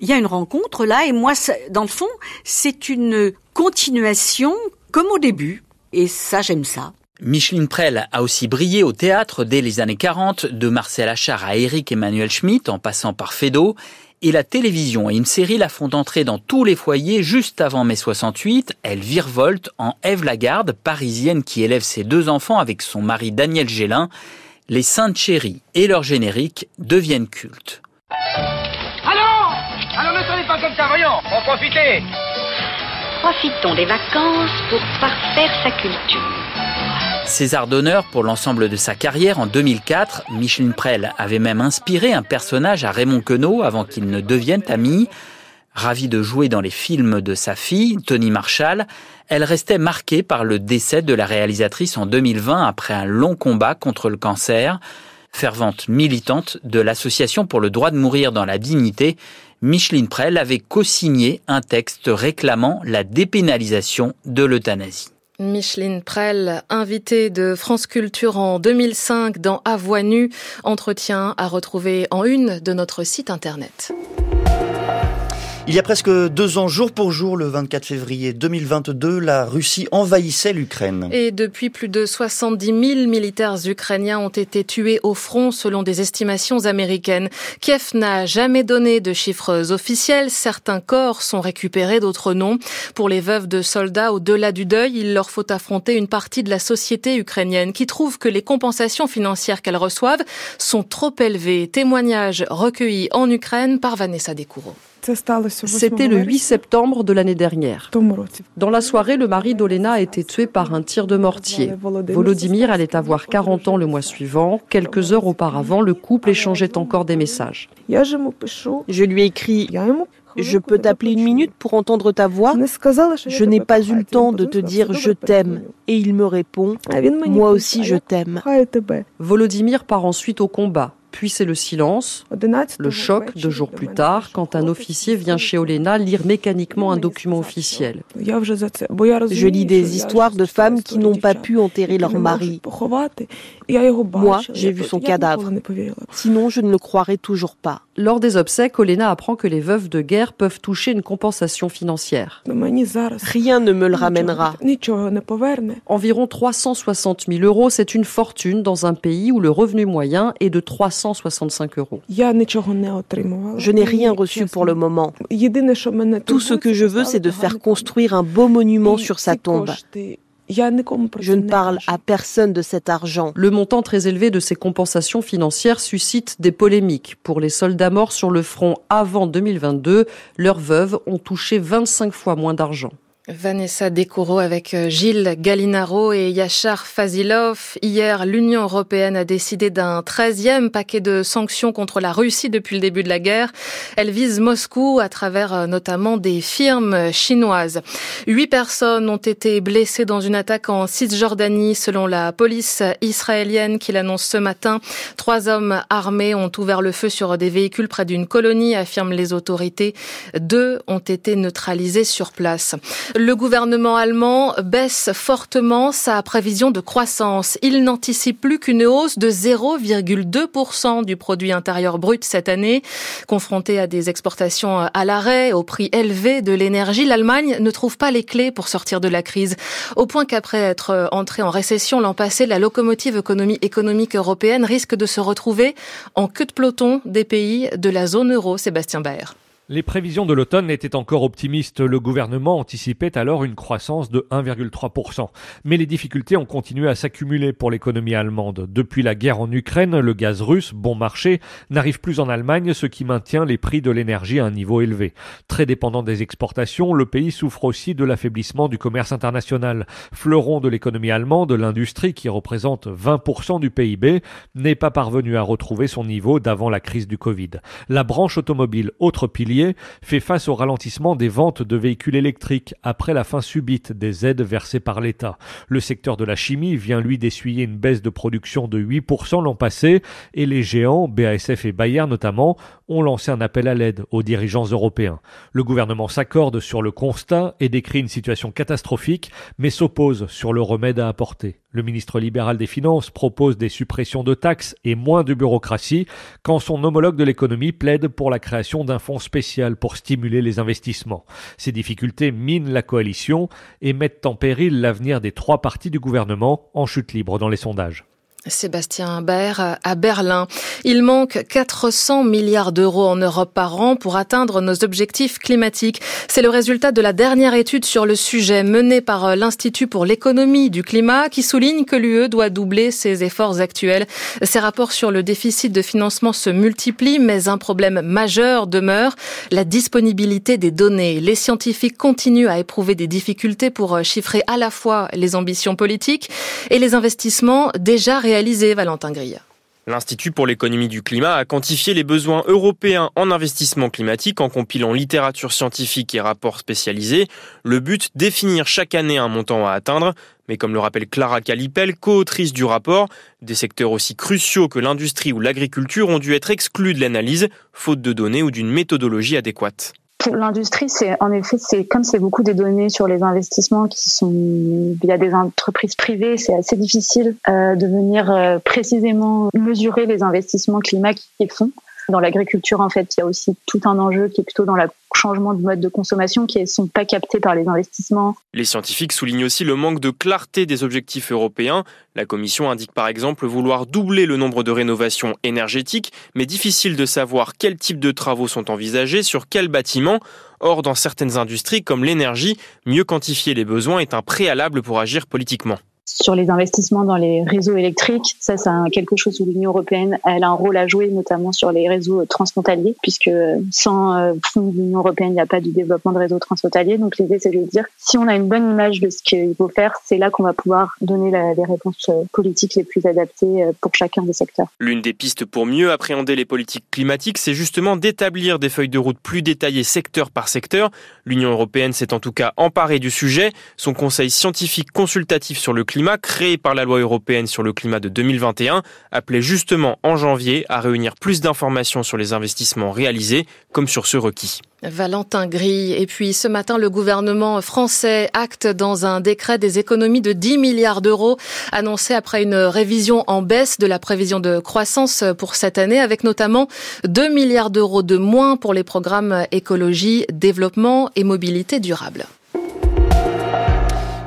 il y a une rencontre là, et moi, dans le fond, c'est une continuation comme au début. Et ça, j'aime ça. Micheline Prel a aussi brillé au théâtre dès les années 40, de Marcel Achard à Eric Emmanuel Schmitt, en passant par Feydeau et la télévision et une série la font entrer dans tous les foyers juste avant mai 68. Elle virevolte en Ève Lagarde, parisienne qui élève ses deux enfants avec son mari Daniel Gélin. Les Saintes Chéries et leur générique deviennent cultes. Allons Allons, ne soyez pas comme ça, voyons, en profiter Profitons des vacances pour parfaire sa culture. César d'honneur pour l'ensemble de sa carrière en 2004, Micheline Prel avait même inspiré un personnage à Raymond Queneau avant qu'ils ne deviennent amis. Ravie de jouer dans les films de sa fille, Tony Marshall, elle restait marquée par le décès de la réalisatrice en 2020 après un long combat contre le cancer. Fervente militante de l'Association pour le droit de mourir dans la dignité, Micheline Prel avait co-signé un texte réclamant la dépénalisation de l'euthanasie. Micheline Prel, invitée de France Culture en 2005 dans Nue, entretien à retrouver en une de notre site internet. Il y a presque deux ans, jour pour jour, le 24 février 2022, la Russie envahissait l'Ukraine. Et depuis, plus de 70 000 militaires ukrainiens ont été tués au front selon des estimations américaines. Kiev n'a jamais donné de chiffres officiels. Certains corps sont récupérés, d'autres non. Pour les veuves de soldats, au-delà du deuil, il leur faut affronter une partie de la société ukrainienne qui trouve que les compensations financières qu'elles reçoivent sont trop élevées. Témoignage recueilli en Ukraine par Vanessa Descoureaux. C'était le 8 septembre de l'année dernière. Dans la soirée, le mari d'Olena a été tué par un tir de mortier. Volodymyr allait avoir 40 ans le mois suivant. Quelques heures auparavant, le couple échangeait encore des messages. Je lui ai écrit je peux t'appeler une minute pour entendre ta voix Je n'ai pas eu le temps de te dire je t'aime. Et il me répond Moi aussi je t'aime. Volodymyr part ensuite au combat. Puis c'est le silence, le choc deux jours plus tard, quand un officier vient chez Olena lire mécaniquement un document officiel. Je lis des histoires de femmes qui n'ont pas pu enterrer leur mari. Moi, j'ai vu son cadavre. Sinon, je ne le croirais toujours pas. Lors des obsèques, Olena apprend que les veuves de guerre peuvent toucher une compensation financière. Rien ne me le ramènera. Environ 360 000 euros, c'est une fortune dans un pays où le revenu moyen est de 365 euros. Je n'ai rien reçu pour le moment. Tout ce que je veux, c'est de faire construire un beau monument sur sa tombe. Je ne parle à personne de cet argent. Le montant très élevé de ces compensations financières suscite des polémiques. Pour les soldats morts sur le front avant 2022, leurs veuves ont touché 25 fois moins d'argent. Vanessa Decoro avec euh, Gilles Gallinaro et Yachar Fazilov. Hier, l'Union européenne a décidé d'un 13e paquet de sanctions contre la Russie depuis le début de la guerre. Elle vise Moscou à travers euh, notamment des firmes chinoises. Huit personnes ont été blessées dans une attaque en Cisjordanie selon la police israélienne qui l'annonce ce matin. Trois hommes armés ont ouvert le feu sur des véhicules près d'une colonie, affirment les autorités. Deux ont été neutralisés sur place. Le gouvernement allemand baisse fortement sa prévision de croissance. Il n'anticipe plus qu'une hausse de 0,2% du produit intérieur brut cette année. Confronté à des exportations à l'arrêt, au prix élevé de l'énergie, l'Allemagne ne trouve pas les clés pour sortir de la crise. Au point qu'après être entrée en récession l'an passé, la locomotive économique européenne risque de se retrouver en queue de peloton des pays de la zone euro. Sébastien Baer. Les prévisions de l'automne étaient encore optimistes. Le gouvernement anticipait alors une croissance de 1,3%. Mais les difficultés ont continué à s'accumuler pour l'économie allemande. Depuis la guerre en Ukraine, le gaz russe, bon marché, n'arrive plus en Allemagne, ce qui maintient les prix de l'énergie à un niveau élevé. Très dépendant des exportations, le pays souffre aussi de l'affaiblissement du commerce international. Fleuron de l'économie allemande, l'industrie, qui représente 20% du PIB, n'est pas parvenue à retrouver son niveau d'avant la crise du Covid. La branche automobile, autre pilier, fait face au ralentissement des ventes de véhicules électriques après la fin subite des aides versées par l'État. Le secteur de la chimie vient lui d'essuyer une baisse de production de 8% l'an passé et les géants, BASF et Bayer notamment, ont lancé un appel à l'aide aux dirigeants européens. Le gouvernement s'accorde sur le constat et décrit une situation catastrophique, mais s'oppose sur le remède à apporter. Le ministre libéral des Finances propose des suppressions de taxes et moins de bureaucratie, quand son homologue de l'économie plaide pour la création d'un fonds spécial pour stimuler les investissements. Ces difficultés minent la coalition et mettent en péril l'avenir des trois partis du gouvernement en chute libre dans les sondages. Sébastien Baer à Berlin. Il manque 400 milliards d'euros en Europe par an pour atteindre nos objectifs climatiques. C'est le résultat de la dernière étude sur le sujet menée par l'Institut pour l'économie du climat qui souligne que l'UE doit doubler ses efforts actuels. Ces rapports sur le déficit de financement se multiplient, mais un problème majeur demeure, la disponibilité des données. Les scientifiques continuent à éprouver des difficultés pour chiffrer à la fois les ambitions politiques et les investissements déjà réalisés L'Institut pour l'économie du climat a quantifié les besoins européens en investissement climatique en compilant littérature scientifique et rapports spécialisés. Le but, définir chaque année un montant à atteindre. Mais comme le rappelle Clara Calipel, co-autrice du rapport, des secteurs aussi cruciaux que l'industrie ou l'agriculture ont dû être exclus de l'analyse, faute de données ou d'une méthodologie adéquate. Pour l'industrie, c'est en effet, c'est comme c'est beaucoup des données sur les investissements qui sont via des entreprises privées, c'est assez difficile euh, de venir euh, précisément mesurer les investissements climat qu'ils font. Dans l'agriculture, en fait, il y a aussi tout un enjeu qui est plutôt dans le changement de mode de consommation qui ne sont pas captés par les investissements. Les scientifiques soulignent aussi le manque de clarté des objectifs européens. La Commission indique par exemple vouloir doubler le nombre de rénovations énergétiques, mais difficile de savoir quel type de travaux sont envisagés, sur quel bâtiment. Or, dans certaines industries comme l'énergie, mieux quantifier les besoins est un préalable pour agir politiquement. Sur les investissements dans les réseaux électriques. Ça, c'est quelque chose où l'Union européenne elle a un rôle à jouer, notamment sur les réseaux transfrontaliers, puisque sans euh, fonds de l'Union européenne, il n'y a pas de développement de réseaux transfrontaliers. Donc l'idée, c'est de dire, si on a une bonne image de ce qu'il faut faire, c'est là qu'on va pouvoir donner les réponses euh, politiques les plus adaptées euh, pour chacun des secteurs. L'une des pistes pour mieux appréhender les politiques climatiques, c'est justement d'établir des feuilles de route plus détaillées secteur par secteur. L'Union européenne s'est en tout cas emparée du sujet. Son conseil scientifique consultatif sur le climat, créé par la loi européenne sur le climat de 2021, appelait justement en janvier à réunir plus d'informations sur les investissements réalisés comme sur ceux requis. Valentin Gris. Et puis ce matin, le gouvernement français acte dans un décret des économies de 10 milliards d'euros annoncées après une révision en baisse de la prévision de croissance pour cette année, avec notamment 2 milliards d'euros de moins pour les programmes écologie, développement et mobilité durable.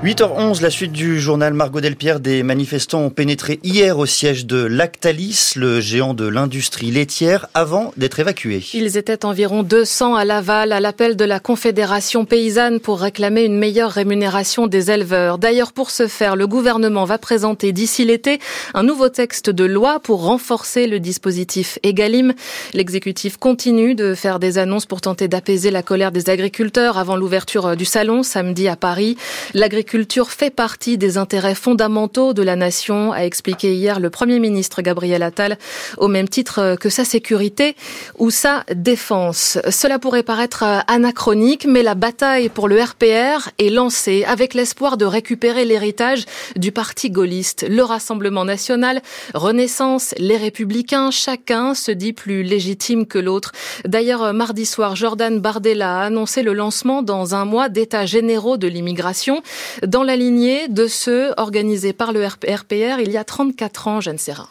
8h11, la suite du journal Margot Delpierre. Des manifestants ont pénétré hier au siège de Lactalis, le géant de l'industrie laitière, avant d'être évacués. Ils étaient environ 200 à Laval à l'appel de la Confédération paysanne pour réclamer une meilleure rémunération des éleveurs. D'ailleurs, pour ce faire, le gouvernement va présenter d'ici l'été un nouveau texte de loi pour renforcer le dispositif Egalim. L'exécutif continue de faire des annonces pour tenter d'apaiser la colère des agriculteurs avant l'ouverture du salon samedi à Paris. L'agriculture culture fait partie des intérêts fondamentaux de la nation, a expliqué hier le Premier ministre Gabriel Attal, au même titre que sa sécurité ou sa défense. Cela pourrait paraître anachronique, mais la bataille pour le RPR est lancée avec l'espoir de récupérer l'héritage du parti gaulliste. Le Rassemblement national, Renaissance, les Républicains, chacun se dit plus légitime que l'autre. D'ailleurs, mardi soir, Jordan Bardella a annoncé le lancement dans un mois d'états généraux de l'immigration dans la lignée de ceux organisés par le RPR il y a 34 ans, Jeanne Serrin.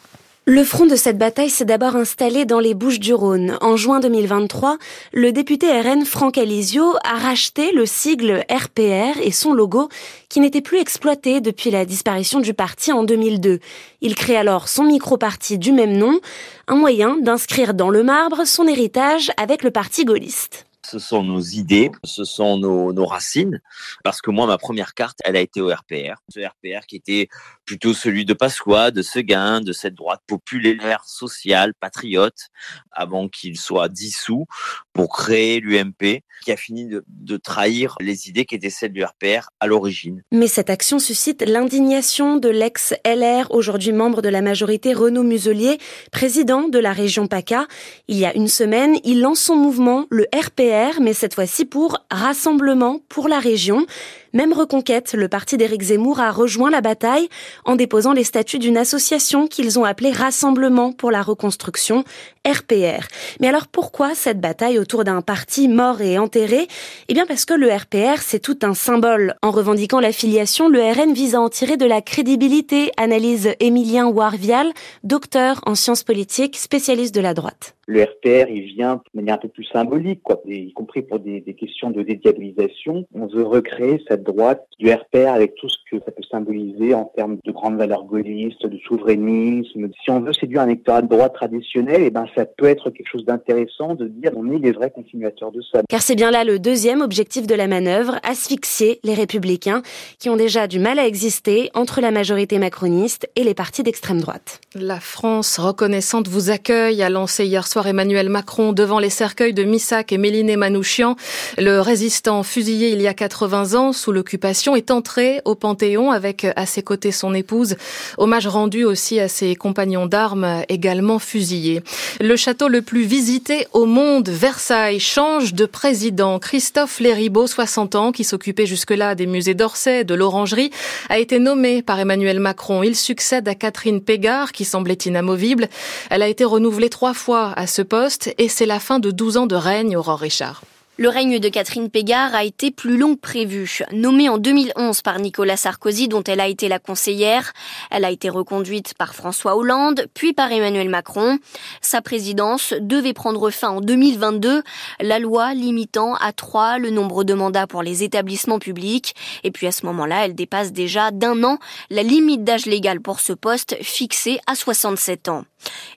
Le front de cette bataille s'est d'abord installé dans les Bouches-du-Rhône. En juin 2023, le député RN Franck Alizio a racheté le sigle RPR et son logo qui n'était plus exploité depuis la disparition du parti en 2002. Il crée alors son micro-parti du même nom, un moyen d'inscrire dans le marbre son héritage avec le parti gaulliste ce sont nos idées, ce sont nos, racines. Parce que moi, ma première carte, elle a été au RPR. Ce RPR qui était plutôt celui de Pasqua, de Seguin, de cette droite populaire, sociale, patriote, avant qu'il soit dissous pour créer l'UMP, qui a fini de, trahir les idées qui étaient celles du RPR à l'origine. Mais cette action suscite l'indignation de l'ex-LR, aujourd'hui membre de la majorité Renaud Muselier, président de la région PACA. Il y a une semaine, il lance son mouvement, le RPR mais cette fois-ci pour Rassemblement pour la région. Même reconquête, le parti d'Éric Zemmour a rejoint la bataille en déposant les statuts d'une association qu'ils ont appelée Rassemblement pour la reconstruction, RPR. Mais alors pourquoi cette bataille autour d'un parti mort et enterré? Eh bien parce que le RPR, c'est tout un symbole. En revendiquant l'affiliation, le RN vise à en tirer de la crédibilité, analyse Émilien Warvial, docteur en sciences politiques, spécialiste de la droite. Le RPR, il vient de manière un peu plus symbolique, quoi, y compris pour des, des questions de dédiabilisation. On veut recréer cette droite du RPR avec tout ce que ça peut symboliser en termes de grandes valeurs gaullistes, de souverainisme. Si on veut séduire un électorat de droite traditionnel, et eh ben ça peut être quelque chose d'intéressant de dire on est les vrais continuateurs de ça. Car c'est bien là le deuxième objectif de la manœuvre, asphyxier les républicains qui ont déjà du mal à exister entre la majorité macroniste et les partis d'extrême droite. La France reconnaissante vous accueille, a lancé hier soir Emmanuel Macron devant les cercueils de Missak et Méliné Manouchian. Le résistant fusillé il y a 80 ans sous l'occupation est entré au Panthéon avec à ses côtés son épouse. Hommage rendu aussi à ses compagnons d'armes également fusillés. Le château le plus visité au monde, Versailles, change de président. Christophe Léribaud, 60 ans, qui s'occupait jusque-là des musées d'Orsay, de l'Orangerie, a été nommé par Emmanuel Macron. Il succède à Catherine Pégard, qui semblait inamovible. Elle a été renouvelée trois fois à ce poste et c'est la fin de 12 ans de règne, Aurore Richard. Le règne de Catherine Pégard a été plus long que prévu. Nommée en 2011 par Nicolas Sarkozy, dont elle a été la conseillère, elle a été reconduite par François Hollande, puis par Emmanuel Macron. Sa présidence devait prendre fin en 2022, la loi limitant à trois le nombre de mandats pour les établissements publics. Et puis à ce moment-là, elle dépasse déjà d'un an la limite d'âge légal pour ce poste fixée à 67 ans.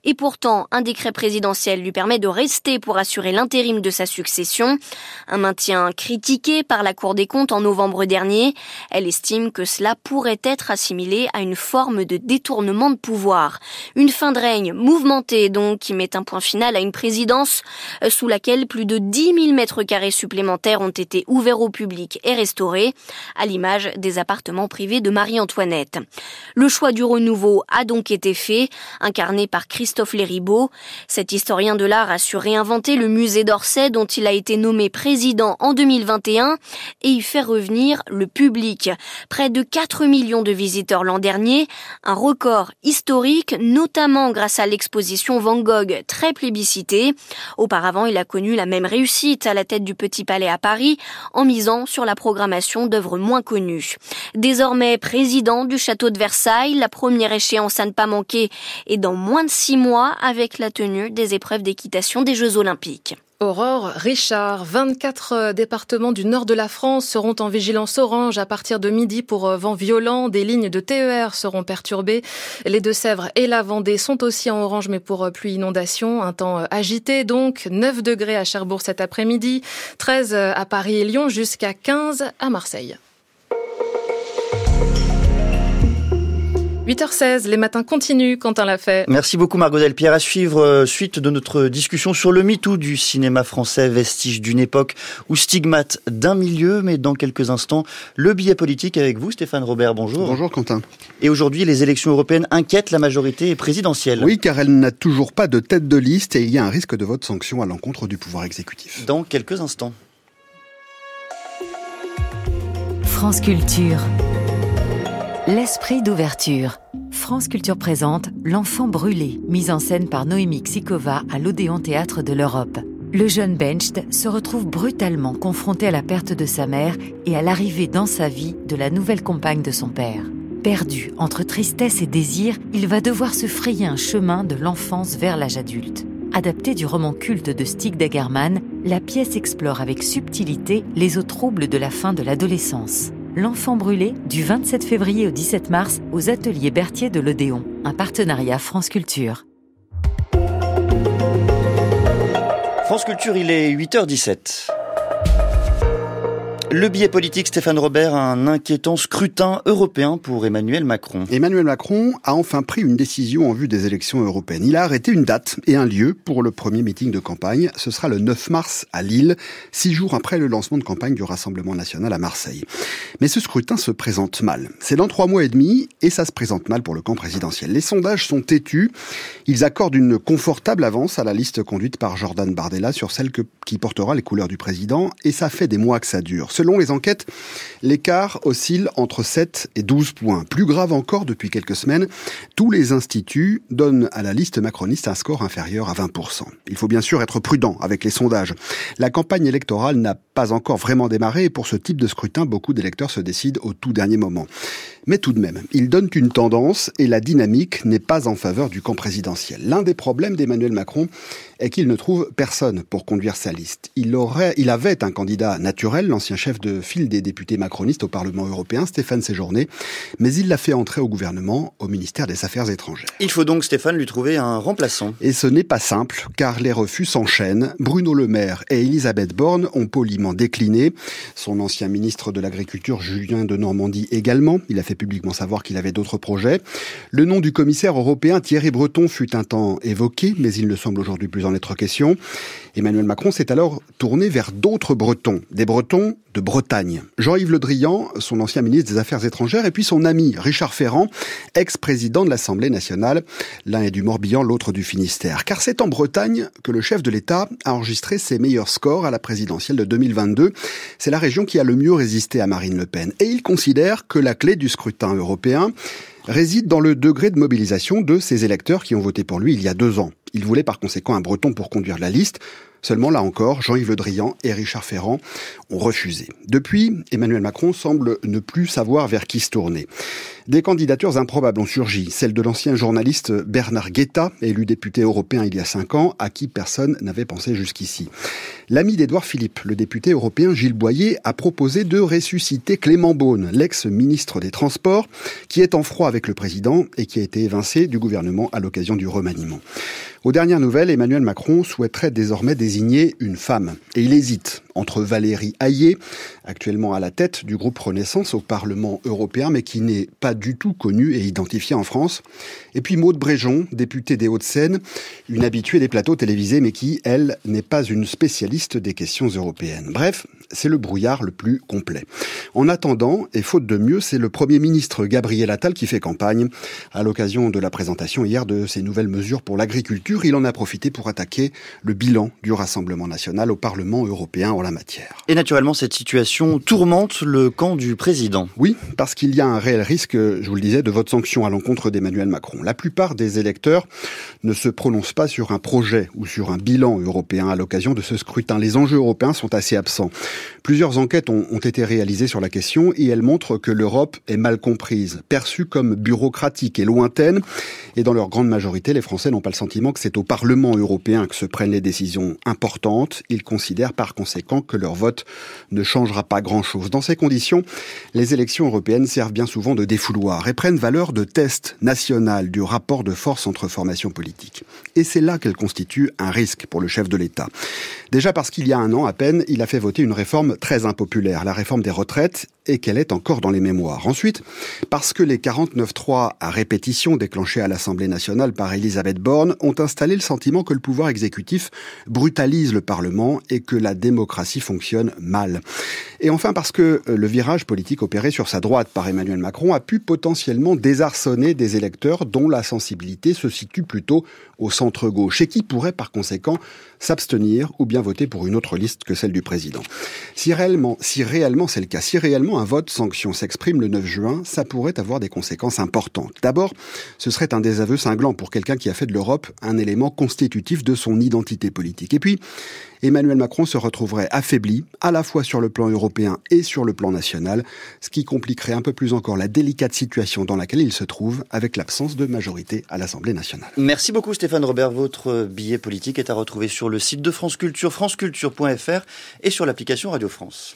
Et pourtant, un décret présidentiel lui permet de rester pour assurer l'intérim de sa succession. Un maintien critiqué par la Cour des comptes en novembre dernier. Elle estime que cela pourrait être assimilé à une forme de détournement de pouvoir. Une fin de règne mouvementée donc qui met un point final à une présidence euh, sous laquelle plus de 10 000 mètres carrés supplémentaires ont été ouverts au public et restaurés, à l'image des appartements privés de Marie-Antoinette. Le choix du renouveau a donc été fait, incarné par Christophe Léribaud. Cet historien de l'art a su réinventer le musée d'Orsay dont il a été nommé président en 2021 et y faire revenir le public. Près de 4 millions de visiteurs l'an dernier, un record historique, notamment grâce à l'exposition Van Gogh très plébiscitée. Auparavant, il a connu la même réussite à la tête du Petit Palais à Paris en misant sur la programmation d'œuvres moins connues. Désormais président du château de Versailles, la première échéance à ne pas manquer est dans moins de six mois avec la tenue des épreuves d'équitation des Jeux Olympiques. Aurore Richard, 24 euh, départements du nord de la France seront en vigilance orange à partir de midi pour euh, vent violent. Des lignes de TER seront perturbées. Les Deux-Sèvres et la Vendée sont aussi en orange mais pour euh, pluie inondation. Un temps agité donc. 9 degrés à Cherbourg cet après-midi, 13 à Paris et Lyon jusqu'à 15 à Marseille. 8h16, les matins continuent, Quentin l'a fait. Merci beaucoup Margot Delpierre. À suivre, euh, suite de notre discussion sur le MeToo du cinéma français, vestige d'une époque ou stigmate d'un milieu, mais dans quelques instants, le billet politique avec vous, Stéphane Robert, bonjour. Bonjour Quentin. Et aujourd'hui, les élections européennes inquiètent la majorité présidentielle. Oui, car elle n'a toujours pas de tête de liste et il y a un risque de vote sanction à l'encontre du pouvoir exécutif. Dans quelques instants. France Culture. L'esprit d'ouverture. France Culture présente L'enfant brûlé, mise en scène par Noémie Xikova à l'Odéon Théâtre de l'Europe. Le jeune Benched se retrouve brutalement confronté à la perte de sa mère et à l'arrivée dans sa vie de la nouvelle compagne de son père. Perdu entre tristesse et désir, il va devoir se frayer un chemin de l'enfance vers l'âge adulte. Adapté du roman culte de Stig Dagerman, la pièce explore avec subtilité les eaux troubles de la fin de l'adolescence. L'Enfant brûlé du 27 février au 17 mars aux ateliers Berthier de l'Odéon, un partenariat France Culture. France Culture, il est 8h17. Le billet politique, Stéphane Robert, a un inquiétant scrutin européen pour Emmanuel Macron. Emmanuel Macron a enfin pris une décision en vue des élections européennes. Il a arrêté une date et un lieu pour le premier meeting de campagne. Ce sera le 9 mars à Lille, six jours après le lancement de campagne du Rassemblement national à Marseille. Mais ce scrutin se présente mal. C'est dans trois mois et demi et ça se présente mal pour le camp présidentiel. Les sondages sont têtus. Ils accordent une confortable avance à la liste conduite par Jordan Bardella sur celle qui portera les couleurs du président et ça fait des mois que ça dure. Selon les enquêtes, l'écart oscille entre 7 et 12 points. Plus grave encore, depuis quelques semaines, tous les instituts donnent à la liste macroniste un score inférieur à 20%. Il faut bien sûr être prudent avec les sondages. La campagne électorale n'a pas encore vraiment démarré et pour ce type de scrutin, beaucoup d'électeurs se décident au tout dernier moment. Mais tout de même, ils donnent une tendance et la dynamique n'est pas en faveur du camp présidentiel. L'un des problèmes d'Emmanuel Macron est qu'il ne trouve personne pour conduire sa liste. Il, aurait, il avait un candidat naturel, l'ancien chef de file des députés macronistes au Parlement européen, Stéphane Séjourné, mais il l'a fait entrer au gouvernement, au ministère des Affaires étrangères. Il faut donc, Stéphane, lui trouver un remplaçant. Et ce n'est pas simple, car les refus s'enchaînent. Bruno Le Maire et Elisabeth Borne ont poliment décliné. Son ancien ministre de l'Agriculture, Julien de Normandie, également. Il a fait publiquement savoir qu'il avait d'autres projets. Le nom du commissaire européen Thierry Breton fut un temps évoqué, mais il ne semble aujourd'hui plus en être question. Emmanuel Macron s'est alors tourné vers d'autres Bretons, des Bretons de Bretagne. Jean-Yves Le Drian, son ancien ministre des Affaires étrangères, et puis son ami Richard Ferrand, ex-président de l'Assemblée nationale. L'un est du Morbihan, l'autre du Finistère. Car c'est en Bretagne que le chef de l'État a enregistré ses meilleurs scores à la présidentielle de 2022. C'est la région qui a le mieux résisté à Marine Le Pen. Et il considère que la clé du scrutin européen réside dans le degré de mobilisation de ces électeurs qui ont voté pour lui il y a deux ans. Il voulait par conséquent un breton pour conduire la liste. Seulement, là encore, Jean-Yves Le Drian et Richard Ferrand ont refusé. Depuis, Emmanuel Macron semble ne plus savoir vers qui se tourner. Des candidatures improbables ont surgi, celle de l'ancien journaliste Bernard Guetta, élu député européen il y a cinq ans, à qui personne n'avait pensé jusqu'ici. L'ami d'Édouard Philippe, le député européen Gilles Boyer, a proposé de ressusciter Clément Beaune, l'ex-ministre des Transports, qui est en froid avec le président et qui a été évincé du gouvernement à l'occasion du remaniement. Aux dernières nouvelles, Emmanuel Macron souhaiterait désormais désigner une femme. Et il hésite entre Valérie Hayé, actuellement à la tête du groupe Renaissance au Parlement européen, mais qui n'est pas du tout connue et identifiée en France, et puis Maude Bréjon, députée des Hauts-de-Seine, une habituée des plateaux télévisés, mais qui, elle, n'est pas une spécialiste des questions européennes. Bref, c'est le brouillard le plus complet. En attendant, et faute de mieux, c'est le Premier ministre Gabriel Attal qui fait campagne. À l'occasion de la présentation hier de ces nouvelles mesures pour l'agriculture, il en a profité pour attaquer le bilan du Rassemblement national au Parlement européen en la matière. Et naturellement, cette situation tourmente le camp du président. Oui, parce qu'il y a un réel risque, je vous le disais, de vote sanction à l'encontre d'Emmanuel Macron. La plupart des électeurs ne se prononcent pas sur un projet ou sur un bilan européen à l'occasion de ce scrutin. Les enjeux européens sont assez absents. Plusieurs enquêtes ont, ont été réalisées sur la question et elles montrent que l'Europe est mal comprise, perçue comme bureaucratique et lointaine. Et dans leur grande majorité, les Français n'ont pas le sentiment que c'est au Parlement européen que se prennent les décisions importantes. Ils considèrent par conséquent que leur vote ne changera pas grand-chose. Dans ces conditions, les élections européennes servent bien souvent de défouloir et prennent valeur de test national du rapport de force entre formations politiques. Et c'est là qu'elles constituent un risque pour le chef de l'État. Déjà parce qu'il y a un an à peine, il a fait voter une réforme très impopulaire, la réforme des retraites, et qu'elle est encore dans les mémoires. Ensuite, parce que les 49.3 à répétition déclenchés à l'Assemblée nationale par Elisabeth Borne ont installé le sentiment que le pouvoir exécutif brutalise le Parlement et que la démocratie fonctionne mal. Et enfin parce que euh, le virage politique opéré sur sa droite par Emmanuel Macron a pu potentiellement désarçonner des électeurs dont la sensibilité se situe plutôt au centre-gauche et qui pourraient par conséquent s'abstenir ou bien voter pour une autre liste que celle du président. Si réellement, si réellement c'est le cas, si réellement un vote sanction s'exprime le 9 juin, ça pourrait avoir des conséquences importantes. D'abord, ce serait un désaveu cinglant pour quelqu'un qui a fait de l'Europe un élément constitutif de son identité politique. Et puis, Emmanuel Macron se retrouverait affaibli, à la fois sur le plan européen et sur le plan national, ce qui compliquerait un peu plus encore la délicate situation dans laquelle il se trouve avec l'absence de majorité à l'Assemblée nationale. Merci beaucoup Stéphane Robert. Votre billet politique est à retrouver sur le site de France Culture, franceculture.fr et sur l'application Radio France.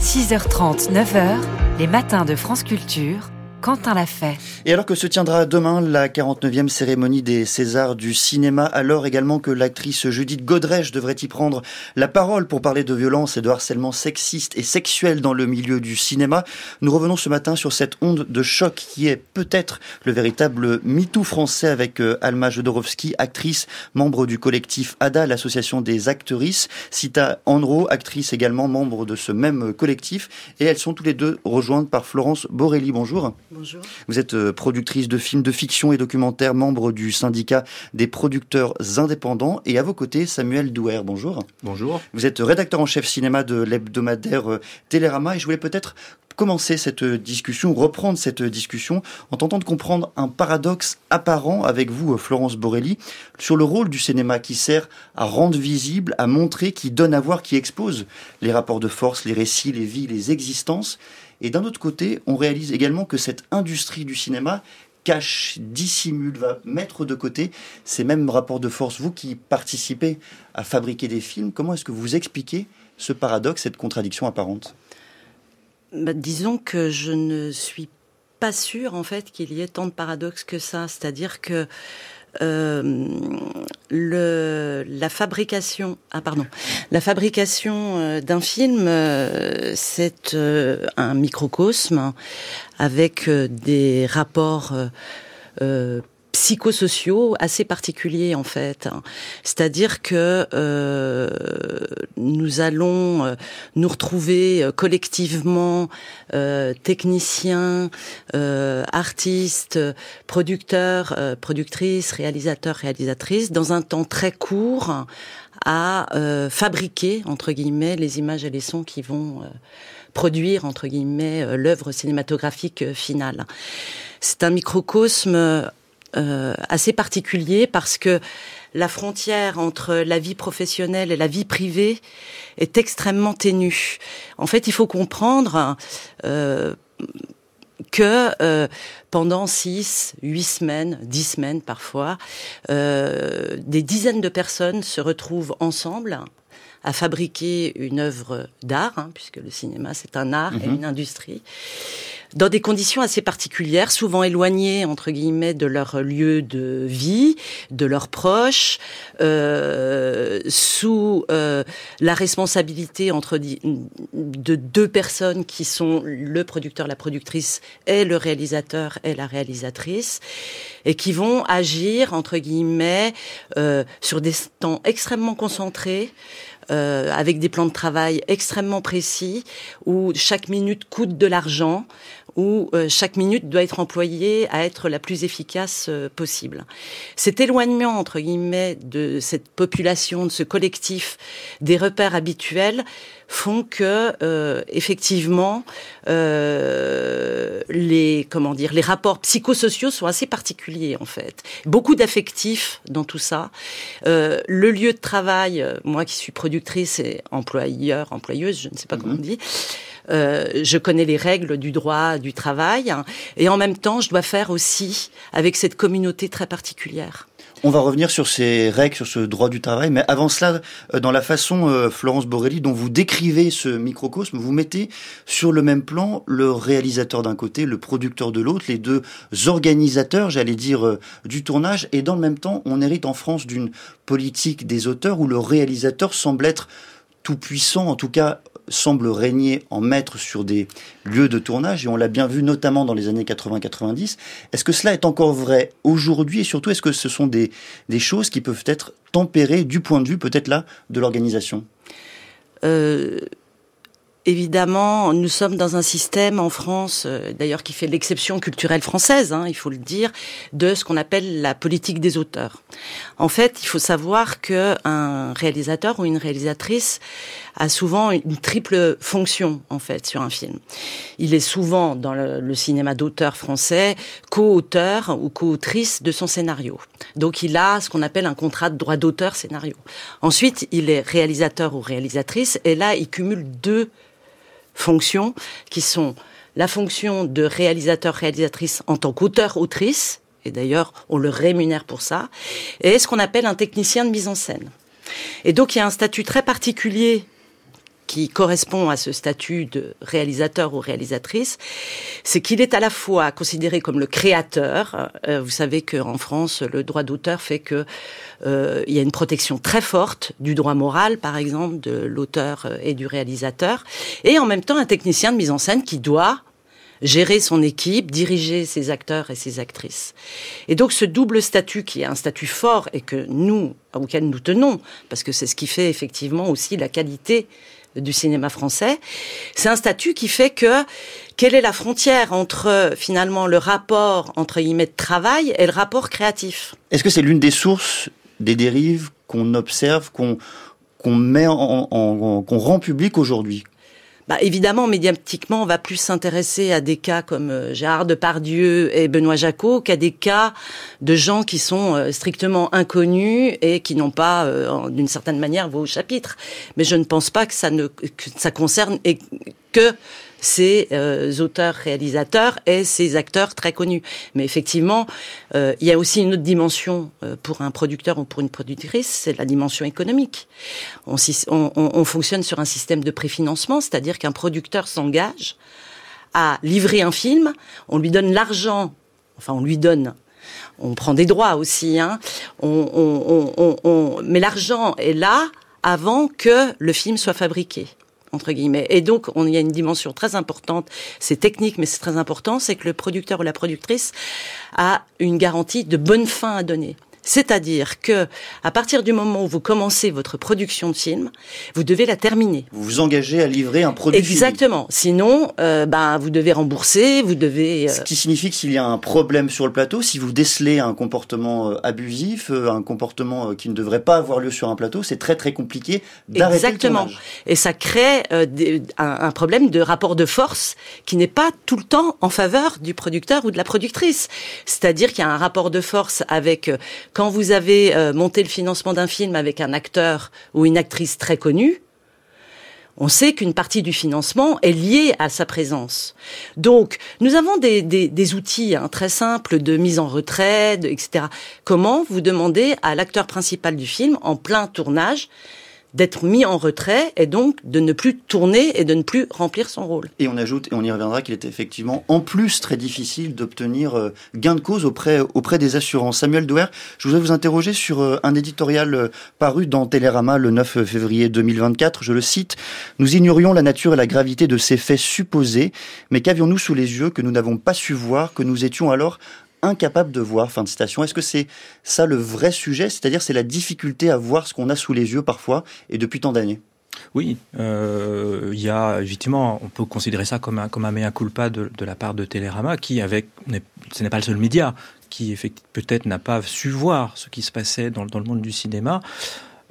6h30, 9h, les matins de France Culture Quentin l'a fait. Et alors que se tiendra demain la 49e cérémonie des Césars du cinéma, alors également que l'actrice Judith Godrèche devrait y prendre la parole pour parler de violence et de harcèlement sexiste et sexuel dans le milieu du cinéma, nous revenons ce matin sur cette onde de choc qui est peut-être le véritable MeToo français avec euh, Alma Jodorowsky, actrice, membre du collectif ADA, l'association des actrices, Sita Andro, actrice également membre de ce même collectif, et elles sont tous les deux rejointes par Florence Borelli. Bonjour. Bonjour. Vous êtes euh, productrice de films de fiction et documentaires, membre du syndicat des producteurs indépendants. Et à vos côtés, Samuel Douer. Bonjour. Bonjour. Vous êtes rédacteur en chef cinéma de l'hebdomadaire euh, Télérama. Et je voulais peut-être commencer cette discussion, reprendre cette discussion en tentant de comprendre un paradoxe apparent avec vous, euh, Florence Borelli, sur le rôle du cinéma qui sert à rendre visible, à montrer, qui donne à voir, qui expose les rapports de force, les récits, les vies, les existences. Et d'un autre côté, on réalise également que cette industrie du cinéma cache, dissimule, va mettre de côté ces mêmes rapports de force. Vous qui participez à fabriquer des films, comment est-ce que vous expliquez ce paradoxe, cette contradiction apparente? Bah, Disons que je ne suis pas sûre en fait qu'il y ait tant de paradoxes que ça. C'est-à-dire que le, la fabrication, ah pardon, la fabrication euh, d'un film, euh, c'est un microcosme avec des rapports psychosociaux assez particuliers en fait. C'est-à-dire que euh, nous allons euh, nous retrouver euh, collectivement euh, techniciens, euh, artistes, producteurs, euh, productrices, réalisateurs, réalisatrices dans un temps très court à fabriquer entre guillemets les images et les sons qui vont produire entre guillemets l'œuvre cinématographique finale. C'est un microcosme euh, assez particulier parce que la frontière entre la vie professionnelle et la vie privée est extrêmement ténue. En fait, il faut comprendre, euh, que euh, pendant six, huit semaines, dix semaines parfois, euh, des dizaines de personnes se retrouvent ensemble à fabriquer une œuvre d'art, hein, puisque le cinéma c'est un art et mhm. une industrie, dans des conditions assez particulières, souvent éloignées entre guillemets de leur lieu de vie, de leurs proches, euh, sous euh, la responsabilité entre de deux personnes qui sont le producteur, la productrice et le réalisateur et la réalisatrice, et qui vont agir entre guillemets euh, sur des temps extrêmement concentrés. Euh, avec des plans de travail extrêmement précis, où chaque minute coûte de l'argent, où euh, chaque minute doit être employée à être la plus efficace euh, possible. Cet éloignement, entre guillemets, de cette population, de ce collectif, des repères habituels, font que euh, effectivement les comment dire les rapports psychosociaux sont assez particuliers en fait beaucoup d'affectifs dans tout ça le lieu de travail moi qui suis productrice et employeur employeuse je ne sais pas comment on mhm. dit euh, je connais les règles du droit du travail, hein, et en même temps, je dois faire aussi avec cette communauté très particulière. On va revenir sur ces règles, sur ce droit du travail, mais avant cela, euh, dans la façon, euh, Florence Borelli, dont vous décrivez ce microcosme, vous mettez sur le même plan le réalisateur d'un côté, le producteur de l'autre, les deux organisateurs, j'allais dire, du tournage, et dans le même temps, on hérite en France d'une politique des auteurs où le réalisateur semble être tout puissant, en tout cas semble régner en maître sur des lieux de tournage, et on l'a bien vu notamment dans les années 80-90. Est-ce que cela est encore vrai aujourd'hui, et surtout, est-ce que ce sont des, des choses qui peuvent être tempérées du point de vue peut-être là de l'organisation? Euh, Évidemment, nous sommes dans un système en France, euh, d'ailleurs qui fait l'exception culturelle française, hein, il faut le dire, de ce qu'on appelle la politique des auteurs. En fait, il faut savoir que un réalisateur ou une réalisatrice a souvent une triple fonction en fait sur un film. Il est souvent dans le, cinéma d'auteur français co-auteur ou co-autrice de son scénario. Donc il a ce qu'on appelle un contrat de droit d'auteur scénario. Ensuite, il est réalisateur ou réalisatrice et là il cumule deux fonctions qui sont la fonction de réalisateur-réalisatrice en tant qu'auteur-autrice, et d'ailleurs on le rémunère pour ça, et ce qu'on appelle un technicien de mise en scène. Et donc il y a un statut très particulier qui correspond à ce statut de réalisateur ou réalisatrice, c'est qu'il est à la fois considéré comme le créateur. Euh, vous savez qu'en France, le droit d'auteur fait que euh, il y a une protection très forte du droit moral, par exemple, de l'auteur euh, et du réalisateur, et en même temps un technicien de mise en scène qui doit gérer son équipe, diriger ses acteurs et ses actrices. Et donc ce double statut qui est un statut fort et que nous, auquel nous tenons, parce que c'est ce qui fait effectivement aussi la qualité du cinéma français. C'est un statut qui fait que quelle est la frontière entre finalement le rapport entre guillemets de travail et le rapport créatif? Est-ce que c'est l'une des sources des dérives qu'on observe, qu'on qu'on met en, qu'on rend public aujourd'hui? Bah, évidemment, médiatiquement, on va plus s'intéresser à des cas comme euh, Gérard Depardieu et Benoît Jacot qu'à des cas de gens qui sont euh, strictement inconnus et qui n'ont pas, euh, d'une certaine manière, vos chapitres. Mais je ne pense pas que ça ne ça concerne que ces euh, auteurs-réalisateurs et ces acteurs très connus. Mais effectivement, euh, il y a aussi une autre dimension euh, pour un producteur ou pour une productrice, c'est la dimension économique. On, on, on fonctionne sur un système de préfinancement, c'est-à-dire qu'un producteur s'engage à livrer un film, on lui donne l'argent, enfin on lui donne on prend des droits aussi, hein. on, on, mais l'argent est là avant que le film soit fabriqué entre guillemets. Et donc, on y a une dimension très importante. C'est technique, mais c'est très important. C'est que le producteur ou la productrice a une garantie de bonne fin à donner. C'est-à-dire que, à partir du moment où vous commencez votre production de film, vous devez la terminer. Vous vous engagez à livrer un produit. Exactement. Sinon, euh, ben, vous devez rembourser, vous devez. Euh, Ce qui signifie que s'il y a un problème sur le plateau, si vous décelez un comportement euh, abusif, un comportement qui ne devrait pas avoir lieu sur un plateau, c'est très très compliqué d'arrêter Exactement. Et ça crée un, problème de rapport de force qui n'est pas tout le temps en faveur du producteur ou de la productrice. C'est-à-dire qu'il y a un rapport de force avec quand vous avez euh, monté le financement d'un film avec un acteur ou une actrice très connue, on sait qu'une partie du financement est liée à sa présence. Donc, nous avons des, outils hein, très simples de mise en retrait, etc. Comment vous demandez à l'acteur principal du film, en plein tournage, d'être mis en retrait et donc de ne plus tourner et de ne plus remplir son rôle. Et on ajoute, et on y reviendra, qu'il est effectivement en plus très difficile d'obtenir euh, gain de cause auprès, auprès des assurances. Samuel Douer, je voudrais vous interroger sur euh, un éditorial euh, paru dans Télérama le 9 février 2024. Je le cite, Nous ignorions la nature et la gravité de ces faits supposés, mais qu'avions-nous sous les yeux que nous n'avons pas su voir, que nous étions alors incapable de voir. Fin de citation. Est-ce que c'est ça le vrai sujet? C'est-à-dire c'est la difficulté à voir ce qu'on a sous les yeux parfois et depuis tant d'années? Oui, euh, il y a effectivement, on peut considérer ça comme un, comme un mea culpa de, la part de Télérama, qui avec, ce n'est pas le seul média, qui peut-être n'a pas su voir ce qui se passait dans, dans le monde du cinéma.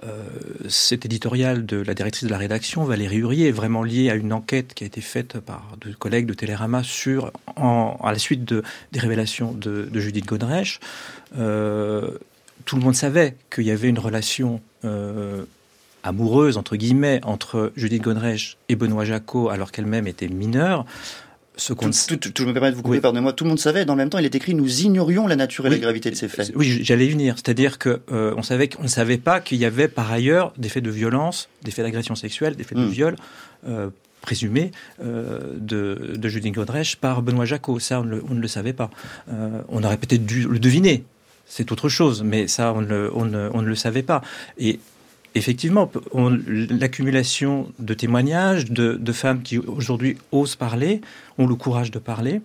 Euh, cet éditorial de la directrice de la rédaction, Valérie Hurier, est vraiment lié à une enquête qui a été faite par deux collègues de Télérama sur, à la suite de, des révélations de, Judith Godrèche. Euh, tout le monde savait qu'il y avait une relation euh, amoureuse, entre guillemets, entre Judith Godrèche et Benoît Jacot, alors qu'elle-même était mineure ce tout, je me permets de vous couper, pardonnez-moi, tout le monde savait, dans le même temps, il est écrit, nous ignorions la nature et la gravité de ces faits. Oui, j'allais y venir. C'est-à-dire qu'on euh, on savait qu'on ne savait pas qu'il y avait par ailleurs des faits de violence, des faits d'agression sexuelle, des faits de hmm. viol. Euh, présumés euh, de, de Judith Godrèche par Benoît Jacot. Ça, on, ne le savait pas. on aurait peut-être dû le deviner. C'est autre chose, mais ça, on ne, on, on ne le savait pas. Et effectivement, l'accumulation de témoignages de, femmes qui aujourd'hui osent parler, ont le courage de parler,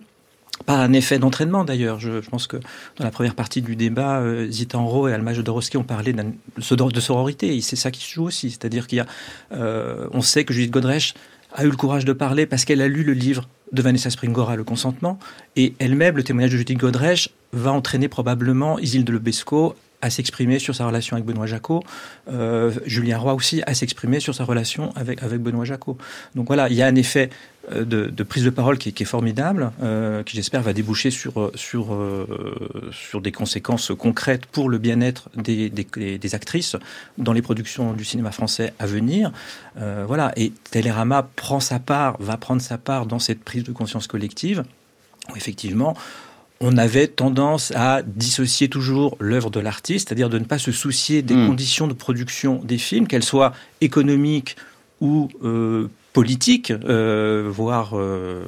pas un effet d'entraînement d'ailleurs. Je, pense que dans la première partie du débat, euh, Zita Enro et Alma Jodorowsky ont parlé de sororité. C'est ça qui se joue aussi. C'est-à-dire qu'il y a, euh, on sait que Judith Godrèche a eu le courage de parler parce qu'elle a lu le livre de Vanessa Springora, Le consentement, et elle-même, le témoignage de Judith Godrèche va entraîner probablement Isilde Lebesco à s'exprimer sur sa relation avec Benoît Jacot. Euh, Julien Roy aussi à s'exprimer sur sa relation avec, avec Benoît Jacot. Donc voilà, il y a un effet euh, de, prise de parole qui, est formidable, euh, qui j'espère va déboucher sur, sur, sur des conséquences concrètes pour le bien-être des, des, actrices dans les productions du cinéma français à venir. voilà, et Télérama prend sa part, va prendre sa part dans cette prise de conscience collective. Effectivement, on avait tendance à dissocier toujours l'œuvre de l'artiste, c'est-à-dire de ne pas se soucier des hmm. conditions de production des films, qu'elles soient économiques ou euh, politiques, euh, voire euh,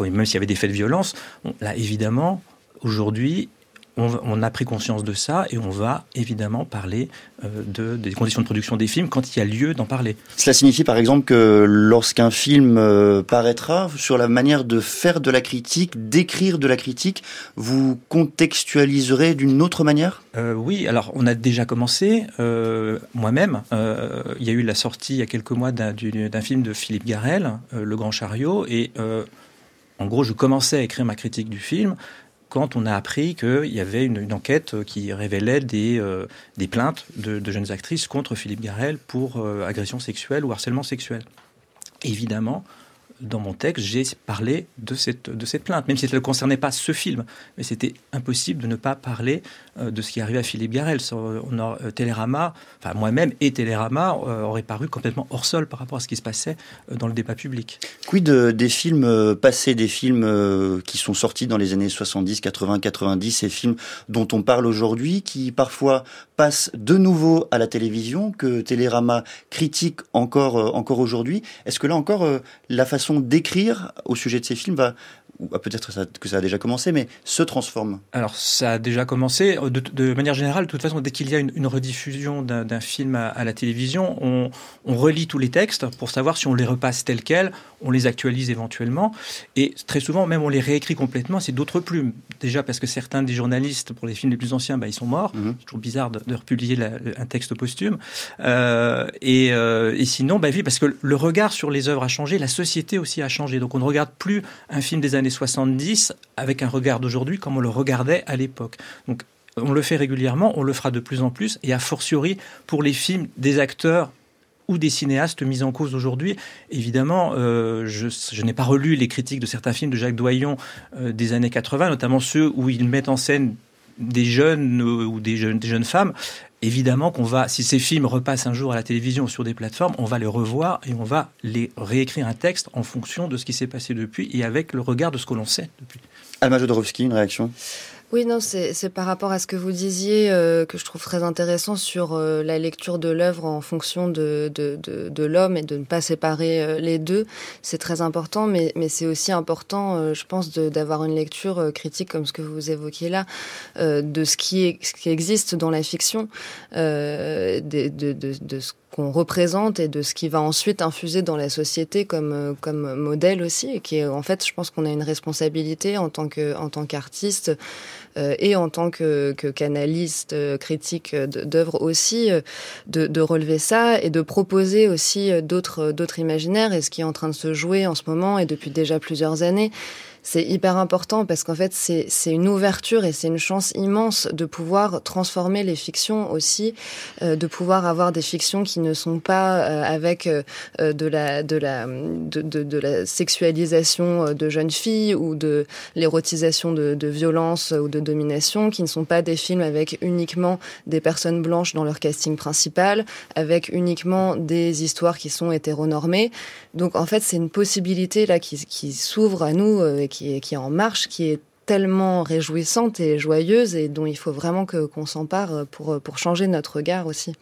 même s'il y avait des faits de violence. là, évidemment, aujourd'hui, on, a pris conscience de ça et on va évidemment parler euh, de, des conditions de production des films quand il y a lieu d'en parler. Cela signifie par exemple que lorsqu'un film euh, paraîtra, sur la manière de faire de la critique, d'écrire de la critique, vous contextualiserez d'une autre manière? Euh, Oui, alors on a déjà commencé. Moi-même, il y a eu la sortie il y a quelques mois d'un film de Philippe Garel, Le Grand Chariot, et en gros, je commençais à écrire ma critique du film quand on a appris qu'il y avait une, enquête qui révélait des, euh, plaintes de, jeunes actrices contre Philippe Garel pour euh, agression sexuelle ou harcèlement sexuel. Évidemment, dans mon texte, j'ai parlé de cette, de cette plainte, même si elle ne concernait pas ce film. Mais c'était impossible de ne pas parler euh, de ce qui arrivait à Philippe Garel. On a, euh, Télérama, enfin moi-même et Télérama euh, auraient paru complètement hors sol par rapport à ce qui se passait dans le débat public. Quid des films passés, des films qui sont sortis dans les années 70, 80, 90, ces films dont on parle aujourd'hui, qui parfois passent de nouveau à la télévision, que Télérama critique encore, encore aujourd'hui? Est-ce que là encore, la façon d'écrire au sujet de ces films va, ou ah, peut-être que ça a déjà commencé, mais se transforme Alors, ça a déjà commencé. De, manière générale, de toute façon, dès qu'il y a une, rediffusion d'un film à, la télévision, on, relit tous les textes pour savoir si on les repasse tels quels, on les actualise éventuellement. Et très souvent, même on les réécrit complètement, c'est d'autres plumes. Déjà parce que certains des journalistes, pour les films les plus anciens, bah, ils sont morts. Mhm. C'est toujours bizarre de, republier un texte posthume. Euh, et, euh, et, sinon, bah, oui, parce que le regard sur les œuvres a changé, la société aussi a changé. Donc on ne regarde plus un film des années 70 avec un regard d'aujourd'hui comme on le regardait à l'époque. Donc on le fait régulièrement, on le fera de plus en plus, et a fortiori pour les films des acteurs ou des cinéastes mis en cause aujourd'hui. Évidemment, euh, je, n'ai pas relu les critiques de certains films de Jacques Doyon euh, des années 80, notamment ceux où ils mettent en scène des jeunes euh, ou des jeunes, des jeunes femmes. évidemment qu'on va, si ces films repassent un jour à la télévision ou sur des plateformes, on va les revoir et on va les réécrire un texte en fonction de ce qui s'est passé depuis et avec le regard de ce que l'on sait depuis. Alma Jodorowsky, une réaction? Oui, non, c'est par rapport à ce que vous disiez euh, que je trouve très intéressant sur euh, la lecture de l'œuvre en fonction de, de, de, l'homme et de ne pas séparer euh, les deux. C'est très important, mais, mais c'est aussi important, je pense, d'avoir une lecture critique comme ce que vous évoquiez là, de ce qui, est, ce qui existe dans la fiction, de, de, qu'on représente et de ce qui va ensuite infuser dans la société comme, comme modèle aussi, et qui est, en fait, je pense qu'on a une responsabilité en tant que, en tant qu'artiste euh, et en tant que, que canaliste, euh, critique d'œuvres aussi, euh, de, de, relever ça et de proposer aussi d'autres d'autres imaginaires. Et ce qui est en train de se jouer en ce moment et depuis déjà plusieurs années c'est hyper important parce qu'en fait, c'est une ouverture et c'est une chance immense de pouvoir transformer les fictions aussi, euh, de pouvoir avoir des fictions qui ne sont pas euh, avec euh, de la de la de, de, la sexualisation de jeunes filles ou de l'érotisation de, de violence ou de domination, qui ne sont pas des films avec uniquement des personnes blanches dans leur casting principal, avec uniquement des histoires qui sont hétéronormées. Donc en fait, c'est une possibilité là qui, qui s'ouvre à nous et qui qui est en marche, qui est tellement réjouissante et joyeuse et dont il faut vraiment que qu'on s'empare pour pour changer notre regard aussi.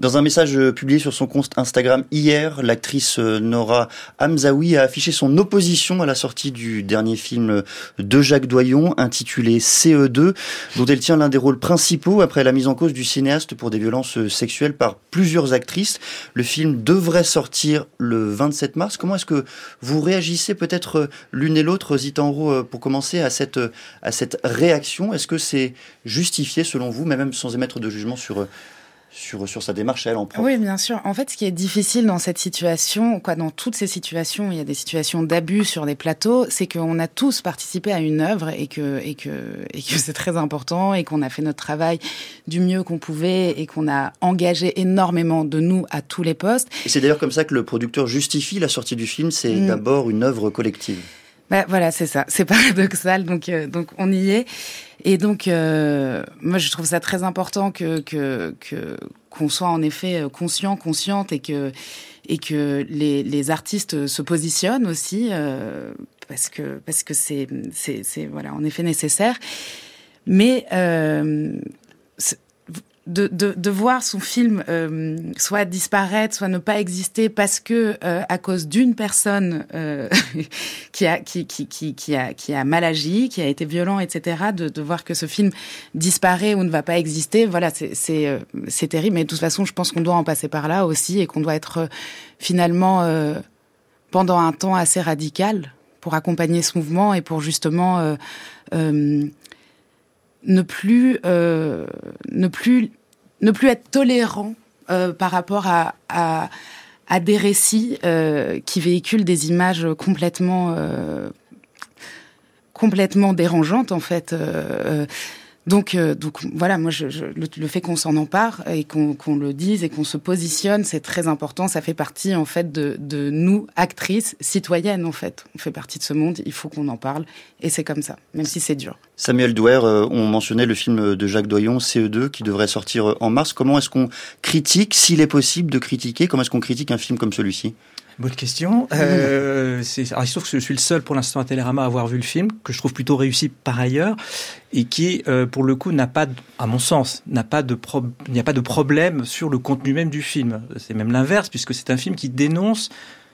Dans un message publié sur son compte Instagram hier, l'actrice Nora Hamzaoui a affiché son opposition à la sortie du dernier film de Jacques Doyon intitulé CE2 dont elle tient l'un des rôles principaux après la mise en cause du cinéaste pour des violences sexuelles par plusieurs actrices. Le film devrait sortir le 27 mars. Comment est-ce que vous réagissez peut-être l'une et l'autre Zitanro pour commencer à cette à cette réaction. Est-ce que c'est justifié selon vous, mais même sans émettre de jugement sur sur, sur sa démarche elle en propre? Oui, bien sûr. En fait, ce qui est difficile dans cette situation, quoi, dans toutes ces situations, il y a des situations d'abus sur des plateaux, c'est qu'on a tous participé à une œuvre et que et que et que c'est très important et qu'on a fait notre travail du mieux qu'on pouvait et qu'on a engagé énormément de nous à tous les postes. Et c'est d'ailleurs comme ça que le producteur justifie la sortie du film. C'est mm. d'abord une œuvre collective. Bah, voilà, c'est ça. C'est paradoxal, donc euh, donc on y est. Et donc euh, moi je trouve ça très important que que qu'on soit en effet euh, conscient, consciente et que et que les, les artistes se positionnent aussi parce que parce que c'est c'est c'est voilà en effet nécessaire. Mais de, voir son film euh, soit disparaître, soit ne pas exister parce que euh, à cause d'une personne euh, qui a qui, qui, qui, a qui a mal agi, qui a été violent, etc. De, voir que ce film disparaît ou ne va pas exister, voilà, c'est c'est terrible. Mais de toute façon, je pense qu'on doit en passer par là aussi et qu'on doit être finalement pendant un temps assez radical pour accompagner ce mouvement et pour justement ne plus ne plus ne plus être tolérant euh, par rapport à, des récits euh, qui véhiculent des images complètement euh, complètement dérangeantes en fait. Euh, donc, euh, donc voilà, moi, le, fait qu'on s'en empare et qu'on le dise et qu'on se positionne, c'est très important. Ça fait partie en fait de, de, nous, actrices, citoyennes en fait. On fait partie de ce monde. Il faut qu'on en parle et c'est comme ça, même si c'est dur. Samuel Douer, euh, on mentionnait le film de Jacques Doyon, CE2, qui devrait sortir en mars. Comment est-ce qu'on critique, s'il est possible de critiquer, comment est-ce qu'on critique un film comme celui-ci? Bonne question. Euh, alors, il se trouve que je suis le seul pour l'instant à Télérama à avoir vu le film, que je trouve plutôt réussi par ailleurs, et qui, euh, pour le coup, n'a pas, à mon sens, n'a pas de il n'y a pas de problème sur le contenu même du film. C'est même l'inverse, puisque c'est un film qui dénonce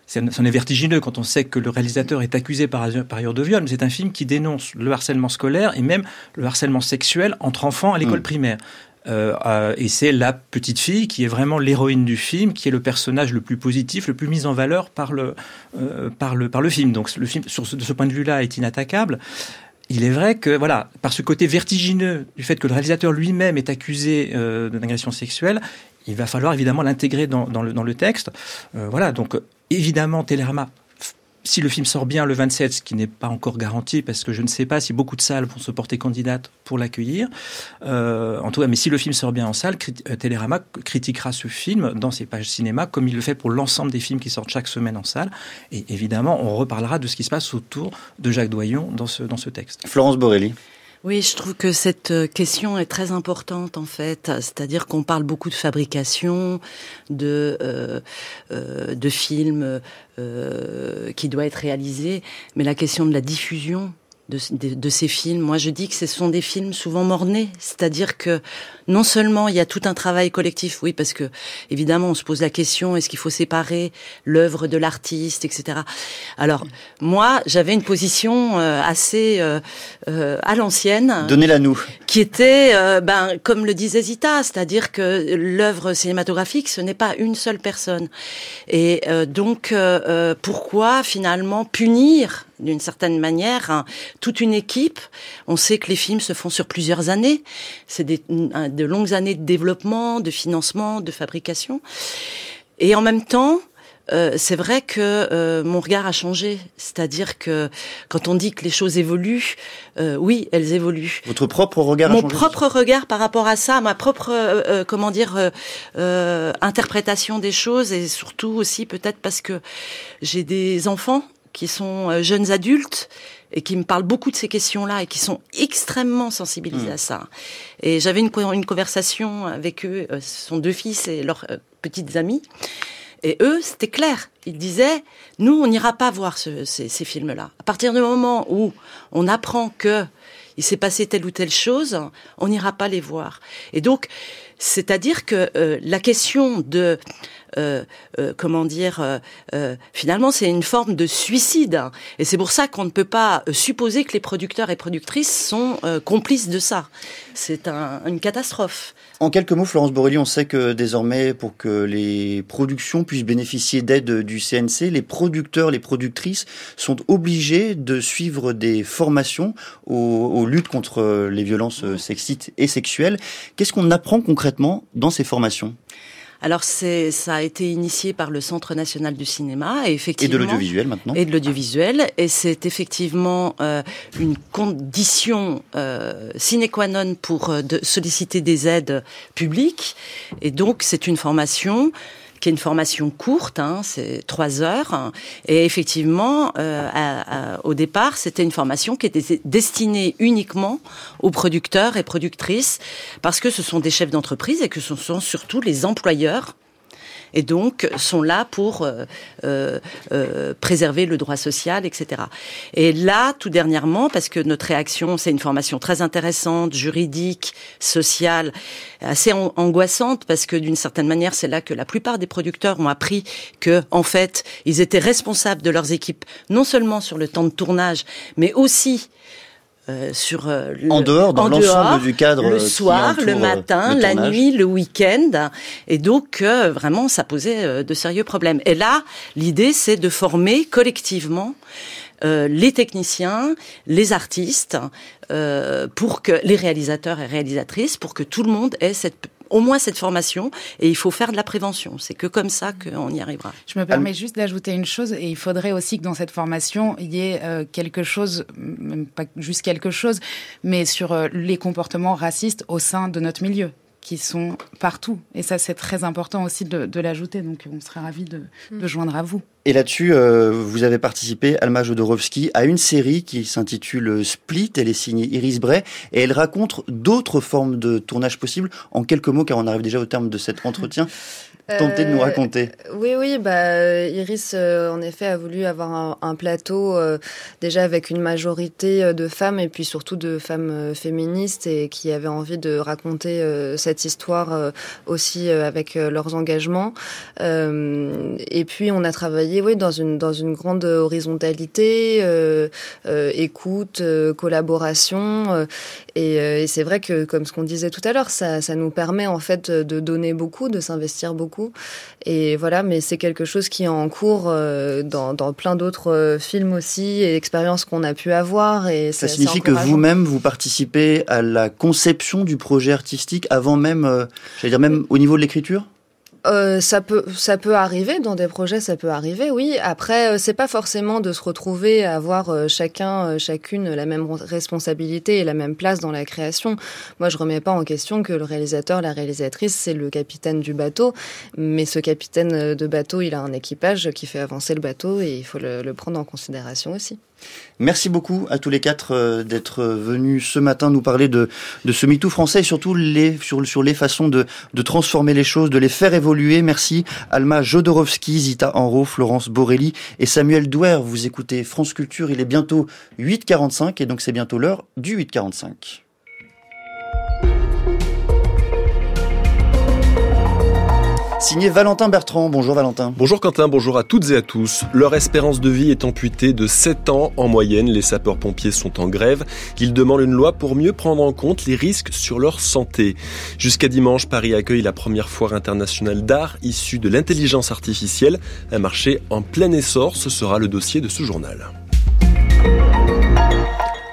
c'en est vertigineux quand on sait que le réalisateur est accusé par, ailleurs de viol, mais c'est un film qui dénonce le harcèlement scolaire et même le harcèlement sexuel entre enfants à l'école mmh. primaire. Euh, et c'est la petite fille qui est vraiment l'héroïne du film, qui est le personnage le plus positif, le plus mis en valeur par le, euh, par le, par le film. Donc le film, de ce point de vue-là, est inattaquable. Il est vrai que, voilà, par ce côté vertigineux du fait que le réalisateur lui-même est accusé euh, d'agression sexuelle, il va falloir évidemment l'intégrer dans, le, dans le texte. Voilà, donc évidemment, Télérama si le film sort bien le 27, ce qui n'est pas encore garanti, parce que je ne sais pas si beaucoup de salles vont se porter candidates pour l'accueillir. Euh, en tout cas, mais si le film sort bien en salle, euh, Télérama critiquera ce film dans ses pages cinéma, comme il le fait pour l'ensemble des films qui sortent chaque semaine en salle. Et évidemment, on reparlera de ce qui se passe autour de Jacques Doyon dans ce, dans ce texte. Florence Borelli. Oui, je trouve que cette euh, question est très importante en fait. C'est-à-dire qu'on parle beaucoup de fabrication, de euh, euh, de films euh, qui doit être réalisé, mais la question de la diffusion de, de, ces films. Moi, je dis que ce sont des films souvent mornés, c'est-à-dire que non seulement il y a tout un travail collectif, oui, parce que évidemment on se pose la question est-ce qu'il faut séparer l'œuvre de l'artiste, etc. Alors moi, j'avais une position euh, assez euh, euh, à l'ancienne. Donnez-la nous. Qui était, ben, comme le disait Zita, c'est-à-dire que l'œuvre cinématographique, ce n'est pas une seule personne. Et donc, pourquoi finalement punir d'une certaine manière hein, toute une équipe? On sait que les films se font sur plusieurs années. C'est de longues années de développement, de financement, de fabrication. Et en même temps, euh, c'est vrai que euh, mon regard a changé. C'est-à-dire que quand on dit que les choses évoluent, euh, oui, elles évoluent. Votre propre regard a Mon propre regard par rapport à ça, ma propre, comment dire, interprétation des choses, et surtout aussi peut-être parce que j'ai des enfants qui sont jeunes adultes et qui me parlent beaucoup de ces questions-là et qui sont extrêmement sensibilisés hmm. à ça. Et j'avais une, une, conversation avec eux, euh, ce sont deux fils et leurs euh, petites amies. Et eux, c'était clair. Ils disaient, nous, on n'ira pas voir ce, ces, ces films-là. À partir du moment où on apprend que il s'est passé telle ou telle chose, on n'ira pas les voir. Et donc, c'est-à-dire que la question de euh, euh, comment dire, euh, finalement, c'est une forme de suicide. Et c'est pour ça qu'on ne peut pas supposer que les producteurs et productrices sont complices de ça. C'est une catastrophe. En quelques mots, Florence Borelli, on sait que désormais, pour que les productions puissent bénéficier d'aide du CNC, les producteurs, les productrices sont obligés de suivre des formations aux, aux luttes contre les violences sexistes et sexuelles. Qu'est-ce qu'on apprend concrètement dans ces formations alors c'est ça a été initié par le Centre national du cinéma et effectivement et de l'audiovisuel maintenant. et de l'audiovisuel. Et c'est effectivement euh, une condition euh, sine qua non pour euh, de solliciter des aides publiques. Et donc c'est une formation qui est une formation courte, hein, c'est trois heures. Et effectivement, euh, au départ, c'était une formation qui était destinée uniquement aux producteurs et productrices, parce que ce sont des chefs d'entreprise et que ce sont surtout les employeurs et donc sont là pour euh, euh, euh, préserver le droit social, etc. Et là, tout dernièrement, parce que notre réaction, c'est une formation très intéressante, juridique, sociale, assez angoissante, parce que d'une certaine manière, c'est là que la plupart des producteurs ont appris que, en fait, ils étaient responsables de leurs équipes, non seulement sur le temps de tournage, mais aussi euh, sur euh, en dehors dans l'ensemble du cadre le soir, le matin, la nuit, le week-end, et donc euh, vraiment ça posait de sérieux problèmes. Et là, l'idée c'est de former collectivement les techniciens, les artistes, pour que les réalisateurs et réalisatrices, pour que tout le monde ait cette au moins cette formation et il faut faire de la prévention. C'est que comme ça qu'on y arrivera. Je me permets juste d'ajouter une chose et il faudrait aussi que dans cette formation, il y ait euh, quelque chose, même pas juste quelque chose, mais sur euh, les comportements racistes au sein de notre milieu qui sont partout. Et ça, c'est très important aussi de, l'ajouter. Donc, on serait ravis de, mm. de joindre à vous. Et là-dessus, euh, vous avez participé, Alma Jodorowsky, à une série qui s'intitule Split. Elle est signée Iris Bray et elle raconte d'autres formes de tournage possibles. En quelques mots, car on arrive déjà au terme de cet entretien. Tentez de nous euh, raconter. oui, oui, bah, Iris, euh, en effet, a voulu avoir un, plateau déjà avec une majorité de femmes et puis surtout de femmes féministes et qui avaient envie de raconter cette histoire aussi avec leurs engagements. et puis, on a travaillé oui, dans une dans une grande horizontalité, euh, euh, écoute, euh, collaboration, et, c'est vrai que comme ce qu'on disait tout à l'heure, ça ça nous permet en fait de donner beaucoup, de s'investir beaucoup, et voilà. Mais c'est quelque chose qui est en cours dans dans plein d'autres films aussi et expériences qu'on a pu avoir. Et ça signifie que vous-même vous participez à la conception du projet artistique avant même, j'allais dire même au niveau de l'écriture? Euh, ça peut, ça peut arriver dans des projets, ça peut arriver, oui. Après, euh, c'est pas forcément de se retrouver à avoir euh, chacun, chacune la même responsabilité et la même place dans la création. Moi, je remets pas en question que le réalisateur, la réalisatrice, c'est le capitaine du bateau, mais ce capitaine de bateau, il a un équipage qui fait avancer le bateau et il faut le, le prendre en considération aussi. Merci beaucoup à tous les quatre euh, d'être venus ce matin nous parler de, de ce MeToo français et surtout les, sur, les façons de, de transformer les choses, de les faire évoluer. Merci Alma Jodorowsky, Zita Enro, Florence Borelli et Samuel Douer. Vous écoutez France Culture, il est bientôt 8h45 et donc c'est bientôt l'heure du 8h45. Signé Valentin Bertrand. Bonjour Valentin. Bonjour Quentin, bonjour à toutes et à tous. Leur espérance de vie est amputée de 7 ans en moyenne. Les sapeurs-pompiers sont en grève. Ils demandent une loi pour mieux prendre en compte les risques sur leur santé. Jusqu'à dimanche, Paris accueille la première foire internationale d'art issue de l'intelligence artificielle. Un marché en plein essor, ce sera le dossier de ce journal.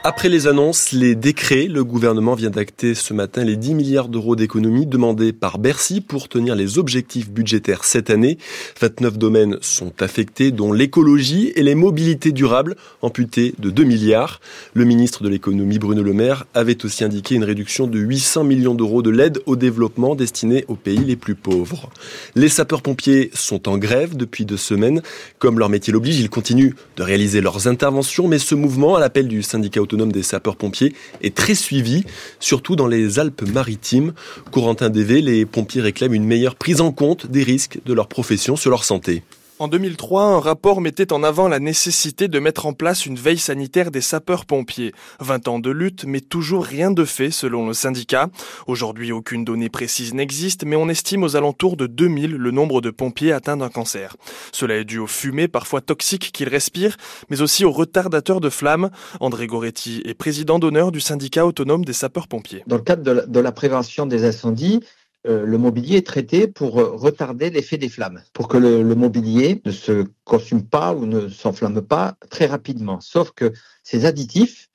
Après les annonces, les décrets, le gouvernement vient d'acter ce matin les 10 milliards d'euros d'économies demandés par Bercy pour tenir les objectifs budgétaires cette année. 29 domaines sont affectés, dont l'écologie et les mobilités durables, amputées de 2 milliards. Le ministre de l'économie, Bruno Le Maire, avait aussi indiqué une réduction de 800 millions d'euros de l'aide au développement destinée aux pays les plus pauvres. Les sapeurs-pompiers sont en grève depuis deux semaines. Comme leur métier l'oblige, ils continuent de réaliser leurs interventions, mais ce mouvement, à l'appel du syndicat autonome des sapeurs-pompiers est très suivi, surtout dans les Alpes-Maritimes. Corentin DV, les pompiers réclament une meilleure prise en compte des risques de leur profession sur leur santé. En 2003, un rapport mettait en avant la nécessité de mettre en place une veille sanitaire des sapeurs-pompiers. 20 ans de lutte, mais toujours rien de fait selon le syndicat. Aujourd'hui, aucune donnée précise n'existe, mais on estime aux alentours de 2000 le nombre de pompiers atteints d'un cancer. Cela est dû aux fumées parfois toxiques qu'ils respirent, mais aussi aux retardateurs de flammes. André Goretti est président d'honneur du syndicat autonome des sapeurs-pompiers. Dans le cadre de la, de la prévention des incendies, euh, le mobilier est traité pour euh, retarder l'effet des flammes, pour que le, le, mobilier ne se consume pas ou ne s'enflamme pas très rapidement. Sauf que ces additifs,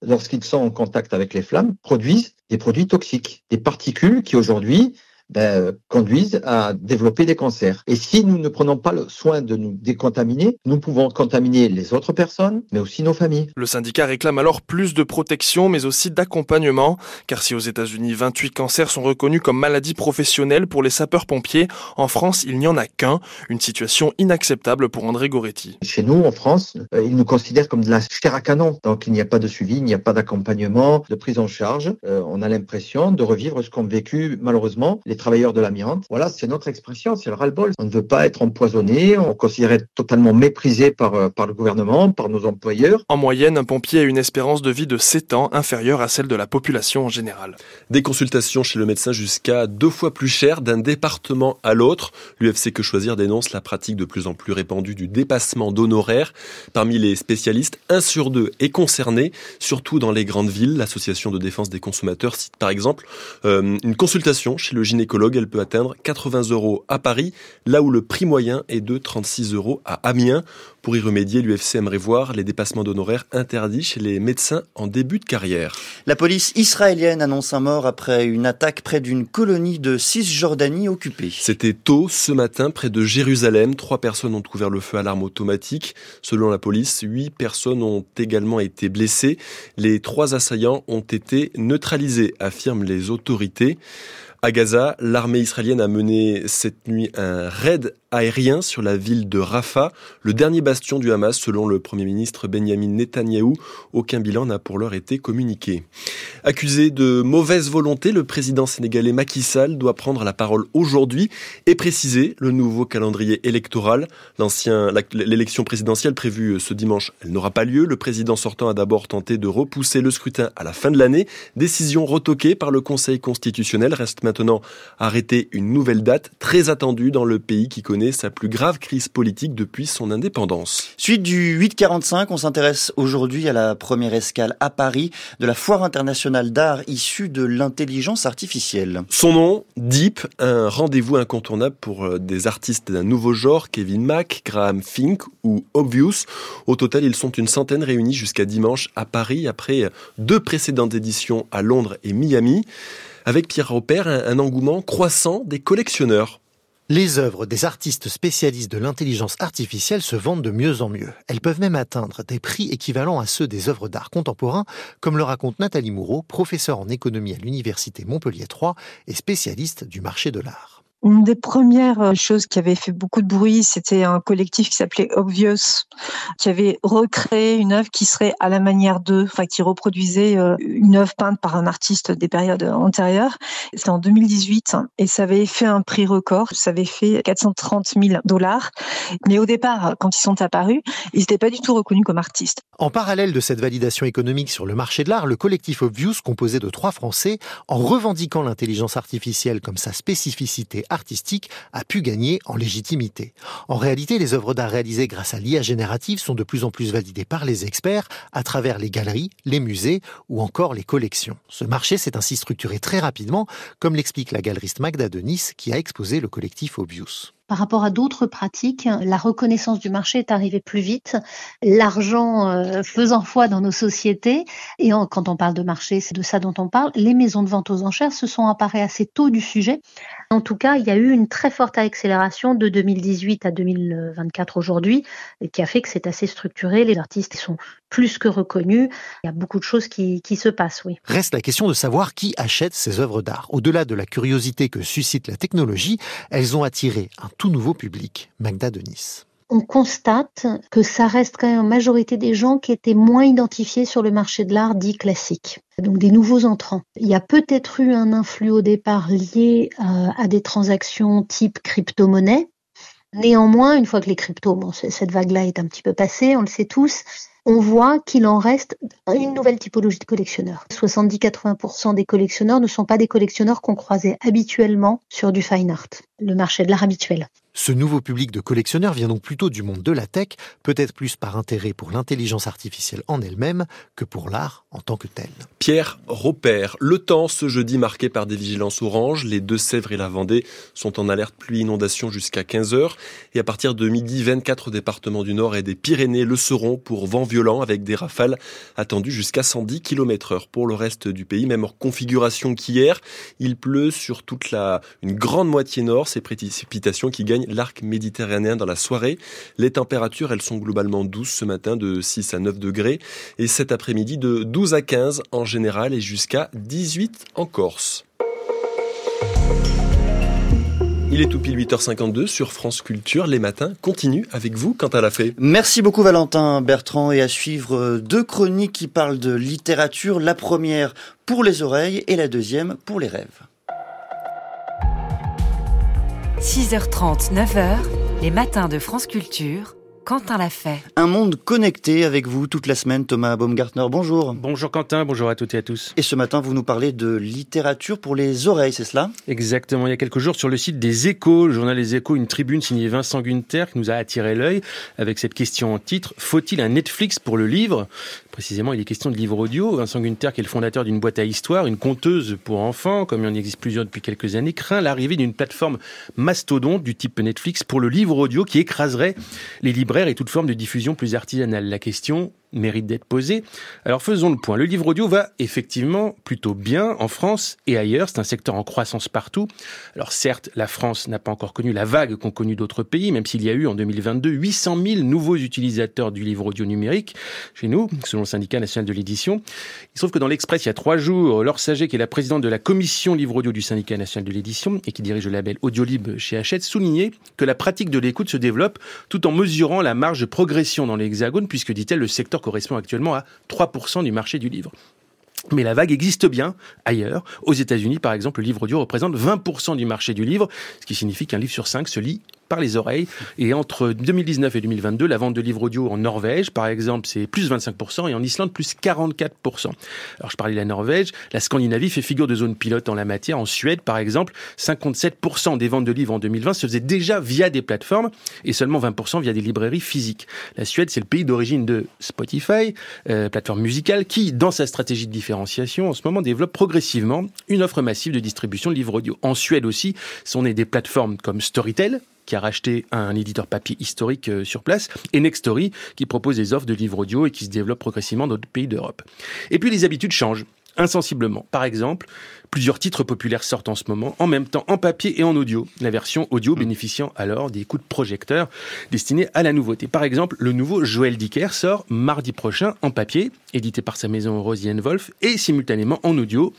lorsqu'ils sont en contact avec les flammes, produisent des produits toxiques, des particules qui aujourd'hui ben, conduisent à développer des cancers. Et si nous ne prenons pas le soin de nous décontaminer, nous pouvons contaminer les autres personnes, mais aussi nos familles. Le syndicat réclame alors plus de protection, mais aussi d'accompagnement, car si aux États-Unis 28 cancers sont reconnus comme maladies professionnelles pour les sapeurs-pompiers, en France il n'y en a qu'un, une situation inacceptable pour André Goretti. Chez nous, en France, euh, ils nous considèrent comme de la chair à canon, donc il n'y a pas de suivi, il n'y a pas d'accompagnement, de prise en charge. Euh, on a l'impression de revivre ce qu'ont vécu malheureusement les travailleurs de l'amiante. Voilà, c'est notre expression, c'est le ras-le-bol. On ne veut pas être empoisonné, on considère être totalement méprisé par, euh, par le gouvernement, par nos employeurs. En moyenne, un pompier a une espérance de vie de 7 ans, inférieure à celle de la population en général. Des consultations chez le médecin jusqu'à deux fois plus chères d'un département à l'autre. L'UFC Que Choisir dénonce la pratique de plus en plus répandue du dépassement d'honoraires. Parmi les spécialistes, un sur deux est concerné, surtout dans les grandes villes. L'association de défense des consommateurs cite par exemple euh, une consultation chez le gynécologue elle peut atteindre 80 euros à Paris, là où le prix moyen est de 36 euros à Amiens. Pour y remédier, l'UFC aimerait voir les dépassements d'honoraires interdits chez les médecins en début de carrière. La police israélienne annonce un mort après une attaque près d'une colonie de Cisjordanie occupée. C'était tôt ce matin près de Jérusalem. Trois personnes ont ouvert le feu à l'arme automatique. Selon la police, huit personnes ont également été blessées. Les trois assaillants ont été neutralisés, affirment les autorités. À Gaza, l'armée israélienne a mené cette nuit un raid aérien sur la ville de Rafah, le dernier bastion du Hamas selon le Premier ministre Benjamin Netanyahou. Aucun bilan n'a pour l'heure été communiqué. Accusé de mauvaise volonté, le président sénégalais Macky Sall doit prendre la parole aujourd'hui et préciser le nouveau calendrier électoral. L'élection présidentielle prévue ce dimanche, n'aura pas lieu. Le président sortant a d'abord tenté de repousser le scrutin à la fin de l'année. Décision retoquée par le Conseil constitutionnel. Reste maintenant arrêter une nouvelle date très attendue dans le pays qui connaît sa plus grave crise politique depuis son indépendance. Suite du 845, on s'intéresse aujourd'hui à la première escale à Paris de la foire internationale d'art issue de l'intelligence artificielle. Son nom, Deep, un rendez-vous incontournable pour euh, des artistes d'un nouveau genre, Kevin Mack, Graham Fink ou Obvious. Au total, ils sont une centaine réunis jusqu'à dimanche à Paris après deux précédentes éditions à Londres et Miami avec Pierre Robert un engouement croissant des collectionneurs. Les œuvres des artistes spécialistes de l'intelligence artificielle se vendent de mieux en mieux. Elles peuvent même atteindre des prix équivalents à ceux des œuvres d'art contemporain, comme le raconte Nathalie Moureau, professeure en économie à l'université Montpellier 3 et spécialiste du marché de l'art. Une des premières euh, choses qui avait fait beaucoup de bruit, c'était un collectif qui s'appelait Obvious, qui avait recréé une œuvre qui serait à la manière d'eux, enfin qui reproduisait euh, une œuvre peinte par un artiste des périodes antérieures. C'était en 2018 et ça avait fait un prix record. Ça avait fait 430 000 dollars. Mais au départ, quand ils sont apparus, ils n'étaient pas du tout reconnus comme artistes. En parallèle de cette validation économique sur le marché de l'art, le collectif Obvious, composé de trois Français, en revendiquant l'intelligence artificielle comme sa spécificité artistique a pu gagner en légitimité. En réalité, les œuvres d'art réalisées grâce à l'IA générative sont de plus en plus validées par les experts à travers les galeries, les musées ou encore les collections. Ce marché s'est ainsi structuré très rapidement, comme l'explique la galeriste Magda de Nice qui a exposé le collectif Obvious. Par rapport à d'autres pratiques, la reconnaissance du marché est arrivée plus vite, l'argent euh, faisant foi dans nos sociétés, et quand on parle de marché, c'est de ça dont on parle, les maisons de vente aux enchères se sont emparées assez tôt du sujet. En tout cas, il y a eu une très forte accélération de 2018 à 2024 aujourd'hui, qui a fait que c'est assez structuré, les artistes sont plus que reconnus, il y a beaucoup de choses qui, se passent, oui. Reste la question de savoir qui achète ces œuvres d'art. Au-delà de la curiosité que suscite la technologie, elles ont attiré un tout nouveau public, Magda de Nice on constate que ça reste quand même en majorité des gens qui étaient moins identifiés sur le marché de l'art dit classique. Donc des nouveaux entrants. Il y a peut-être eu un influx au départ lié à, euh, à des transactions type crypto-monnaie. Néanmoins, une fois que les cryptos, cette vague-là est un petit peu passée, on le sait tous, on voit qu'il en reste une nouvelle typologie de collectionneurs. 70-80% des collectionneurs ne sont pas des collectionneurs qu'on croisait habituellement sur du fine art, le marché de l'art habituel. Ce nouveau public de collectionneurs vient donc plutôt du monde de la tech, peut-être plus par intérêt pour l'intelligence artificielle en elle-même que pour l'art en tant que tel. Pierre Robert, le temps ce jeudi marqué par des vigilances oranges, les Deux-Sèvres et la Vendée sont en alerte pluie-inondation jusqu'à 15h et à partir de midi, 24 départements du Nord et des Pyrénées le seront pour vent violent avec des rafales attendues jusqu'à 110 km heure. Pour le reste du pays, même en configuration qu'hier, il pleut sur toute la, une grande moitié nord, ces précipitations qui gagnent l'arc méditerranéen dans la soirée. Les températures, elles sont globalement douces ce matin de 6 à 9 degrés et cet après-midi de 12 à 15 en général et jusqu'à 18 en Corse. Il est tout pile 8h52 sur France Culture. Les matins continuent avec vous quant à la fée. Merci beaucoup Valentin Bertrand et à suivre deux chroniques qui parlent de littérature. La première pour les oreilles et la deuxième pour les rêves. 6h30, 9h, les matins de France Culture. Quentin l'a fait. Un monde connecté avec vous toute la semaine, Thomas Baumgartner. Bonjour. Bonjour Quentin, bonjour à toutes et à tous. Et ce matin, vous nous parlez de littérature pour les oreilles, c'est cela? Exactement. Il y a quelques jours, sur le site des Échos, le journal Les Échos, une tribune signée Vincent Gunther qui nous a attiré l'œil avec cette question en titre Faut-il un Netflix pour le livre? Précisément, il est question de livre audio. Vincent Gunther, qui est le fondateur d'une boîte à histoire, une conteuse pour enfants, comme il en existe plusieurs depuis quelques années, craint l'arrivée d'une plateforme mastodonte du type Netflix pour le livre audio qui écraserait les libraires et toute forme de diffusion plus artisanale. La question, mérite d'être posé. Alors faisons le point. Le livre audio va effectivement plutôt bien en France et ailleurs. C'est un secteur en croissance partout. Alors certes, la France n'a pas encore connu la vague qu'ont connu d'autres pays, même s'il y a eu en 2022 800 000 nouveaux utilisateurs du livre audio numérique chez nous, selon le syndicat national de l'édition. Il se trouve que dans l'Express, il y a trois jours, Laure Saget, qui est la présidente de la commission livre audio du syndicat national de l'édition et qui dirige le label Audiolib chez Hachette, soulignait que la pratique de l'écoute se développe tout en mesurant la marge de progression dans l'hexagone, puisque, dit-elle, le secteur correspond actuellement à 3% du marché du livre. Mais la vague existe bien ailleurs. Aux États-Unis, par exemple, le livre audio représente 20% du marché du livre, ce qui signifie qu'un livre sur cinq se lit par les oreilles. Et entre 2019 et 2022, la vente de livres audio en Norvège, par exemple, c'est plus 25% et en Islande, plus 44%. Alors, je parlais de la Norvège. La Scandinavie fait figure de zone pilote en la matière. En Suède, par exemple, 57% des ventes de livres en 2020 se faisaient déjà via des plateformes et seulement 20% via des librairies physiques. La Suède, c'est le pays d'origine de Spotify, euh, plateforme musicale, qui, dans sa stratégie de différenciation, en ce moment, développe progressivement une offre massive de distribution de livres audio. En Suède aussi, sont nées des plateformes comme Storytel, qui a racheté un éditeur papier historique euh, sur place, et Nextory, qui propose des offres de livres audio et qui se développe progressivement dans d'autres pays d'Europe. Et puis les habitudes changent insensiblement. Par exemple, plusieurs titres populaires sortent en ce moment, en même temps en papier et en audio. La version audio bénéficiant alors des coups de projecteur destinés à la nouveauté. Par exemple, le nouveau Joël Dicker sort mardi prochain en papier, édité par sa maison Rosienne Wolf, et simultanément en audio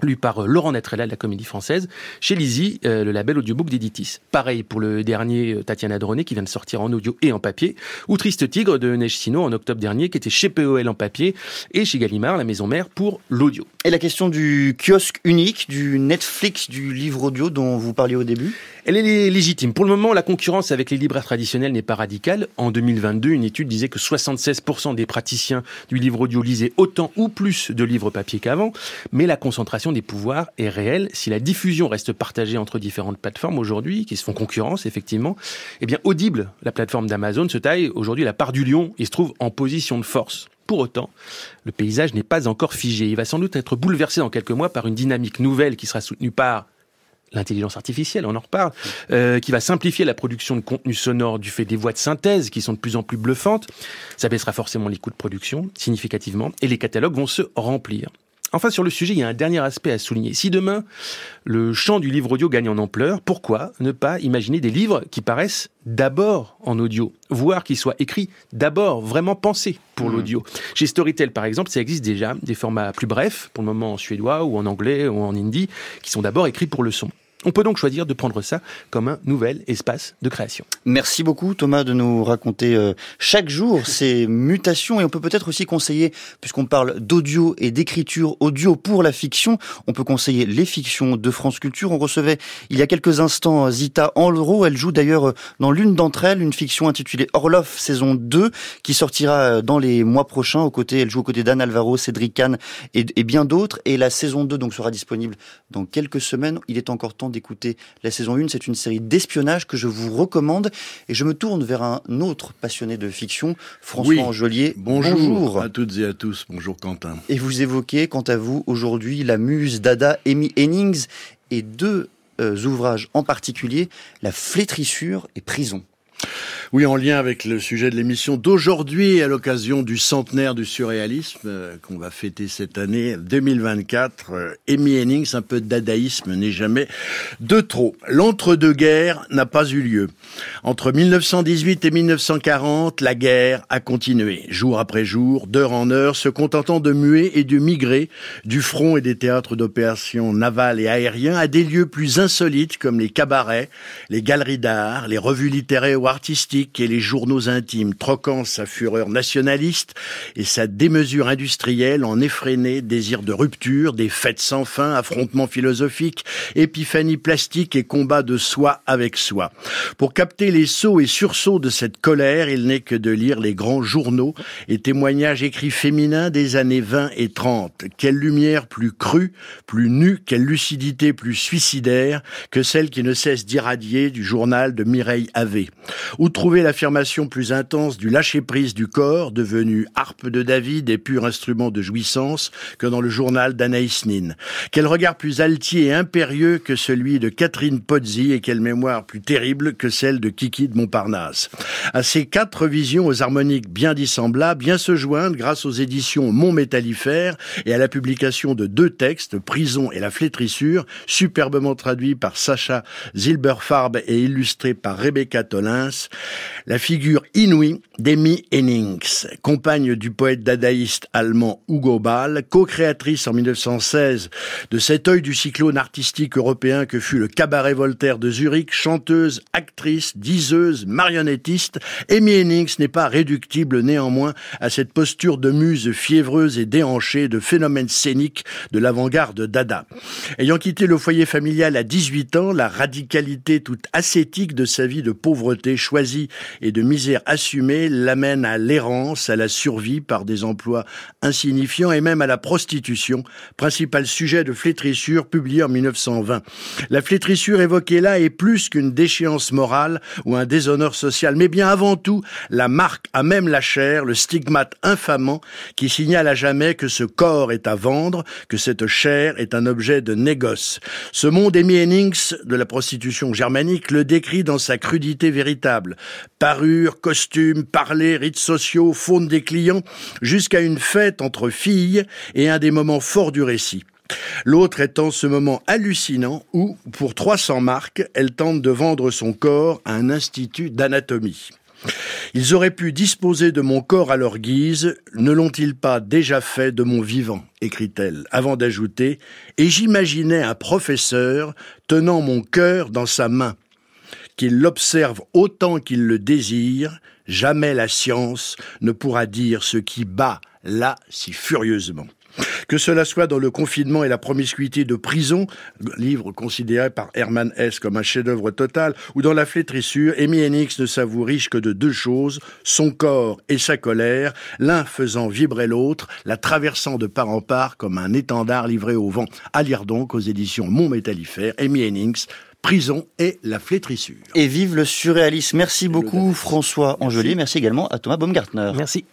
lu par Laurent Netrella de la Comédie Française, chez Lizzie, le label audiobook d'Editis. Pareil pour le dernier Tatiana Droné qui vient de sortir en audio et en papier, ou Triste Tigre de Neige Sino en octobre dernier qui était chez POL en papier et chez Gallimard, la maison mère, pour l'audio. Et la question du kiosque unique, du Netflix du livre audio dont vous parliez au début? Elle est légitime. Pour le moment, la concurrence avec les libraires traditionnels n'est pas radicale. En 2022, une étude disait que 76% des praticiens du livre audio lisaient autant ou plus de livres papier qu'avant, mais la concentration des pouvoirs est réelle. Si la diffusion reste partagée entre différentes plateformes aujourd'hui, qui se font concurrence effectivement, eh bien Audible, la plateforme d'Amazon, se taille aujourd'hui la part du lion et se trouve en position de force. Pour autant, le paysage n'est pas encore figé. Il va sans doute être bouleversé dans quelques mois par une dynamique nouvelle qui sera soutenue par l'intelligence artificielle, on en reparle, euh, qui va simplifier la production de contenu sonore du fait des voix de synthèse qui sont de plus en plus bluffantes. Ça baissera forcément les coûts de production significativement et les catalogues vont se remplir. Enfin, sur le sujet, il y a un dernier aspect à souligner. Si demain, le champ du livre audio gagne en ampleur, pourquoi ne pas imaginer des livres qui paraissent d'abord en audio, voire qui soient écrits d'abord, vraiment pensés pour mmh. l'audio? Chez Storytel, par exemple, ça existe déjà, des formats plus brefs, pour le moment en suédois ou en anglais ou en hindi, qui sont d'abord écrits pour le son. On peut donc choisir de prendre ça comme un nouvel espace de création. Merci beaucoup Thomas de nous raconter euh, chaque jour ces mutations et on peut peut-être aussi conseiller, puisqu'on parle d'audio et d'écriture audio pour la fiction, on peut conseiller les fictions de France Culture. On recevait il y a quelques instants Zita Enlero, elle joue d'ailleurs euh, dans l'une d'entre elles une fiction intitulée Orloff saison 2 qui sortira euh, dans les mois prochains aux côtés, elle joue aux côtés d'Anne Alvaro, Cédric Kahn et, et bien d'autres et la saison 2 donc sera disponible dans quelques semaines. Il est encore temps d'écouter la saison 1. C'est une série d'espionnage que je vous recommande. Et je me tourne vers un autre passionné de fiction, François Angelier. Bonjour. à toutes et à tous. Bonjour Quentin. Et vous évoquez, quant à vous, aujourd'hui, la muse d'Ada Amy Hennings et deux euh, ouvrages en particulier, La flétrissure et Prison. Oui, en lien avec le sujet de l'émission d'aujourd'hui, à l'occasion du centenaire du surréalisme euh, qu'on va fêter cette année 2024, euh, Amy Hennings, un peu de dadaïsme n'est jamais de trop. L'entre-deux-guerres n'a pas eu lieu. Entre 1918 et 1940, la guerre a continué, jour après jour, d'heure en heure, se contentant de muer et de migrer du front et des théâtres d'opérations navales et aériens à des lieux plus insolites comme les cabarets, les galeries d'art, les revues littéraires ou artistiques et les journaux intimes, troquant sa fureur nationaliste et sa démesure industrielle en effréné désir de rupture, des fêtes sans fin, affrontements philosophiques, épiphanies plastiques et combats de soi avec soi. Pour capter les sauts et sursauts de cette colère, il n'est que de lire les grands journaux et témoignages écrits féminins des années 20 et 30. Quelle lumière plus crue, plus nue, quelle lucidité plus suicidaire que celle qui ne cesse d'irradier du journal de Mireille Havé. Où trouver l'affirmation plus intense du lâcher-prise du corps, devenu harpe de David et pur instrument de jouissance, que dans le journal d'Anaïs Nin Quel regard plus altier et impérieux que celui de Catherine Pozzi et quelle mémoire plus terrible que celle de Kiki de Montparnasse. À ces quatre visions aux harmoniques bien dissemblables, bien se joindre grâce aux éditions Mont Métallifère et à la publication de deux textes, Prison et la flétrissure, superbement traduits par Sacha Zilberfarb et illustrés par Rebecca Tolins, la figure inouïe d'Amy Hennings, compagne du poète dadaïste allemand Hugo Ball, co-créatrice en 1916 de cet œil du cyclone artistique européen que fut le cabaret Voltaire de Zurich, chanteuse, actrice, diseuse, marionnettiste, Amy Hennings n'est pas réductible néanmoins à cette posture de muse fiévreuse et déhanchée de phénomène scénique de l'avant-garde dada. Ayant quitté le foyer familial à 18 ans, la radicalité toute ascétique de sa vie de pauvreté choisie et de misère assumée l'amène à l'errance, à la survie par des emplois insignifiants et même à la prostitution, principal sujet de flétrissure publié en 1920. La flétrissure évoquée là est plus qu'une déchéance morale ou un déshonneur social, mais bien avant tout la marque à même la chair, le stigmate infamant qui signale à jamais que ce corps est à vendre, que cette chair est un objet de négoce. Ce monde Amy Hennings de la prostitution germanique le décrit dans sa crudité véritable. Parure, costume, parler, rites sociaux, faune des clients, jusqu'à une fête entre filles et un des moments forts du récit. L'autre étant ce moment hallucinant où, pour 300 marques, elle tente de vendre son corps à un institut d'anatomie. Ils auraient pu disposer de mon corps à leur guise, ne l'ont-ils pas déjà fait de mon vivant? écrit-elle, avant d'ajouter Et j'imaginais un professeur tenant mon cœur dans sa main, qu'il l'observe autant qu'il le désire, jamais la science ne pourra dire ce qui bat là si furieusement. Que cela soit dans le confinement et la promiscuité de prison, livre considéré par Herman Hesse comme un chef-d'œuvre total, ou dans la flétrissure, Amy Hennig ne s'avoue riche que de deux choses, son corps et sa colère, l'un faisant vibrer l'autre, la traversant de part en part comme un étendard livré au vent. À lire donc aux éditions Mont Métallifère, Amy Hennings, Prison et la flétrissure. Et vive le surréalisme. Merci beaucoup François Angelier. Merci également à Thomas Baumgartner. Merci.